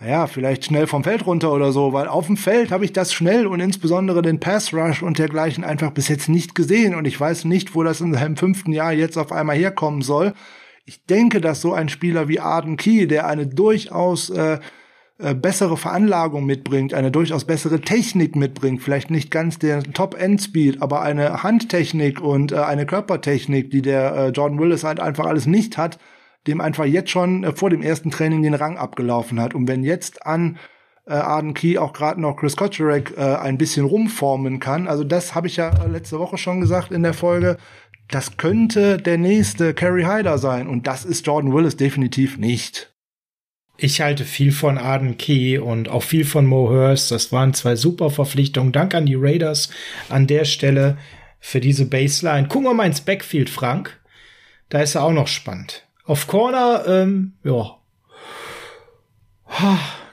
ja, vielleicht schnell vom Feld runter oder so, weil auf dem Feld habe ich das schnell und insbesondere den Pass Rush und dergleichen einfach bis jetzt nicht gesehen und ich weiß nicht, wo das in seinem fünften Jahr jetzt auf einmal herkommen soll. Ich denke, dass so ein Spieler wie Arden Key, der eine durchaus äh, äh, bessere Veranlagung mitbringt, eine durchaus bessere Technik mitbringt, vielleicht nicht ganz der Top-End-Speed, aber eine Handtechnik und äh, eine Körpertechnik, die der äh, Jordan Willis halt einfach alles nicht hat, dem einfach jetzt schon äh, vor dem ersten Training den Rang abgelaufen hat. Und wenn jetzt an äh, Arden Key auch gerade noch Chris Kotcherek äh, ein bisschen rumformen kann, also das habe ich ja letzte Woche schon gesagt in der Folge, das könnte der nächste Kerry Hyder sein. Und das ist Jordan Willis definitiv nicht. Ich halte viel von Arden Key und auch viel von Mo Hurst. Das waren zwei super Verpflichtungen. Dank an die Raiders an der Stelle für diese Baseline. Gucken wir mal ins Backfield, Frank. Da ist er auch noch spannend. Auf Corner, ähm, ja.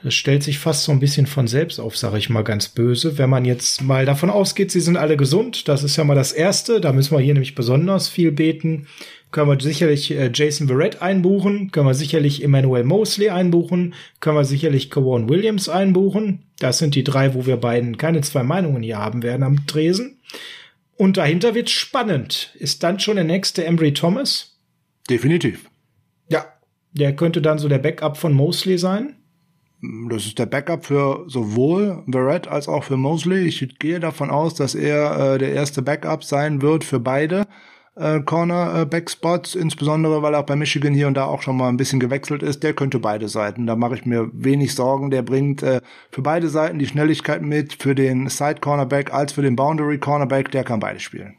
Das stellt sich fast so ein bisschen von selbst auf, sage ich mal ganz böse. Wenn man jetzt mal davon ausgeht, sie sind alle gesund, das ist ja mal das Erste. Da müssen wir hier nämlich besonders viel beten. Können wir sicherlich äh, Jason Verrett einbuchen, können wir sicherlich Emmanuel Mosley einbuchen, können wir sicherlich Kawan Williams einbuchen. Das sind die drei, wo wir beiden keine zwei Meinungen hier haben werden am Tresen. Und dahinter wird spannend. Ist dann schon der nächste Embry Thomas? Definitiv. Der könnte dann so der Backup von Mosley sein. Das ist der Backup für sowohl Verrett als auch für Mosley. Ich gehe davon aus, dass er äh, der erste Backup sein wird für beide äh, Corner-Backspots, äh, insbesondere weil er auch bei Michigan hier und da auch schon mal ein bisschen gewechselt ist. Der könnte beide Seiten. Da mache ich mir wenig Sorgen. Der bringt äh, für beide Seiten die Schnelligkeit mit, für den Side-Cornerback als für den Boundary-Cornerback. Der kann beide spielen.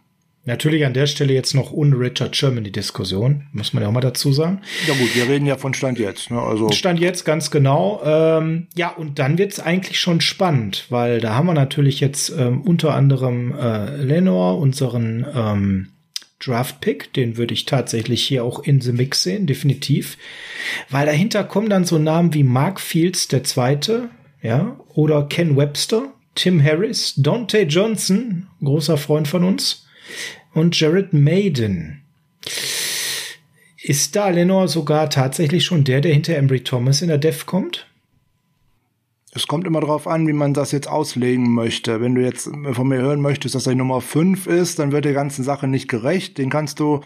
Natürlich an der Stelle jetzt noch ohne Richard Sherman die Diskussion, muss man ja auch mal dazu sagen. Ja gut, wir reden ja von Stand jetzt. Ne? Also Stand jetzt ganz genau. Ähm, ja, und dann wird's eigentlich schon spannend, weil da haben wir natürlich jetzt ähm, unter anderem äh, Lenore, unseren ähm, Draft-Pick, den würde ich tatsächlich hier auch in the Mix sehen, definitiv. Weil dahinter kommen dann so Namen wie Mark Fields der Zweite, ja, oder Ken Webster, Tim Harris, Dante Johnson, großer Freund von uns, und Jared Maiden. Ist da Lenore sogar tatsächlich schon der, der hinter Embry Thomas in der Def kommt? Es kommt immer darauf an, wie man das jetzt auslegen möchte. Wenn du jetzt von mir hören möchtest, dass er Nummer 5 ist, dann wird der ganzen Sache nicht gerecht. Den kannst du,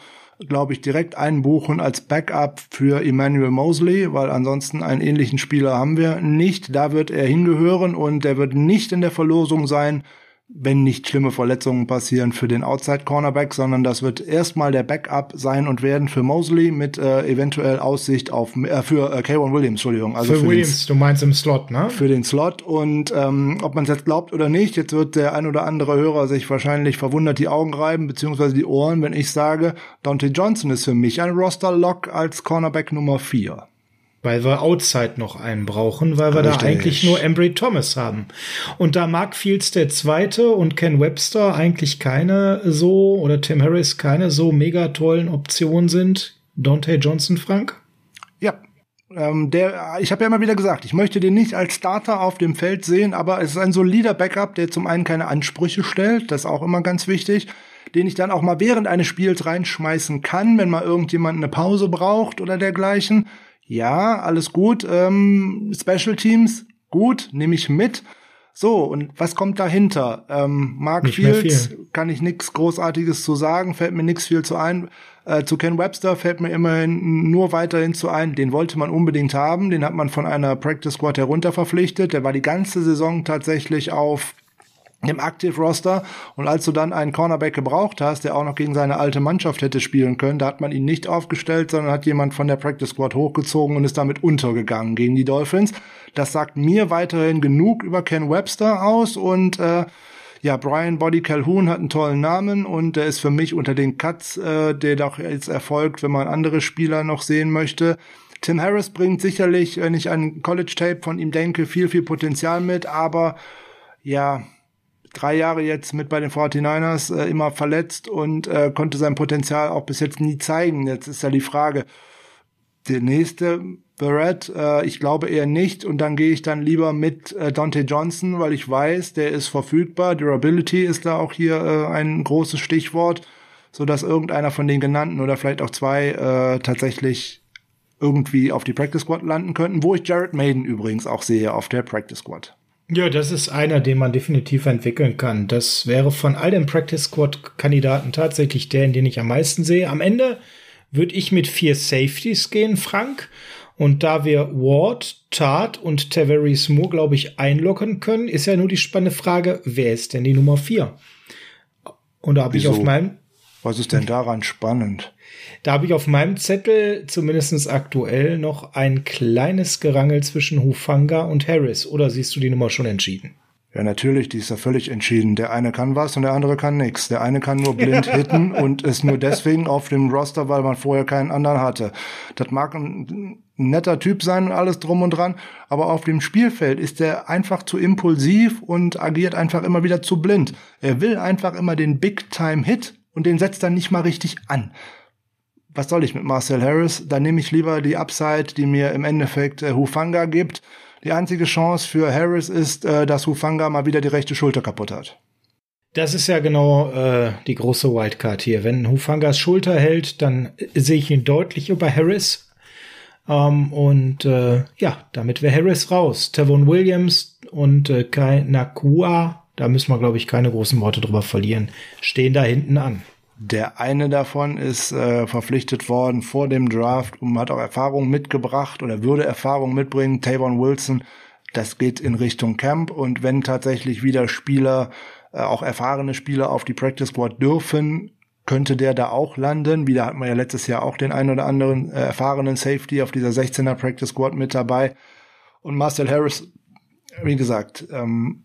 glaube ich, direkt einbuchen als Backup für Emmanuel Mosley, weil ansonsten einen ähnlichen Spieler haben wir nicht. Da wird er hingehören und der wird nicht in der Verlosung sein wenn nicht schlimme Verletzungen passieren für den Outside Cornerback, sondern das wird erstmal der Backup sein und werden für Mosley mit äh, eventuell Aussicht auf äh, für äh, K1 Williams, Entschuldigung, also für, für Williams, den, du meinst im Slot, ne? Für den Slot und ähm, ob man es jetzt glaubt oder nicht, jetzt wird der ein oder andere Hörer sich wahrscheinlich verwundert die Augen reiben beziehungsweise die Ohren, wenn ich sage, Dante Johnson ist für mich ein Roster Lock als Cornerback Nummer 4 weil wir Outside noch einen brauchen, weil wir Richtig. da eigentlich nur Embry Thomas haben. Und da Mark Fields der Zweite und Ken Webster eigentlich keine so, oder Tim Harris keine so mega tollen Optionen sind, Dante Johnson, Frank? Ja, ähm, der, ich habe ja immer wieder gesagt, ich möchte den nicht als Starter auf dem Feld sehen, aber es ist ein solider Backup, der zum einen keine Ansprüche stellt, das ist auch immer ganz wichtig, den ich dann auch mal während eines Spiels reinschmeißen kann, wenn mal irgendjemand eine Pause braucht oder dergleichen ja, alles gut, ähm, Special Teams, gut, nehme ich mit. So, und was kommt dahinter? Ähm, Mark Nicht Fields, kann ich nichts Großartiges zu sagen, fällt mir nichts viel zu ein. Äh, zu Ken Webster fällt mir immerhin nur weiterhin zu ein, den wollte man unbedingt haben, den hat man von einer Practice Squad herunter verpflichtet, der war die ganze Saison tatsächlich auf im Active Roster und als du dann einen Cornerback gebraucht hast, der auch noch gegen seine alte Mannschaft hätte spielen können, da hat man ihn nicht aufgestellt, sondern hat jemand von der Practice Squad hochgezogen und ist damit untergegangen gegen die Dolphins. Das sagt mir weiterhin genug über Ken Webster aus und äh, ja, Brian Body Calhoun hat einen tollen Namen und der ist für mich unter den Cuts, äh, der doch jetzt erfolgt, wenn man andere Spieler noch sehen möchte. Tim Harris bringt sicherlich, wenn ich an College Tape von ihm denke, viel, viel Potenzial mit, aber ja, drei Jahre jetzt mit bei den 49ers äh, immer verletzt und äh, konnte sein Potenzial auch bis jetzt nie zeigen. Jetzt ist ja die Frage, der nächste Barrett, äh, ich glaube eher nicht. Und dann gehe ich dann lieber mit äh, Dante Johnson, weil ich weiß, der ist verfügbar. Durability ist da auch hier äh, ein großes Stichwort, so dass irgendeiner von den genannten oder vielleicht auch zwei äh, tatsächlich irgendwie auf die Practice Squad landen könnten, wo ich Jared Maiden übrigens auch sehe auf der Practice Squad. Ja, das ist einer, den man definitiv entwickeln kann. Das wäre von all den Practice Squad Kandidaten tatsächlich der, den ich am meisten sehe. Am Ende würde ich mit vier Safeties gehen, Frank. Und da wir Ward, Tart und Tavares Moore, glaube ich, einlocken können, ist ja nur die spannende Frage, wer ist denn die Nummer vier? Und da habe ich auf meinem. Was ist denn daran spannend? Da habe ich auf meinem Zettel zumindest aktuell noch ein kleines Gerangel zwischen Hufanga und Harris. Oder siehst du die Nummer schon entschieden? Ja, natürlich, die ist ja völlig entschieden. Der eine kann was und der andere kann nichts. Der eine kann nur blind <laughs> hitten und ist nur deswegen auf dem Roster, weil man vorher keinen anderen hatte. Das mag ein netter Typ sein und alles drum und dran, aber auf dem Spielfeld ist er einfach zu impulsiv und agiert einfach immer wieder zu blind. Er will einfach immer den Big-Time-Hit und den setzt dann nicht mal richtig an was soll ich mit Marcel Harris? Da nehme ich lieber die Upside, die mir im Endeffekt äh, Hufanga gibt. Die einzige Chance für Harris ist, äh, dass Hufanga mal wieder die rechte Schulter kaputt hat. Das ist ja genau äh, die große Wildcard hier. Wenn Hufangas Schulter hält, dann sehe ich ihn deutlich über Harris. Ähm, und äh, ja, damit wäre Harris raus. Tavon Williams und äh, Kai Nakua, da müssen wir, glaube ich, keine großen Worte drüber verlieren, stehen da hinten an. Der eine davon ist äh, verpflichtet worden vor dem Draft und hat auch Erfahrung mitgebracht oder würde Erfahrung mitbringen. Tavon Wilson, das geht in Richtung Camp und wenn tatsächlich wieder Spieler, äh, auch erfahrene Spieler auf die Practice Squad dürfen, könnte der da auch landen. Wieder hat man ja letztes Jahr auch den einen oder anderen äh, erfahrenen Safety auf dieser 16er Practice Squad mit dabei. Und Marcel Harris, wie gesagt, ähm,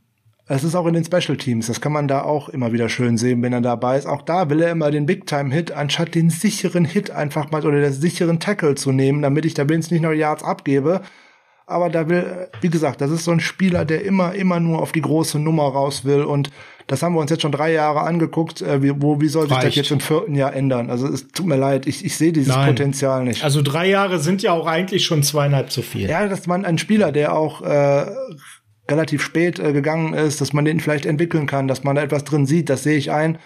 es ist auch in den Special Teams. Das kann man da auch immer wieder schön sehen, wenn er dabei ist. Auch da will er immer den Big Time Hit, anstatt den sicheren Hit einfach mal oder den sicheren Tackle zu nehmen, damit ich da wenigstens nicht noch Yards abgebe. Aber da will, wie gesagt, das ist so ein Spieler, der immer, immer nur auf die große Nummer raus will. Und das haben wir uns jetzt schon drei Jahre angeguckt. Äh, wie, wo, wie soll sich Reicht. das jetzt im vierten Jahr ändern? Also es tut mir leid, ich, ich sehe dieses Nein. Potenzial nicht. Also drei Jahre sind ja auch eigentlich schon zweieinhalb zu viel. Ja, dass man ein Spieler, der auch äh, relativ spät äh, gegangen ist, dass man den vielleicht entwickeln kann, dass man da etwas drin sieht, das sehe ich ein.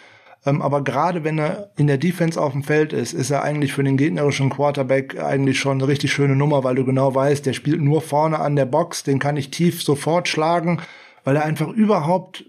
Ähm, aber gerade wenn er in der Defense auf dem Feld ist, ist er eigentlich für den gegnerischen Quarterback eigentlich schon eine richtig schöne Nummer, weil du genau weißt, der spielt nur vorne an der Box, den kann ich tief sofort schlagen, weil er einfach überhaupt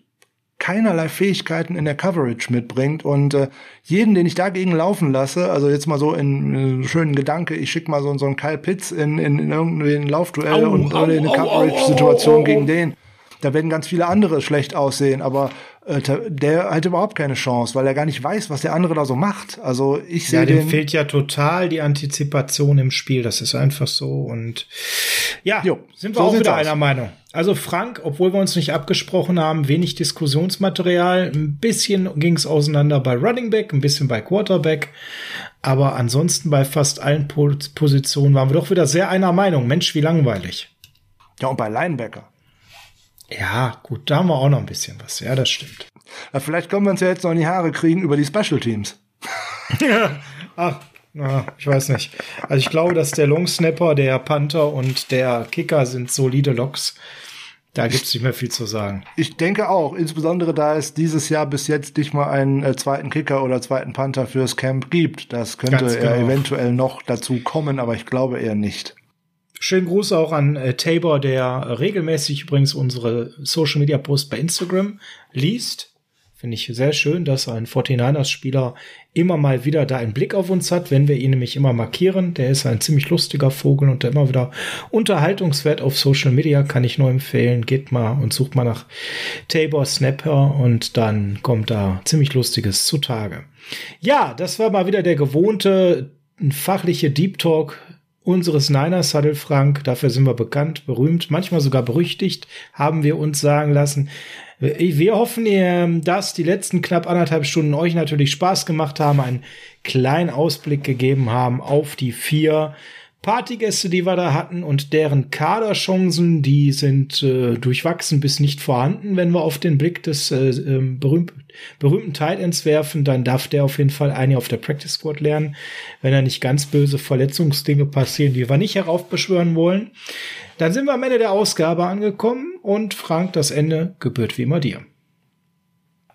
keinerlei Fähigkeiten in der Coverage mitbringt und äh, jeden, den ich dagegen laufen lasse, also jetzt mal so in äh, schönen Gedanke, ich schicke mal so, so einen Kyle Pitts in, in, in irgendein Laufduell au, und au, in eine Coverage-Situation gegen den. Da werden ganz viele andere schlecht aussehen, aber der hat überhaupt keine Chance, weil er gar nicht weiß, was der andere da so macht. Also ich sehe ja, dem fehlt ja total die Antizipation im Spiel. Das ist einfach so und ja, jo, sind wir so auch wieder aus. einer Meinung. Also Frank, obwohl wir uns nicht abgesprochen haben, wenig Diskussionsmaterial. Ein bisschen ging es auseinander bei Running Back, ein bisschen bei Quarterback. Aber ansonsten bei fast allen Positionen waren wir doch wieder sehr einer Meinung. Mensch, wie langweilig. Ja, und bei Linebacker. Ja, gut, da haben wir auch noch ein bisschen was. Ja, das stimmt. Ja, vielleicht können wir uns ja jetzt noch in die Haare kriegen über die Special Teams. ja, <laughs> ach, na, ich weiß nicht. Also ich glaube, dass der Long Snapper, der Panther und der Kicker sind solide Loks. Da gibt es nicht mehr viel zu sagen. Ich denke auch, insbesondere da es dieses Jahr bis jetzt nicht mal einen äh, zweiten Kicker oder zweiten Panther fürs Camp gibt. Das könnte genau. eventuell noch dazu kommen, aber ich glaube eher nicht. Schönen Gruß auch an äh, Tabor, der regelmäßig übrigens unsere Social Media Posts bei Instagram liest. Finde ich sehr schön, dass ein 49ers-Spieler immer mal wieder da einen Blick auf uns hat, wenn wir ihn nämlich immer markieren. Der ist ein ziemlich lustiger Vogel und der immer wieder Unterhaltungswert auf Social Media, kann ich nur empfehlen. Geht mal und sucht mal nach Tabor Snapper und dann kommt da ziemlich Lustiges zutage. Ja, das war mal wieder der gewohnte fachliche Deep Talk unseres Niners Saddle Frank. Dafür sind wir bekannt, berühmt, manchmal sogar berüchtigt, haben wir uns sagen lassen. Wir hoffen, dass die letzten knapp anderthalb Stunden euch natürlich Spaß gemacht haben, einen kleinen Ausblick gegeben haben auf die vier Partygäste, die wir da hatten und deren Kaderchancen, die sind äh, durchwachsen bis nicht vorhanden. Wenn wir auf den Blick des äh, ähm, berühmt, berühmten Tight werfen, dann darf der auf jeden Fall eine auf der Practice Squad lernen, wenn da nicht ganz böse Verletzungsdinge passieren, die wir nicht heraufbeschwören wollen. Dann sind wir am Ende der Ausgabe angekommen und Frank, das Ende gebührt wie immer dir.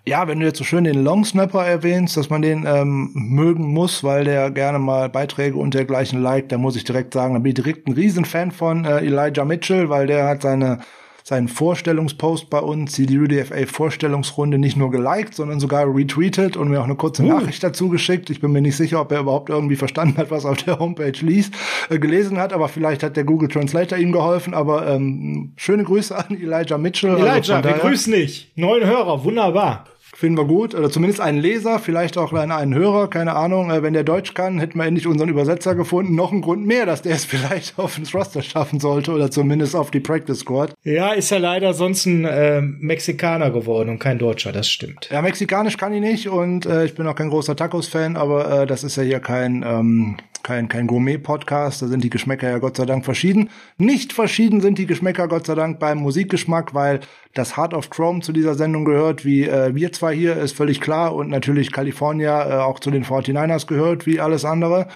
Ja, wenn du jetzt so schön den Long Snapper erwähnst, dass man den ähm, mögen muss, weil der gerne mal Beiträge und dergleichen liked, da muss ich direkt sagen, da bin ich direkt ein Riesenfan von äh, Elijah Mitchell, weil der hat seine seinen Vorstellungspost bei uns, die UDFA Vorstellungsrunde, nicht nur geliked, sondern sogar retweetet und mir auch eine kurze uh. Nachricht dazu geschickt. Ich bin mir nicht sicher, ob er überhaupt irgendwie verstanden hat, was auf der Homepage liest, äh, gelesen hat, aber vielleicht hat der Google Translator ihm geholfen. Aber ähm, schöne Grüße an Elijah Mitchell. Elijah, also wir grüßen dich. Neun Hörer, wunderbar. Finden wir gut. Oder zumindest einen Leser, vielleicht auch einen, einen Hörer, keine Ahnung. Äh, wenn der Deutsch kann, hätten wir endlich unseren Übersetzer gefunden. Noch ein Grund mehr, dass der es <laughs> vielleicht auf ins Roster schaffen sollte oder zumindest auf die Practice Squad. Ja, ist ja leider sonst ein äh, Mexikaner geworden und kein Deutscher, das stimmt. Ja, mexikanisch kann ich nicht und äh, ich bin auch kein großer Tacos-Fan, aber äh, das ist ja hier kein ähm, kein, kein Gourmet-Podcast, da sind die Geschmäcker ja Gott sei Dank verschieden. Nicht verschieden sind die Geschmäcker Gott sei Dank beim Musikgeschmack, weil das Heart of Chrome zu dieser Sendung gehört, wie äh, wir zwei hier, ist völlig klar. Und natürlich California äh, auch zu den 49ers gehört, wie alles andere.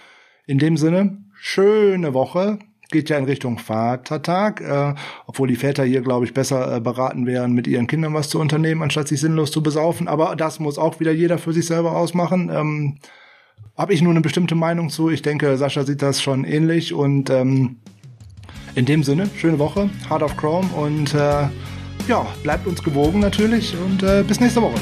In dem Sinne, schöne Woche. Geht ja in Richtung Vatertag, äh, obwohl die Väter hier, glaube ich, besser äh, beraten wären, mit ihren Kindern was zu unternehmen, anstatt sich sinnlos zu besaufen. Aber das muss auch wieder jeder für sich selber ausmachen. Ähm, habe ich nur eine bestimmte Meinung zu. Ich denke, Sascha sieht das schon ähnlich. Und ähm, in dem Sinne, schöne Woche, Heart of Chrome und äh, ja, bleibt uns gewogen natürlich und äh, bis nächste Woche.